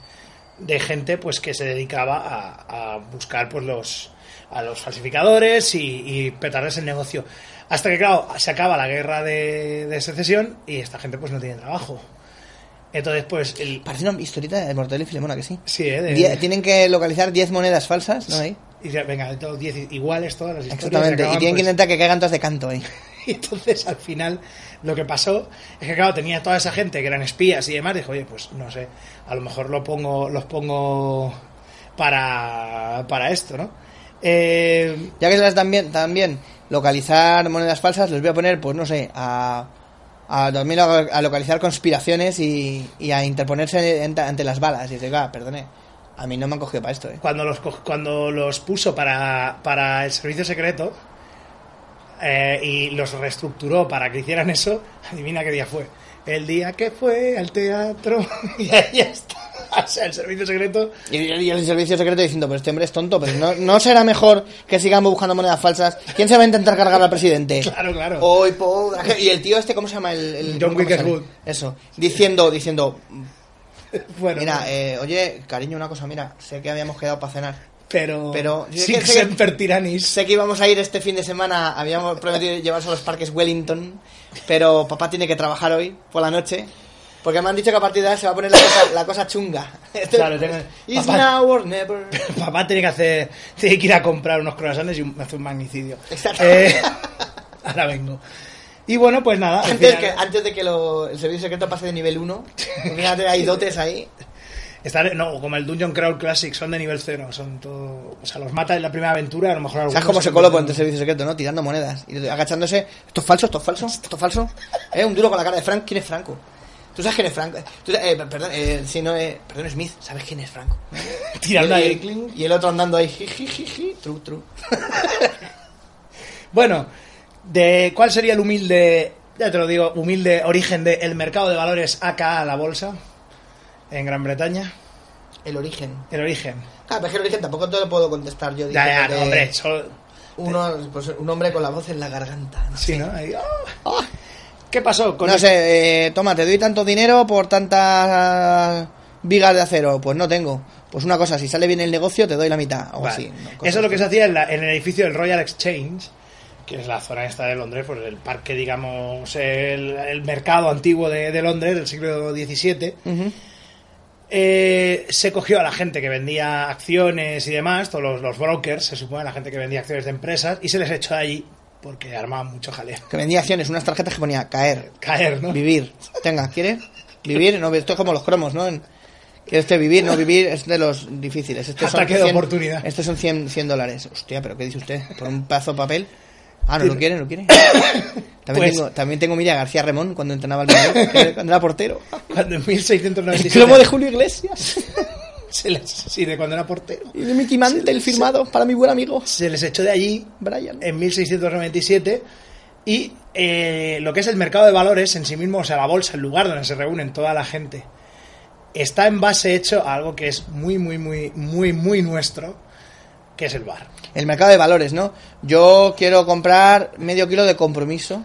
de gente pues que se dedicaba a, a buscar pues los a los falsificadores y, y petarles el negocio. Hasta que, claro, se acaba la guerra de, de secesión y esta gente pues no tiene trabajo. Entonces, pues, el, Parece una historieta de Mortadelo y Filemona, que sí. sí, ¿eh? De- Die- tienen que localizar 10 monedas falsas, ¿no? Ahí. y venga, de todos 10 iguales todas las historias. Exactamente. Y tienen que pues, intentar que caigan todas de canto ahí. Y entonces al final lo que pasó es que claro, tenía toda esa gente que eran espías y demás, dijo, oye, pues no sé, a lo mejor lo pongo, los pongo para, para esto, ¿no? Eh, Ya que se las dan bien, también localizar monedas falsas, les voy a poner, pues no sé, a, a también a, localizar conspiraciones y, y a interponerse ante, las balas. Y dice, ah, perdone, a mí no me han cogido para esto, ¿eh? cuando los cuando los puso para, para el servicio secreto eh, y los reestructuró para que hicieran eso, adivina qué día fue. El día que fue al teatro y ahí está. O sea, el servicio secreto Y, y el servicio secreto diciendo, pero este hombre es tonto, pero no, no será mejor que sigamos buscando monedas falsas. ¿Quién se va a intentar cargar al presidente? Claro, claro. Hoy Y el tío este, ¿cómo se llama? El, el- John. Wickerwood. Eso. Diciendo, diciendo, bueno, mira, eh, oye, cariño, una cosa, mira, sé que habíamos quedado para cenar. pero, pero- sé que- sé que-. Sé que íbamos a ir este fin de semana, habíamos prometido llevarse a los parques Wellington, pero papá tiene que trabajar hoy por la noche. Porque me han dicho que a partir de ahora se va a poner la cosa, la cosa chunga. Claro, tengo- It's papá- now or never. Papá tiene que hacer, tiene que ir a comprar unos croissants y un, hacer un magnicidio. Exacto. Eh, ahora vengo. Y bueno, pues nada. al Antes, final- que, antes de que lo- el servicio secreto pase de nivel 1, fíjate, hay dotes ahí. Estar- no, como el Dungeon Crawl Classic, son de nivel 0. Son todo, o sea, los mata en la primera aventura, a lo mejor ¿Sabes cómo se de- por el servicio secreto, no? Tirando monedas. Y agachándose. ¿Esto es falso? ¿Esto es falso? ¿Esto es falso? ¿Eh? Un duro con la cara de Frank. ¿Quién es Franco? ¿Tú sabes quién es Franco? ¿Tú sabes- eh, perdón, eh, si no, eh, perdón, Smith. ¿Sabes quién es Franco? Tirando ahí. y el otro andando ahí. Jijijiji. True, true. Bueno, de ¿cuál sería el humilde, ya te lo digo, humilde origen del mercado de valores acá la bolsa en Gran Bretaña? El origen. El origen. Ah, pero es que el origen tampoco te lo puedo contestar yo. Ya, ya, no, que hombre, solo- Uno, pues, un hombre con la voz en la garganta. ¿no? sí, ¿no? Ahí, ¡ah! ¿Qué pasó con No el- sé, eh, toma, te doy tanto dinero por tantas vigas de acero. Pues no tengo. Pues una cosa, si sale bien el negocio, te doy la mitad. O Vale. así. ¿no? Cosas Eso es lo que se hacía en, la- en el edificio del Royal Exchange, que es la zona esta de Londres, pues el parque, digamos, el, el mercado antiguo de, de Londres del siglo XVII. Eh, se cogió a la gente que vendía acciones y demás, todos los, los brokers, se supone, la gente que vendía acciones de empresas, y se les echó de allí porque armaban mucho jaleo. Que vendía acciones, unas tarjetas que ponía caer, Caer, ¿no? vivir. Tenga, ¿quiere? Vivir, no, esto es como los cromos, ¿no? En- ¿Quiere usted vivir? No vivir es de los difíciles. Este son Ataque de oportunidad. Estos son 100, 100 dólares. Hostia, ¿pero qué dice usted? ¿Por un pedazo de papel? Ah, ¿no lo quiere? ¿No quiere? También, Pues- tengo, también tengo Miriam García Remón cuando entrenaba al que- cuando era portero. Cuando en El 1697... cromo de Julio Iglesias. se les- sí, de cuando era portero. Y de Mickey Mantle firmado para mi buen amigo Se les echó de allí Brian. en 1697 Y eh, lo que es el mercado de valores en sí mismo, o sea, la bolsa, el lugar donde se reúnen toda la gente, está en base hecho a algo que es muy, muy, muy, muy, muy nuestro, que es el bar. El mercado de valores, ¿no? Yo quiero comprar medio kilo de compromiso.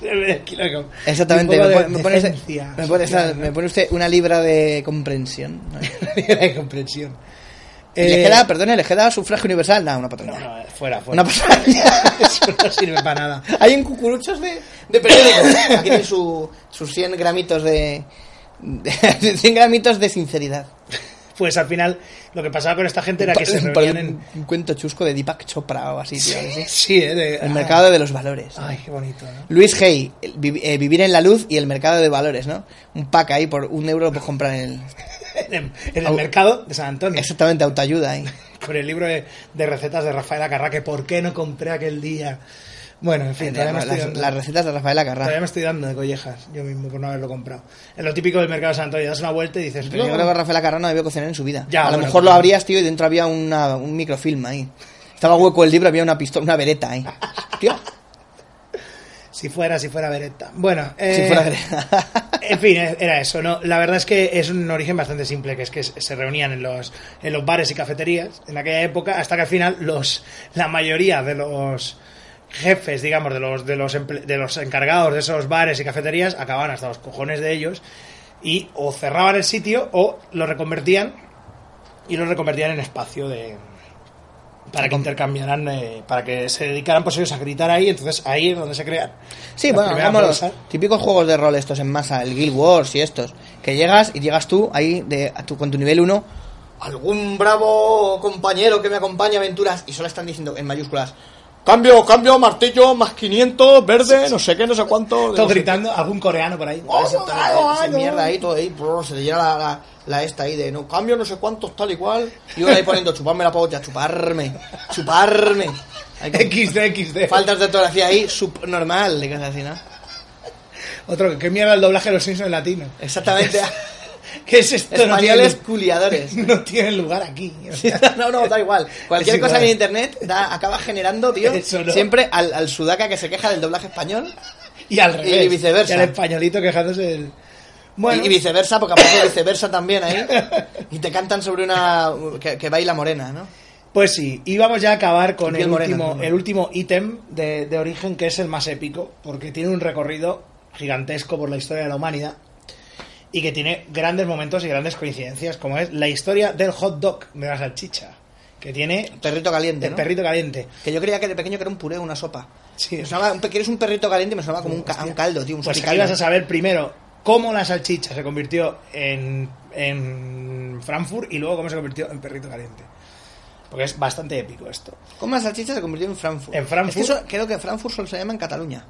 Exactamente. Me de pone, me pone usted, me pone- social, ¿no? me pone usted una libra de comprensión. ¿no? de comprensión. ¿Y ¿Le Eh, queda, perdone, le queda sufragio universal? No, una No, patronal. no, fuera, fuera. Una. Eso no sirve para nada. Hay en cucuruchos de, de periódico. Aquí tiene su, sus 100 gramitos de, de 100 gramitos de sinceridad. Pues al final, lo que pasaba con esta gente era que se Un- reunían en. un cuento chusco de Deepak Chopra o así, tío. Sí, eh, de- El ah. mercado de los valores. Ay, qué bonito, ¿no? Luis Hay, vi- eh, vivir en la luz y el mercado de valores, ¿no? Un pack ahí por un euro puedes comprar en el... En el, Au- mercado de San Antonio. Exactamente, autoayuda ahí. Con el libro de, de recetas de Rafael Acarrá, que por qué no compré aquel día. Bueno, en fin, todavía me, estoy Las, dando, las recetas de Rafaela todavía Carrá. me estoy dando de collejas yo mismo por no haberlo comprado. Es lo típico del mercado de San Antonio, das una vuelta y dices. Pero yo creo que Rafaela Carrá no debió cocinar en su vida. Ya, a lo mejor lo abrías, tío, y dentro había una, un microfilm ahí. Estaba hueco el libro, había una pistola, una vereta ahí. Tío, Si fuera, si fuera Beretta. Bueno, eh, si fuera vereta. En fin, eh, era eso, ¿no? La verdad es que es un origen bastante simple, que es que se reunían en los, en los bares y cafeterías en aquella época, hasta que al final los, la mayoría de los jefes, digamos, de los, de los, de los encargados de esos bares y cafeterías acababan hasta los cojones de ellos y o cerraban el sitio o lo reconvertían y lo reconvertían en espacio de para que intercambiaran eh, para que se dedicaran pues ellos a gritar ahí entonces ahí es donde se crean. Sí, bueno, hagamos los típicos juegos de rol estos en masa, el Guild Wars y estos, que llegas y llegas tú ahí de, a tu, con tu nivel 1, algún bravo compañero que me acompañe a aventuras y solo están diciendo en mayúsculas, cambio, cambio, martillo, más 500, verde, no sé qué, no sé cuánto. todo gritando algún coreano por ahí Esa mierda ahí, todo ahí, se le llena la, la, la esta ahí de no cambio, no sé cuántos, tal y cual. Y uno ahí poniendo chuparme la polla, chuparme, chuparme. XD, XD. faltas de ortografía ahí, subnormal, de cosas así, ¿no? Otro, ¿qué mierda el doblaje de los Simpsons en latino? Exactamente. ¿Qué es esto? No Españoles tiene, culiadores. no tiene lugar aquí. no, no, da igual. Cualquier cosa en internet da- acaba generando, tío, no. siempre al, al sudaca que se queja del doblaje español Y al revés. Y viceversa. Y al españolito quejándose del... Bueno, y, y viceversa, porque aparece viceversa también ahí. Y te cantan sobre una. que, que baila morena, ¿no? pues sí. Y vamos ya a acabar con el morena, último, el último ítem de, de origen, que es el más épico, porque tiene un recorrido gigantesco por la historia de la humanidad y que tiene grandes momentos y grandes coincidencias, como es la historia del hot dog de la salchicha, que tiene Perrito caliente, el ¿no? perrito caliente. Que yo creía que de pequeño que era un puré, una sopa. Sí. Me sonaba, un ¿Quieres un perrito caliente? Me sonaba como un, ca- un caldo, tío. Un Pues aquí vas a saber primero cómo la salchicha se convirtió en, en Frankfurt y luego cómo se convirtió en perrito caliente. Porque es bastante épico esto. ¿Cómo la salchicha se convirtió en Frankfurt? En Frankfurt. Es que eso- creo que Frankfurt solo se llama en Cataluña.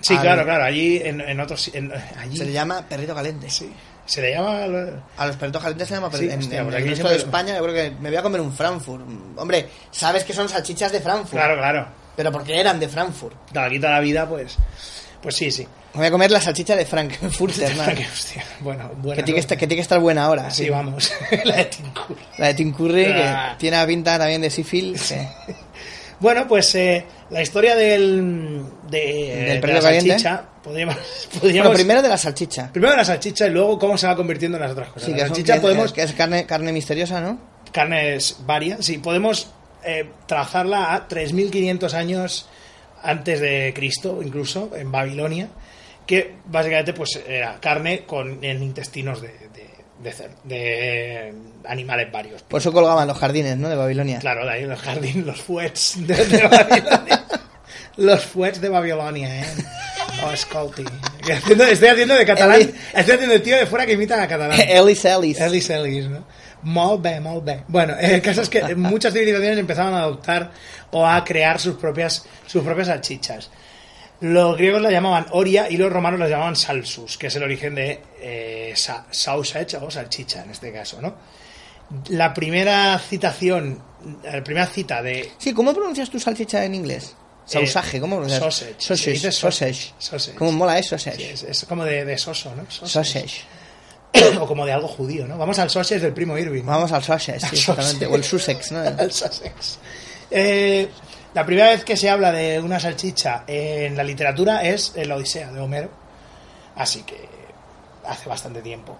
Sí, claro, claro. Allí, en, en otros... en- allí Se le llama perrito caliente. sí. Se le llama... A los perritos calientes se llama Sí, perrito. en, hostia, en el resto de España yo creo que me voy a comer un Frankfurt. Hombre, sabes que son salchichas de Frankfurt. Claro, claro. Pero porque eran de Frankfurt. Claro, aquí toda la vida, pues... Pues sí, sí. Me voy a comer la salchicha de Frankfurter, ¿no? Que, hostia, bueno, buena. Que tiene que, estar, que tiene que estar buena ahora. Sí, sí. vamos. la de Tim Curry. La de Tim Curry, Ah. que tiene la pinta también de Sifil. que- Bueno, pues eh, la historia del... De, de perrito la salchicha, podríamos... Bueno, primero de la salchicha. Primero la salchicha y luego cómo se va convirtiendo en las otras cosas. Sí, la que, salchicha podemos... que es carne, carne misteriosa, ¿no? Carnes varias, sí, podemos eh, trazarla a 3.500 años antes de Cristo, incluso, en Babilonia, que básicamente pues era carne con en intestinos de, de, de cer- de animales varios. Por eso colgaban los jardines, ¿no? De Babilonia. Claro, de ahí los jardines, los fuets de, de Babilonia. los fuets de Babilonia, ¿eh? Oh, escolti. Estoy haciendo, de catalán. Estoy haciendo el tío de fuera que imita a catalán. Ellis Ellis. Ellis Ellis, ¿no? Molt bé. Bueno, el caso es que muchas civilizaciones empezaban a adoptar o a crear sus propias, sus propias salchichas. Los griegos la llamaban oria y los romanos la llamaban salsus, que es el origen de eh, sa- sausage o salchicha en este caso, ¿no? La primera citación, la primera cita de Sí, ¿cómo pronuncias tu salchicha en inglés? Sausage, ¿cómo pronuncias? Eh, sausage. Sausage. Sausage. sausage. ¿Cómo mola eso? Sí, Sausage. es, es como de, de soso, ¿no? Sausage. o como de algo judío, ¿no? Vamos al sausage del primo Irving. ¿no? Vamos al sausage, sí, exactamente. O el Sussex, ¿no? Al Sussex. Eh, La primera vez que se habla de una salchicha en la literatura es en la Odisea de Homero. Así que hace bastante tiempo.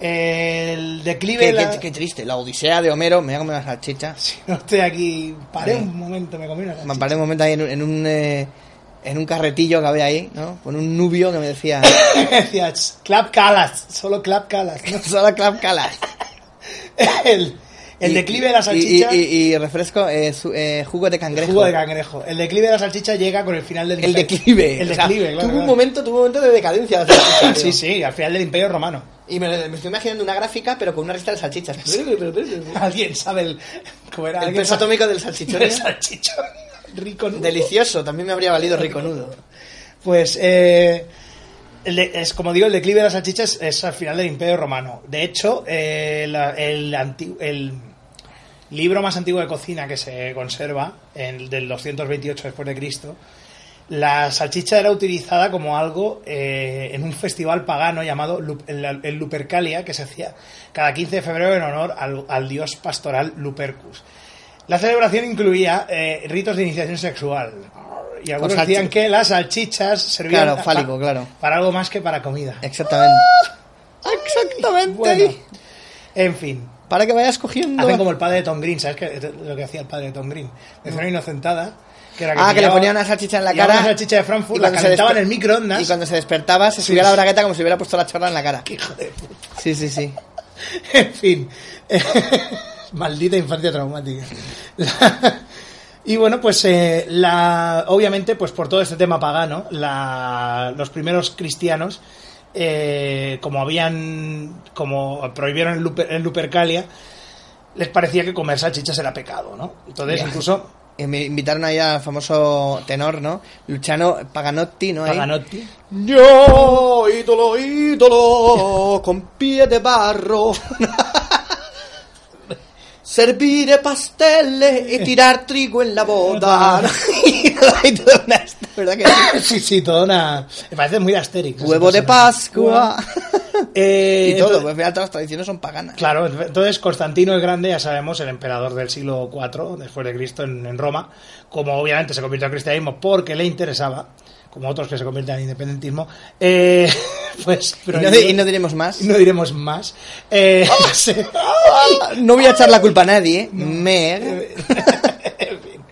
El declive... Qué, la- qué- qué triste, la odisea de Homero, me voy a comer una salchicha. Si no estoy aquí... Paré Sí. un momento, me comí una Me salchicha. paré un momento ahí en, un- en un eh, en un carretillo que había ahí, ¿no? Con un nubio que me decía, Decía, "Ch, clap calas, solo clap calas. ¿no? solo clap calas. el, el Y- declive de la salchicha... Y, y- y refresco, eh, su- eh, jugo de cangrejo. Jugo de cangrejo. El declive de la salchicha llega con el final del El imperio- declive. El o sea, declive, claro, Tuvo un momento, tuvo un momento de decadencia. la salchicha, Sí, sí, al final del imperio romano. Y me, me estoy imaginando una gráfica, pero con una lista de salchichas. Alguien sabe el... ¿Cómo era? El ¿Alguien peso sabe- atómico del salchichón. del salchichón. Rico nudo. Delicioso, también me habría valido rico nudo. Pues, eh, el es como digo, el declive de las salchichas es al final del Imperio Romano. De hecho, eh, la- el, anti- el libro más antiguo de cocina que se conserva, el del 228 después de Cristo, la salchicha era utilizada como algo eh, en un festival pagano llamado el, el Lupercalia, que se hacía cada 15 de febrero en honor al, al dios pastoral Lupercus. La celebración incluía eh, ritos de iniciación sexual. Y algunos decían que las salchichas servían Claro, pa- fálico, claro. para algo más que para comida. Exactamente. Exactamente. Bueno, en fin. Para que vayas cogiendo. Hacen como el padre de Tom Green, ¿sabes qué? lo que hacía el padre de Tom Green? Me una inocentada. Que era Ah, que le pillaba- ponía una salchicha en la cara. Una salchicha de Frankfurt, y la calentaba en el microondas. Y cuando se despertaba, se Sí, subía la sí. bragueta como si hubiera puesto la chorra en la cara. Hijo de puta. Sí, sí, sí. en fin. Maldita infancia traumática. La- y bueno, pues eh, la, obviamente, pues por todo este tema pagano, la- los primeros cristianos, eh, como habían, como prohibieron el, Luper- el Lupercalia, les parecía que comer salchichas era pecado, ¿no? Entonces, incluso Y me invitaron ahí al famoso tenor, ¿no? Luciano Paganotti, ¿no? Paganotti, Yo, ídolo, ídolo, con pie de barro. Servir pasteles y tirar trigo en la boda. Y toda una- ¿Verdad que sí? sí, toda una... Me parece muy Asterix. Huevo de. Pascua. Eh, y todo, pues todas las tradiciones son paganas. Claro, entonces Constantino el Grande, ya sabemos, el emperador del siglo IV después de Cristo en, en Roma, como obviamente se convirtió al cristianismo porque le interesaba, como otros que se convierten al independentismo, eh, pues... Y no, di- y no diremos más. no diremos más. Eh, se- No voy a echar la culpa a nadie, ¿eh? Mer. en fin.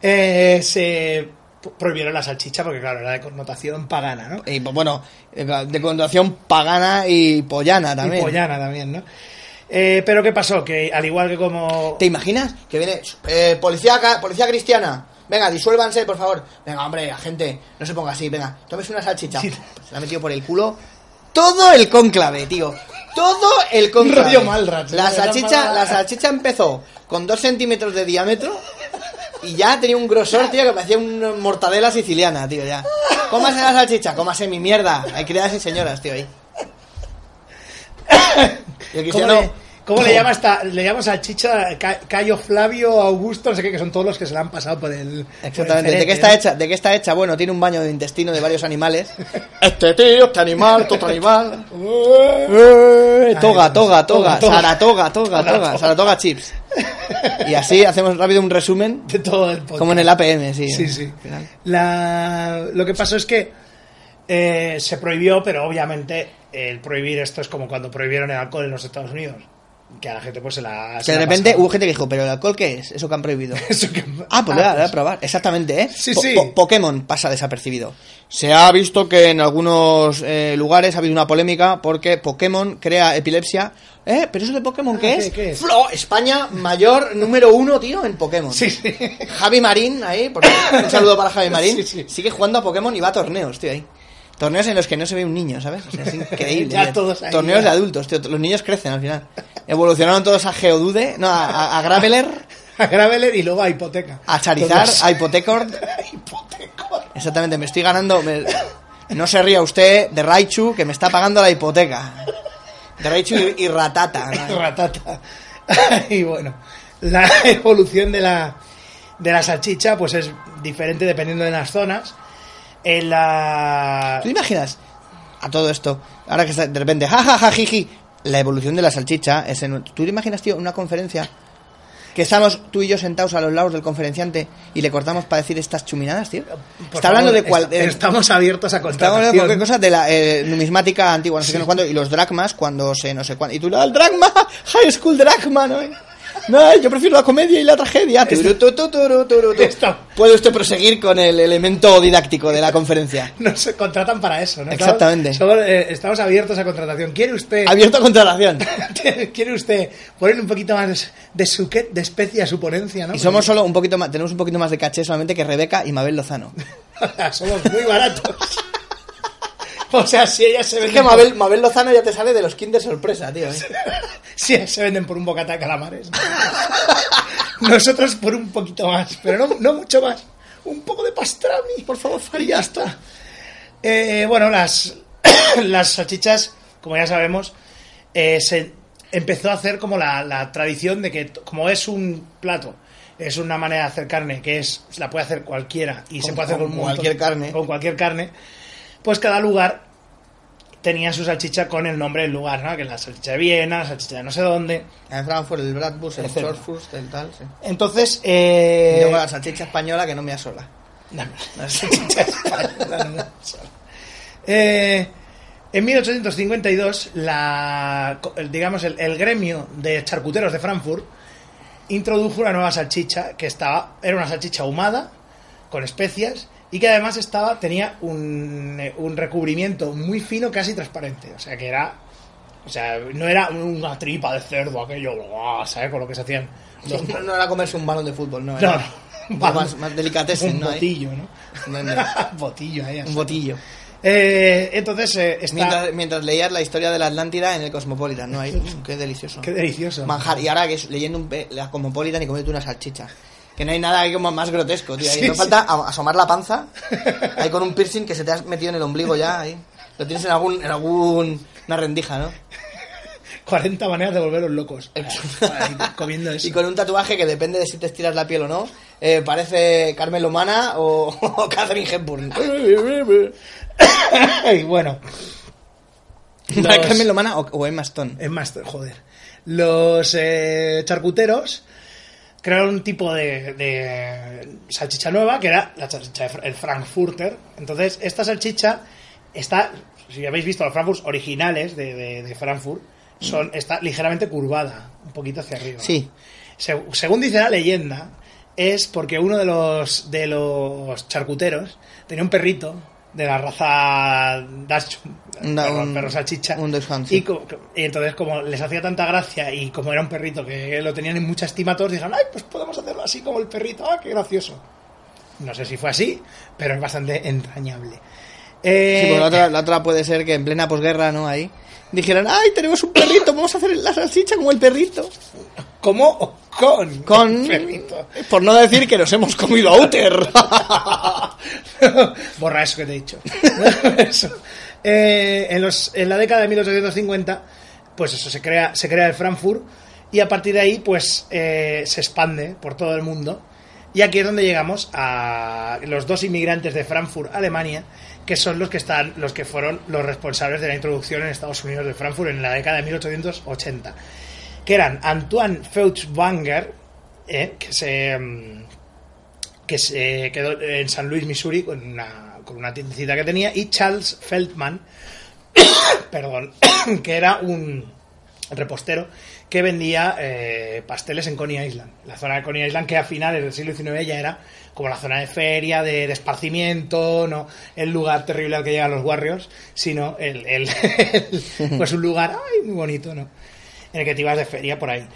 Eh, se prohibieron la salchicha porque, claro, era de connotación pagana, ¿no? Y pues, bueno, de connotación pagana y pollana también. Y pollana también, ¿no? Eh, pero ¿qué pasó? Que al igual que como... ¿Te imaginas? Que viene eh, policía, policía cristiana. Venga, disuélvanse, por favor. Venga, hombre, gente, no se ponga así. Venga, tomes una salchicha. Sí. Se la ha metido por el culo. Todo el cónclave, tío. Todo el cónclave. Rollo Malrats, La salchicha, la salchicha empezó con dos centímetros de diámetro y ya tenía un grosor, tío, que parecía una mortadela siciliana, tío, ya. Cómase la salchicha, cómase mi mierda. Hay criadas y señoras, tío, ahí. Y el ¿Cómo cristiano... cómo le llama esta, le llama salchicha Ca- Cayo Flavio Augusto, no sé qué, que son todos los que se le han pasado por el. por el Exactamente. ¿De qué está hecha? ¿De qué está hecha? Bueno, tiene un baño de intestino de varios animales. Este tío, este animal, este otro animal. Eh, toga, toga, toga. toga, toga. Saratoga, toga, toga. Saratoga chips. Y así hacemos rápido un resumen. De todo el podcast. Como en el APM, sí. Sí, sí. La, lo que pasó es que eh, se prohibió, pero obviamente el prohibir esto es como cuando prohibieron el alcohol en los Estados Unidos. Que a la gente pues se la. Que se de la repente pasaba. hubo gente que dijo, ¿pero el alcohol qué es? Eso que han prohibido. Eso que- Ah, pues Ah, voy a, voy a pues- probar. Exactamente, ¿eh? Sí, Po- sí. po- Pokémon pasa desapercibido. Se ha visto que en algunos eh, lugares ha habido una polémica porque Pokémon crea epilepsia. ¿Eh? ¿Pero eso de Pokémon qué Ah, es? ¿qué- qué es? Flo, España mayor número uno, tío, en Pokémon. Sí, sí. Javi Marín, ahí, por- un saludo para Javi Marín. Sí, sí. Sigue jugando a Pokémon y va a torneos, tío, ahí. Torneos en los que no se ve un niño, ¿sabes? O sea, es increíble. Ya todos ahí, Torneos ya. de adultos, tío. Los niños crecen al final. Evolucionaron todos a Geodude, no, a, a- a Graveler, A Graveler y luego a Hipoteca. a Charizard, Todos. a. Hipoteca. Exactamente, me estoy ganando. me- No se ría usted de Raichu, que me está pagando la hipoteca. De Raichu y, y Ratata. ¿no? Ratata. y bueno, la evolución de la, de la salchicha pues es diferente dependiendo de las zonas. En la... ¿Tú te imaginas a todo esto? Ahora que está de repente, jajaja, jiji. La evolución de la salchicha es en. ¿Tú te imaginas, tío, una conferencia Que estamos tú y yo sentados a los lados del conferenciante y le cortamos para decir estas chuminadas, tío. Por Está hablando favor, de cuál. est- de- Estamos abiertos a Estamos hablando de cualquier cosa de la eh, numismática antigua, no sé qué, no cuándo, y los dracmas cuando se no sé cuándo. Y tú, el dracma, high school dracma, ¿no? No, yo prefiero la comedia y la tragedia. Puede usted proseguir con el elemento didáctico de la conferencia. Nos contratan para eso, ¿no? Exactamente. Estamos, somos, eh, estamos abiertos a contratación. ¿Quiere usted, Abierto a contratación. quiere usted ponerle un poquito más de, su, de especie a su ponencia, ¿no? Y somos solo un poquito más, tenemos un poquito más de caché solamente que Rebeca y Mabel Lozano. somos muy baratos. o sea, si ellas se Es venden, que Mabel, Mabel Lozano ya te sale de los Kinder sorpresa, tío. ¿eh? si ellas se venden por un bocata de calamares. Nosotros por un poquito más, pero no, no mucho más. Un poco de pastrami, por favor, y ya está. Eh, bueno, las, las salchichas, como ya sabemos, eh, se empezó a hacer como la, la tradición de que, como es un plato, es una manera de hacer carne que es la puede hacer cualquiera y se puede hacer con con cualquier carne. Con cualquier carne, pues cada lugar tenía su salchicha con el nombre del lugar, ¿no? Que la salchicha de Viena, la salchicha de no sé dónde. En Frankfurt, el Bratwurst, el. Schwarzwurst, el tal, sí. Entonces, eh, luego la salchicha española que no me asola. No, la salchicha española no me asola. Eh, en 1852, la, digamos, el, el gremio de charcuteros de Frankfurt introdujo una nueva salchicha que estaba, era una salchicha ahumada con especias y que además estaba, tenía un, eh, un recubrimiento muy fino, casi transparente. O sea que era, o sea, no era una tripa de cerdo aquello. ¿sabes? Con lo que se hacían. los- No, no era comerse un balón de fútbol, no. Era no. más, más delicatessen, un ¿no? Botillo, ¿no? ¿Dónde? botillo ahí. así. Un botillo. Eh, entonces, eh, está... Mientras, mientras leías la historia de la Atlántida en el Cosmopolitan, ¿no? Ahí, qué delicioso. Qué delicioso. Manjar. Y ahora que es leyendo un pe- la Cosmopolitan y comiéndote una salchicha. Que no hay nada ahí como más grotesco, tío. Ahí Sí, no sí. falta asomar la panza. Ahí con un piercing que se te has metido en el ombligo ya. Ahí. Lo tienes en algún, en algún, una rendija, ¿no? 40 maneras de volveros locos. Ahí, comiendo eso. Y con un tatuaje que depende de si te estiras la piel o no. eh, parece Carmen Lomana o, o Catherine Hepburn. y bueno. Los- Carmen Lomana o, o Emma Stone. Es más, joder. Los eh, charcuteros crearon un tipo de, de salchicha nueva que era la salchicha el Frankfurter. Entonces, esta salchicha está, si habéis visto los Frankfurts originales de, de- de Frankfurt, son, está ligeramente curvada, un poquito hacia arriba. Sí. Se- según dice la leyenda, es porque uno de los, de los charcuteros tenía un perrito de la raza Dachshund, Un- perro, un- perro salchicha, un y, y entonces como les hacía tanta gracia y como era un perrito que lo tenían en mucha estima todos, dijeron, ay, pues podemos hacerlo así como el perrito, ah, qué gracioso. No sé si fue así, pero es bastante entrañable. Eh, Sí, la otra, la otra puede ser que en plena posguerra, ¿no? Ahí. Dijeron, ay, tenemos un perrito, vamos a hacer la salchicha como el perrito. ¿Cómo o con? Con... el perrito. Por no decir que nos hemos comido a Uter. Borra eso que te he dicho. Eh, en, los- en la década de 1850, pues eso, se crea, se crea el Frankfurt y a partir de ahí, pues eh, se expande por todo el mundo. Y aquí es donde llegamos a los dos inmigrantes de Frankfurt, Alemania, que son los que están, los que fueron los responsables de la introducción en Estados Unidos de Frankfurt en la década de 1880, que eran Antoine Feuchtwanger, eh, que se mm, que se quedó en San Luis, Missouri, con una, con una tiendecita que tenía, y Charles Feldman, perdón, que era un repostero que vendía eh, pasteles en Coney Island, la zona de Coney Island que a finales del siglo XIX ya era como la zona de feria, de, de esparcimiento, no el lugar terrible al que llegan los Warriors, sino el, el- el- pues un lugar ay, muy bonito, ¿no? En el que te ibas de feria por ahí.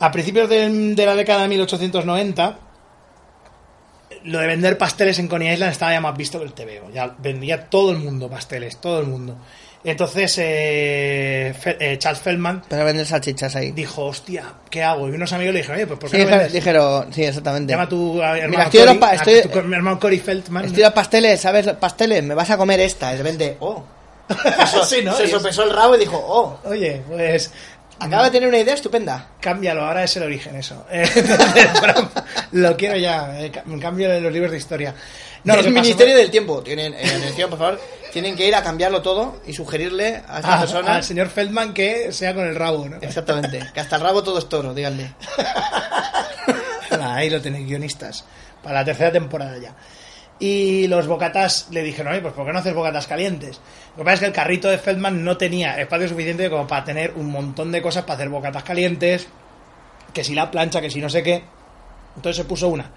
A principios de, de la década de 1890, lo de vender pasteles en Coney Island estaba ya más visto que el TVO. Ya vendía todo el mundo pasteles, todo el mundo. Entonces, eh, Fe- eh, Charles Feldman Para vender salchichas ahí. dijo, hostia, ¿qué hago? Y unos amigos le dijeron, oye, pues ¿por qué Sí, no dijeron, sí, exactamente. Llama a tu a- hermano Mira, estoy a estoy- tu co- mi hermano Cory Feldman. Estoy a pasteles, ¿sabes? Pasteles, me vas a comer esta. Y de repente, oh. Sí, ¿no? Se sopesó el rabo y dijo, oh. Oye, pues Acaba de tener una idea estupenda. cámbialo, ahora es el origen eso. Lo quiero ya, eh, ca- cambio los libros de historia. No, el Ministerio fue- del Tiempo. Tienen, eh, atención, por favor. Tienen que ir a cambiarlo todo y sugerirle a esta Ah, persona. al señor Feldman que sea con el rabo, ¿no? Exactamente. Que hasta el rabo todo es toro, díganle. ahí lo tenéis, guionistas, para la tercera temporada ya. Y los bocatas le dijeron, oye, pues ¿por qué no haces bocatas calientes? Lo que pasa es que el carrito de Feldman no tenía espacio suficiente como para tener un montón de cosas para hacer bocatas calientes, que si la plancha, que si no sé qué. Entonces se puso una.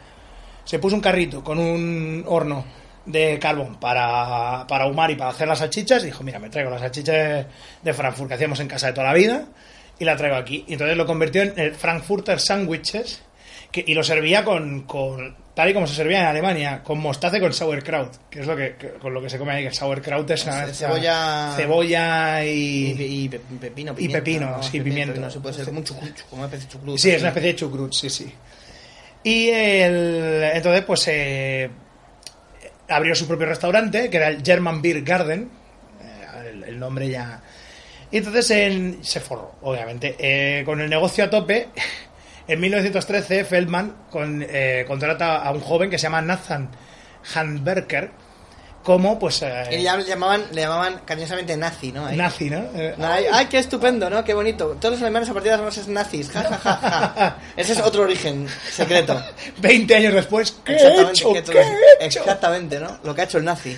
Se puso un carrito con un horno de carbón para, para ahumar y para hacer las salchichas. Y dijo, mira, me traigo las salchichas de Frankfurt que hacíamos en casa de toda la vida y la traigo aquí. Y entonces lo convirtió en el Frankfurter Sandwiches y lo servía con, tal y como se servía en Alemania, con mostaza y con sauerkraut, que es lo que, que- con lo que se come ahí, que el sauerkraut es una Cebolla- cebolla Y, y... y pe- pepino, y pepino, ¿no? sí, pimiento. No se puede ser como un chucrut, como una especie de chucrut. Sí, es una especie de chucrut, sí, sí. Y el, entonces, pues, eh, abrió su propio restaurante, que era el German Beer Garden. Eh, el, el nombre ya... Y entonces en- se forró, obviamente. Eh, con el negocio a tope, en 1913 Feldman con- eh, contrata a un joven que se llama Nathan Handberger como, pues... eh, Y ya le llamaban, le llamaban cariñosamente nazi, ¿no? Nazi, ¿no? Eh, Ay, ay, qué estupendo, ¿no? Qué bonito. Todos los alemanes a partir de ahora son nazis. Ja, ja, ja, ja. Ese es otro origen secreto. 20 años después, ¿qué he Exactamente, hecho? que tú- ¿Qué he hecho? exactamente, ¿no? Lo que ha hecho el nazi.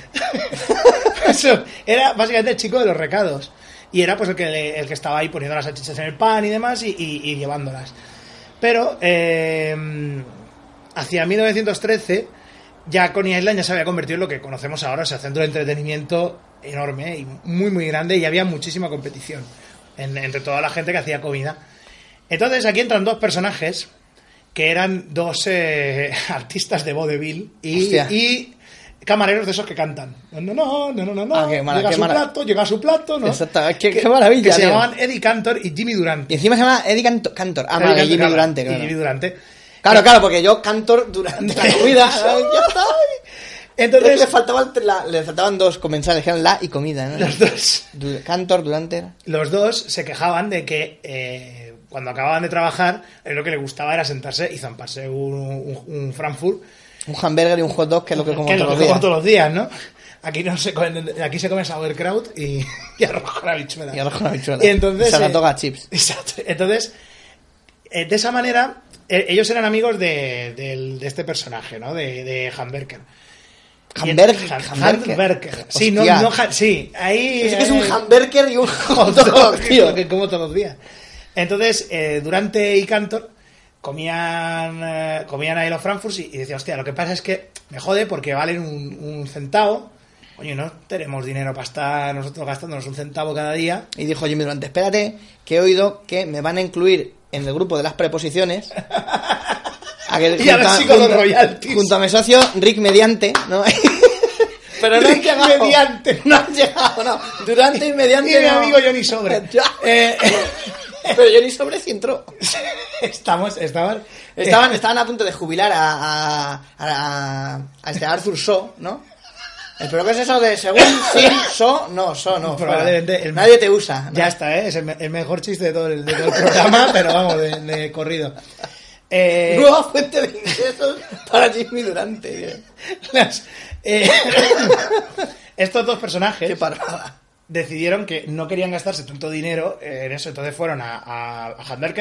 Eso, era básicamente el chico de los recados. Y era pues el que, el que estaba ahí poniendo las salchichas en el pan y demás y, y- y llevándolas. Pero eh, hacia 1913 ya Coney Island ya se había convertido en lo que conocemos ahora, o sea, centro de entretenimiento enorme y muy muy grande y había muchísima competición en- entre toda la gente que hacía comida. Entonces aquí entran dos personajes que eran dos eh, artistas de y, Hostia. y camareros de esos que cantan. No, no, no, no, no, no. Ah, qué llega qué su plato, llega su plato, ¿no? Exacto, qué- qué maravilla, Que se tío. llamaban Eddie Cantor y Jimmy Durante. Y encima se llama Eddie Cantor. Cantor. Ah, Eddie Cantor, Jimmy claro, Durante, y claro. Jimmy Durante. Claro, claro, porque yo Cantor durante la comida. Ya está. Entonces, le faltaban, la- le faltaban dos comensales, que eran la y comida, ¿no? los dos, Cantor, Durante. los dos se quejaban de que eh, cuando acababan de trabajar, eh, lo que les gustaba era sentarse y zamparse un, un- un Frankfurt, Un hamburger y un hot dog, que es lo que como que es lo todos que los como todos los días, ¿no? Aquí, no se comen- aquí se come sauerkraut y, y arroz con habichuela. Y arroz con habichuela. Y entonces... Saratoga eh, chips. Exacto. Entonces, eh, de esa manera, eh, ellos eran amigos de, este personaje, ¿no? De, de Hamburger. Hamburger, hamburger. Sí, no, sí, ahí... Es que es un eh, hamburger y un hot dog, dog, tío. que como todos los días. Entonces, eh, Durante y Cantor comían, eh, comían ahí los Frankfurts y, y decía, hostia, lo que pasa es que me jode porque valen un, un centavo. Oye, no tenemos dinero para estar nosotros gastándonos un centavo cada día. Y dijo Jimmy Durante, espérate, que he oído que me van a incluir en el grupo de las preposiciones. A que- Y a si con los royalties. Junto a mi socio Rick Mediante, ¿no? Pero no han Rick llegado. Mediante. No han llegado, no. Durante y Mediante. Y mi no. amigo Johnny Sobre. Eh, Pero Johnny Sobre sí entró. estamos, estaban, Estaban, eh, estaban a punto de jubilar a, a, a, a este Arthur Shaw, ¿no? El pero ¿qué es eso de según sin so? No, so no. fuera. Probablemente el- Nadie te usa. ¿no? Ya está, ¿eh? es el, me- el mejor chiste de todo el, de todo el programa, pero vamos, de, de corrido. Eh, Nueva fuente de ingresos para Jimmy Durante. las- eh, estos dos personajes Qué parada. Decidieron que no querían gastarse tanto dinero en eso, entonces fueron a, a,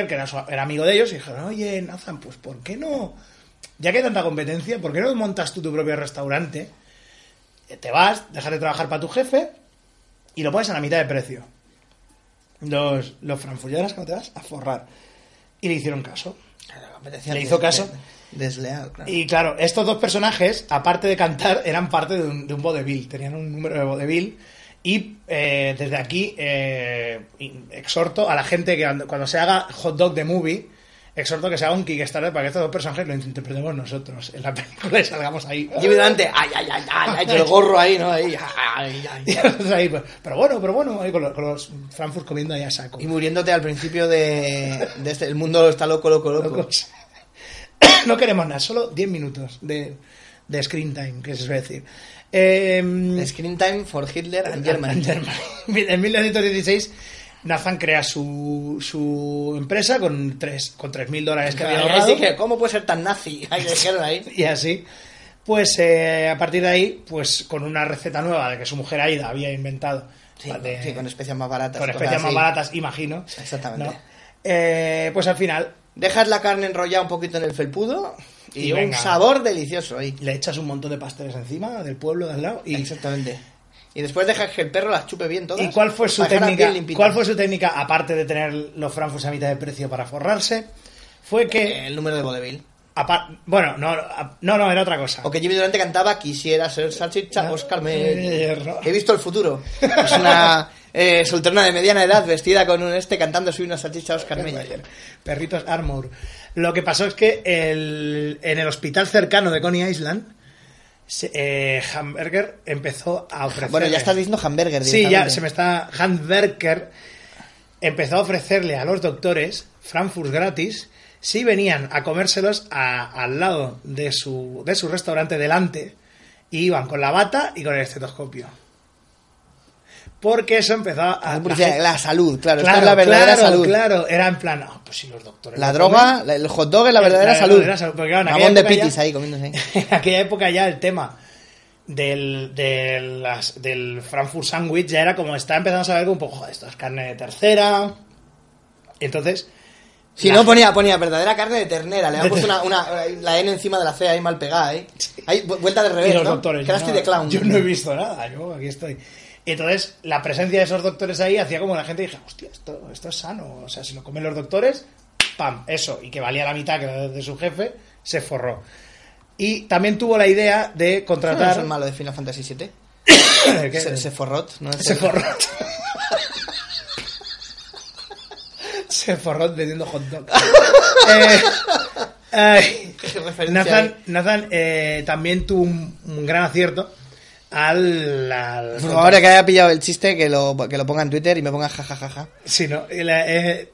que era, su- era amigo de ellos, y dijeron, oye, Nathan, pues ¿por qué no? Ya que hay tanta competencia, ¿por qué no montas tú tu propio restaurante? Eh, Te vas, dejas de trabajar para tu jefe y lo pones a la mitad de precio. Los, los franfulleras, ¿cómo te vas? A forrar. Y le hicieron caso. ¿Le hizo caso? de- Desleal, claro. Y claro, estos dos personajes, aparte de cantar, eran parte de un, de un vodevil, tenían un número de vodevil. Y eh, desde aquí eh, exhorto a la gente que cuando, se haga Hot Dog the Movie, exhorto que se haga un Kickstarter para que estos dos personajes lo interpretemos nosotros en la película y salgamos ahí. Jimmy Durante, ay, ay, ay, ay, el gorro ahí, ¿no? Ahí, ay. Y pues, pero bueno, pero bueno, ahí con los, con los Frankfurt comiendo ahí a saco. Y muriéndote al principio de, de este, el mundo está loco, loco, loco. No queremos nada, solo 10 minutos de, de screen time, que se suele decir. Eh, Screen time for Hitler and Germany. En 1916, Nathan crea su, su empresa con 3 con 3.000 dólares que había ahorrado. que, ¿cómo puede ser tan nazi? Ahí dijeron ahí. Y así, pues eh, a partir de ahí, pues con una receta nueva de que su mujer Aida había inventado. Sí, de- sí, con especias más baratas. con especias más así. baratas, imagino. Exactamente. ¿no? Eh, pues al final Dejas la carne enrollada un poquito en el felpudo y, Y un sabor delicioso ahí. Le echas un montón de pasteles encima del pueblo de al lado y Exactamente. Y después dejas que el perro las chupe bien todas. ¿Y cuál fue su técnica? ¿Cuál fue su técnica aparte de tener los Frankfurts a mitad de precio para forrarse? Fue que El número de vodevil. bueno, no, no, no, era otra cosa. O que Jimmy Durante cantaba Quisiera ser salchicha, Oscar me... He visto el futuro. Es una eh, solterona de mediana edad vestida con un este cantando Soy una salchicha Oscar Meyer. Perritos Armour. Lo que pasó es que el- en el hospital cercano de Coney Island, eh, Hamburger empezó a ofrecer. Bueno, ya estás diciendo hamburger Sí, ya se me está. Handwerker empezó a ofrecerle a los doctores Frankfurt gratis si venían a comérselos a- al lado de su, de su restaurante delante y iban con la bata y con el estetoscopio. Porque eso empezó a. La, la publicidad, gente- la salud, claro, esta Claro, es la verdadera claro, salud. claro. Era en plan, ah, pues si los doctores. La droga, comen. el hot dog es la verdadera La salud. verdadera salud, porque, claro, Ramón de ya- pitis ahí comiéndose ahí. en aquella época ya el tema del, del, las- del Frankfurt Sandwich ya era como está empezando a saber un poco, joder, esto es carne de tercera. Entonces, Si la- no, ponía, ponía verdadera carne de ternera. Le han De puesto una, una- la N encima de la C ahí mal pegada, ¿eh? Vu- vuelta de y revés, los ¿no? doctores. Crusty yo no, de clown. Yo no he visto nada, yo aquí estoy. Entonces, la presencia de esos doctores ahí hacía como la gente dije, hostia, esto, esto es sano. O sea, si lo comen los doctores, pam, eso. Y que valía la mitad que era de su jefe, se forró. Y también tuvo la idea de ¿No es contratar. el malo de Final Fantasy VII? Se, se forrot, ¿no? Es Se forró. Se forró vendiendo hot dog. Eh, Nathan. Nathan, eh, también tuvo un, un gran acierto al. al- Por favor, ahora que haya pillado el chiste, que lo, que lo ponga en Twitter y me ponga jajajaja. Sí, ¿no? El, eh,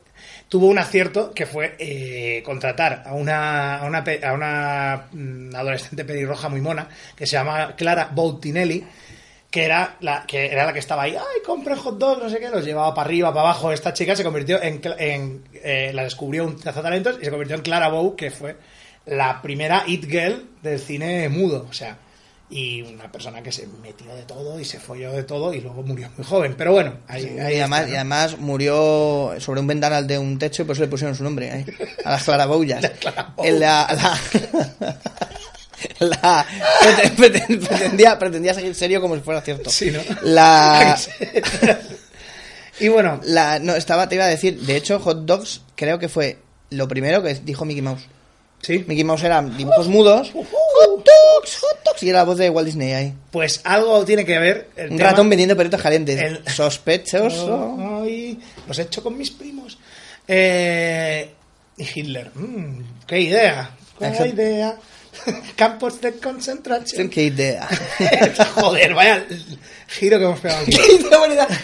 tuvo un acierto que fue eh, contratar a una, a una, a una mm, adolescente pelirroja muy mona que se llama Clara Boutinelli que era la que era la que estaba ahí, ay, compren hot dogs, no sé qué, los llevaba para arriba, para abajo. Esta chica se convirtió en, en eh, la descubrió un talentos y se convirtió en Clara Bow, que fue la primera it girl del cine mudo, o sea, y una persona que se metió de todo y se folló de todo y luego murió muy joven. Pero bueno, ahí, ahí y, además, está, y además murió sobre un ventanal de un techo y por eso le pusieron su nombre ahí, a las. Las claraboullas. En la, la, la- prete- prete- pretendía, pretendía seguir serio como si fuera cierto. Sí, ¿no? La, y bueno, la, no, estaba, te iba a decir, de hecho, Hot Dogs creo que fue lo primero que dijo Mickey Mouse. sí, Mickey Mouse eran dibujos mudos. Hot Dogs, Hot Dogs. Y era la voz de Walt Disney ahí. pues algo tiene que ver. El Un tema- ratón vendiendo perritos calientes. El- Sospechoso. Ay, los he hecho con mis primos. Eh, y Hitler, mm, qué idea, qué idea. Campos de concentración. Qué idea. Joder, vaya giro que hemos pegado aquí.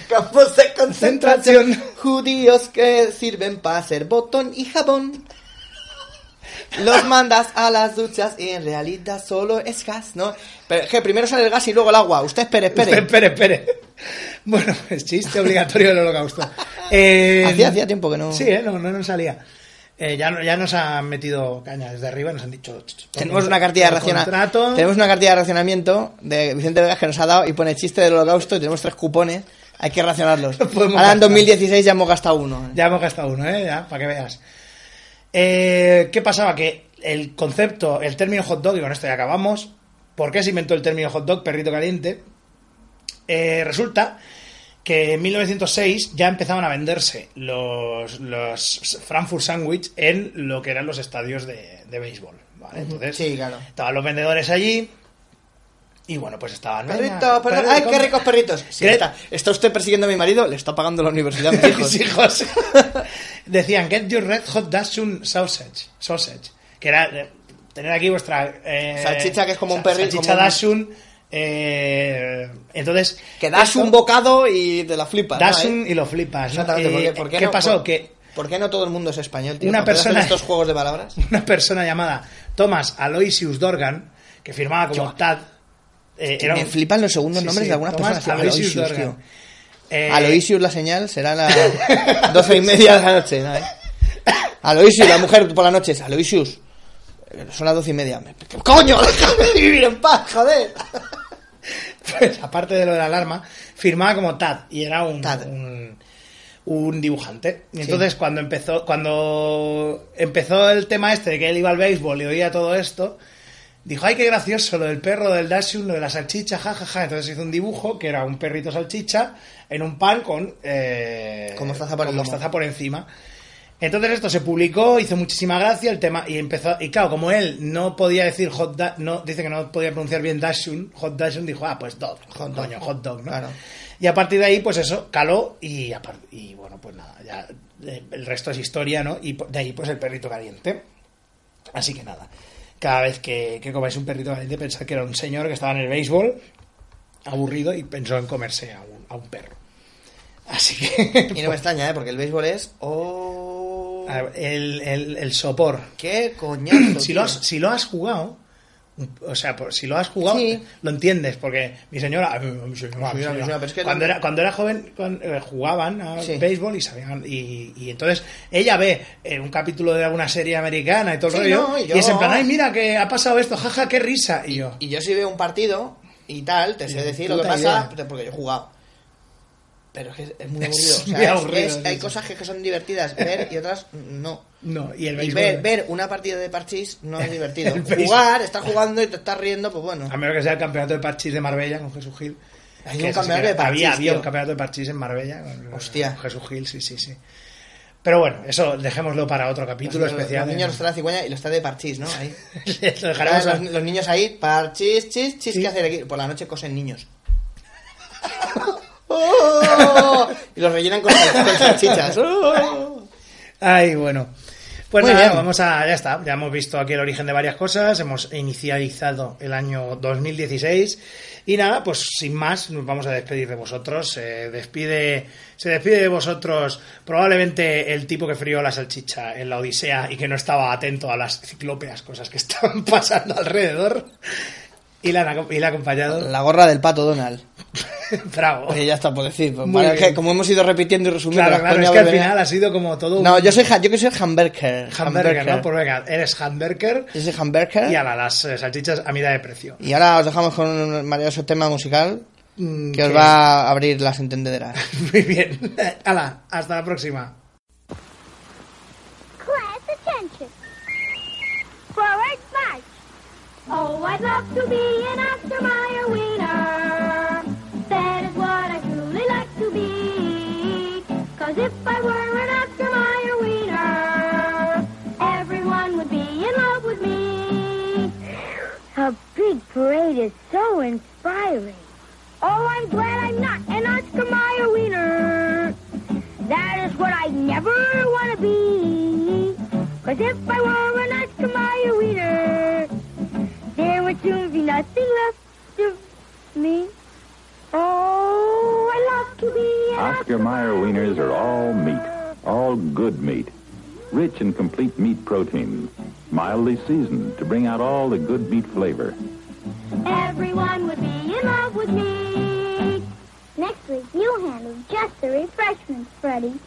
Campos de. Concentración. Judíos que sirven para hacer botón y jabón. Los mandas a las duchas y en realidad solo es gas, ¿no? Pero es que primero sale el gas y luego el agua. Usted espere, espere. Espere, espere. Bueno, es chiste obligatorio del holocausto. Eh, Hacía, hacía tiempo que no. Sí, eh, no, no nos salía. Eh, ya, no- ya nos han metido caña desde arriba, nos han dicho. "Ch, ch, Tenemos una cartilla de racionamiento. contrato". Tenemos una cartilla de racionamiento de Vicente Vegas que nos ha dado y pone chiste del holocausto y tenemos tres cupones. Hay que racionarlos. Podemos Ahora en gastar. 2016 ya hemos gastado uno. Ya hemos gastado uno, ¿eh? Ya, para que veas. Eh, ¿Qué pasaba? Que el concepto, el término hot dog, y con esto ya acabamos. ¿Por qué se inventó el término hot dog, perrito caliente? Eh, resulta que en 1906 ya empezaban a venderse los, los Frankfurt Sandwich en lo que eran los estadios de, de béisbol. ¿vale? Entonces, Sí, claro. estaban los vendedores allí. Y bueno, pues estaban. perritos. perrito, ¡Ay, qué ricos perritos! Sí, está, está usted persiguiendo a mi marido, le está pagando la universidad a mis hijos. Decían, get your red hot Dachshund sausage. Sausage. Que era eh, tener aquí vuestra... eh, Salchicha que es como un sa- perri- Salchicha como un- eh, entonces... Que das esto- un bocado y te la flipas. ¿no? Dachshund Ahí. y lo flipas. ¿no? Exactamente. ¿por Eh, qué, por qué ¿Qué no? pasó? Por- Que ¿Por qué no todo el mundo es español, tío? Una ¿Para poder hacer persona- estos juegos de palabras? una persona llamada Thomas Aloysius Dorgan, que firmaba como Yo- Tad... eh, me flipan los segundos Sí, nombres sí, de algunas personas. Aloysius Aloysius, tío. Eh, Aloysius la señal será las doce y media de la noche, ¿no? Aloysius, la mujer por la noche es Aloysius. Son las doce y media. Me- ¡Coño! ¡Déjame vivir en paz, joder! pues, aparte de lo de la alarma, firmaba como Tad y era un, Tad. un, un dibujante. Y entonces cuando empezó, cuando empezó el tema este de que él iba al béisbol y oía todo esto, dijo, ay, qué gracioso, lo del perro, del Dashun, lo de la salchicha, jajaja. Entonces hizo un dibujo que era un perrito salchicha en un pan con, eh, Con mostaza por con el lomo. mostaza por encima. Entonces esto se publicó, hizo muchísima gracia el tema y empezó y claro, como él no podía decir hot da- no dice que no podía pronunciar bien Dashun, hot Dashun dijo, ah, pues dog, hot dog, hot dog, ¿no? Claro. Y a partir de ahí pues eso caló y y bueno, pues nada, ya eh, el resto es historia, ¿no? Y de ahí pues el perrito caliente. Así que nada, cada vez que, que comáis un perrito caliente pensad que era un señor que estaba en el béisbol aburrido y pensó en comerse a un, a un perro. Así que Y no me extraña, ¿eh? Porque el béisbol es... ¡Oh! Ver, el, el, el sopor. ¡Qué coñazo, Si tío. lo, has, si lo has jugado, o sea, por- si lo has jugado, Sí. lo entiendes, porque mi señora, a mí- a mi señora, Sí, mi a mi señora, señora, pero es que cuando, era, cuando era joven cuando, eh, jugaban a Sí. béisbol y sabían, y, y entonces ella ve eh, un capítulo de alguna serie americana y todo el Sí, rollo, no, y y, yo- es en plan, ay, mira que ha pasado esto, jaja, qué risa, y yo, Y yo si veo un partido y tal, te sé decir lo que pasa idea. porque yo he jugado. Pero es que es muy Es aburrido. O sea, muy es- aburrido, es- sí, hay cosas que, que son divertidas ver y otras no. no, y el Y béisbol, ver, ver una partida de parchís no es divertido. Jugar, estar jugando y te estás riendo, pues bueno. a menos que sea el campeonato de parchís de Marbella con Jesús Gil. Hay un campeonato de parchís, Había, había un campeonato de parchís en Marbella. con- Hostia. con Jesús Gil, sí, sí, sí. Pero bueno, eso dejémoslo para otro capítulo Los, especial. los niños están en la cigüeña y los está de parchís, ¿no? Ahí. Lo dejaremos a- los, los niños ahí, parchís, chis, chis, Sí. ¿qué hacen aquí? Por la noche cosen niños. ¡Oh! Y los rellenan con, sal- con salchichas. ¡Oh! Ay, bueno. Pues nada, vamos a. Ya está. Ya hemos visto aquí el origen de varias cosas. Hemos inicializado el año 2016. Y nada, pues sin más, nos vamos a despedir de vosotros. Se despide, se despide de vosotros probablemente el tipo que frió la salchicha en la Odisea y que no estaba atento a las ciclópeas cosas que estaban pasando alrededor. Y la, y la ha acompañado. La gorra del pato Donald. Bravo. Oye, ya está por decir. pues, que, como hemos ido repitiendo y resumiendo Claro, claro, es que al final ha sido como todo un. No, yo soy, yo que soy hamburger. hamburger, ¿no? Pues venga, eres hamburger. Yo soy hamburger. Y ala, las eh, salchichas a mitad de precio. Y ahora os dejamos con un maravilloso tema musical Mm, que os va a abrir las entendederas. Muy bien. Ala, hasta la próxima. Oh, I'd love to be an Oscar Mayer wiener. That is what I truly like to be. Cause if I were an Oscar Mayer wiener, everyone would be in love with me. A big parade is so inspiring. Oh, I'm glad I'm not an Oscar Mayer wiener. That is what I never want to be. Cause if I were an Oscar Mayer wiener, there would soon be nothing left of me. Oh, I love to be Oscar Mayer wieners are all meat, all good meat. Rich and complete meat protein, mildly seasoned to bring out all the good meat flavor. Everyone would be in love with me. Next week, you handle just the refreshments, Freddie.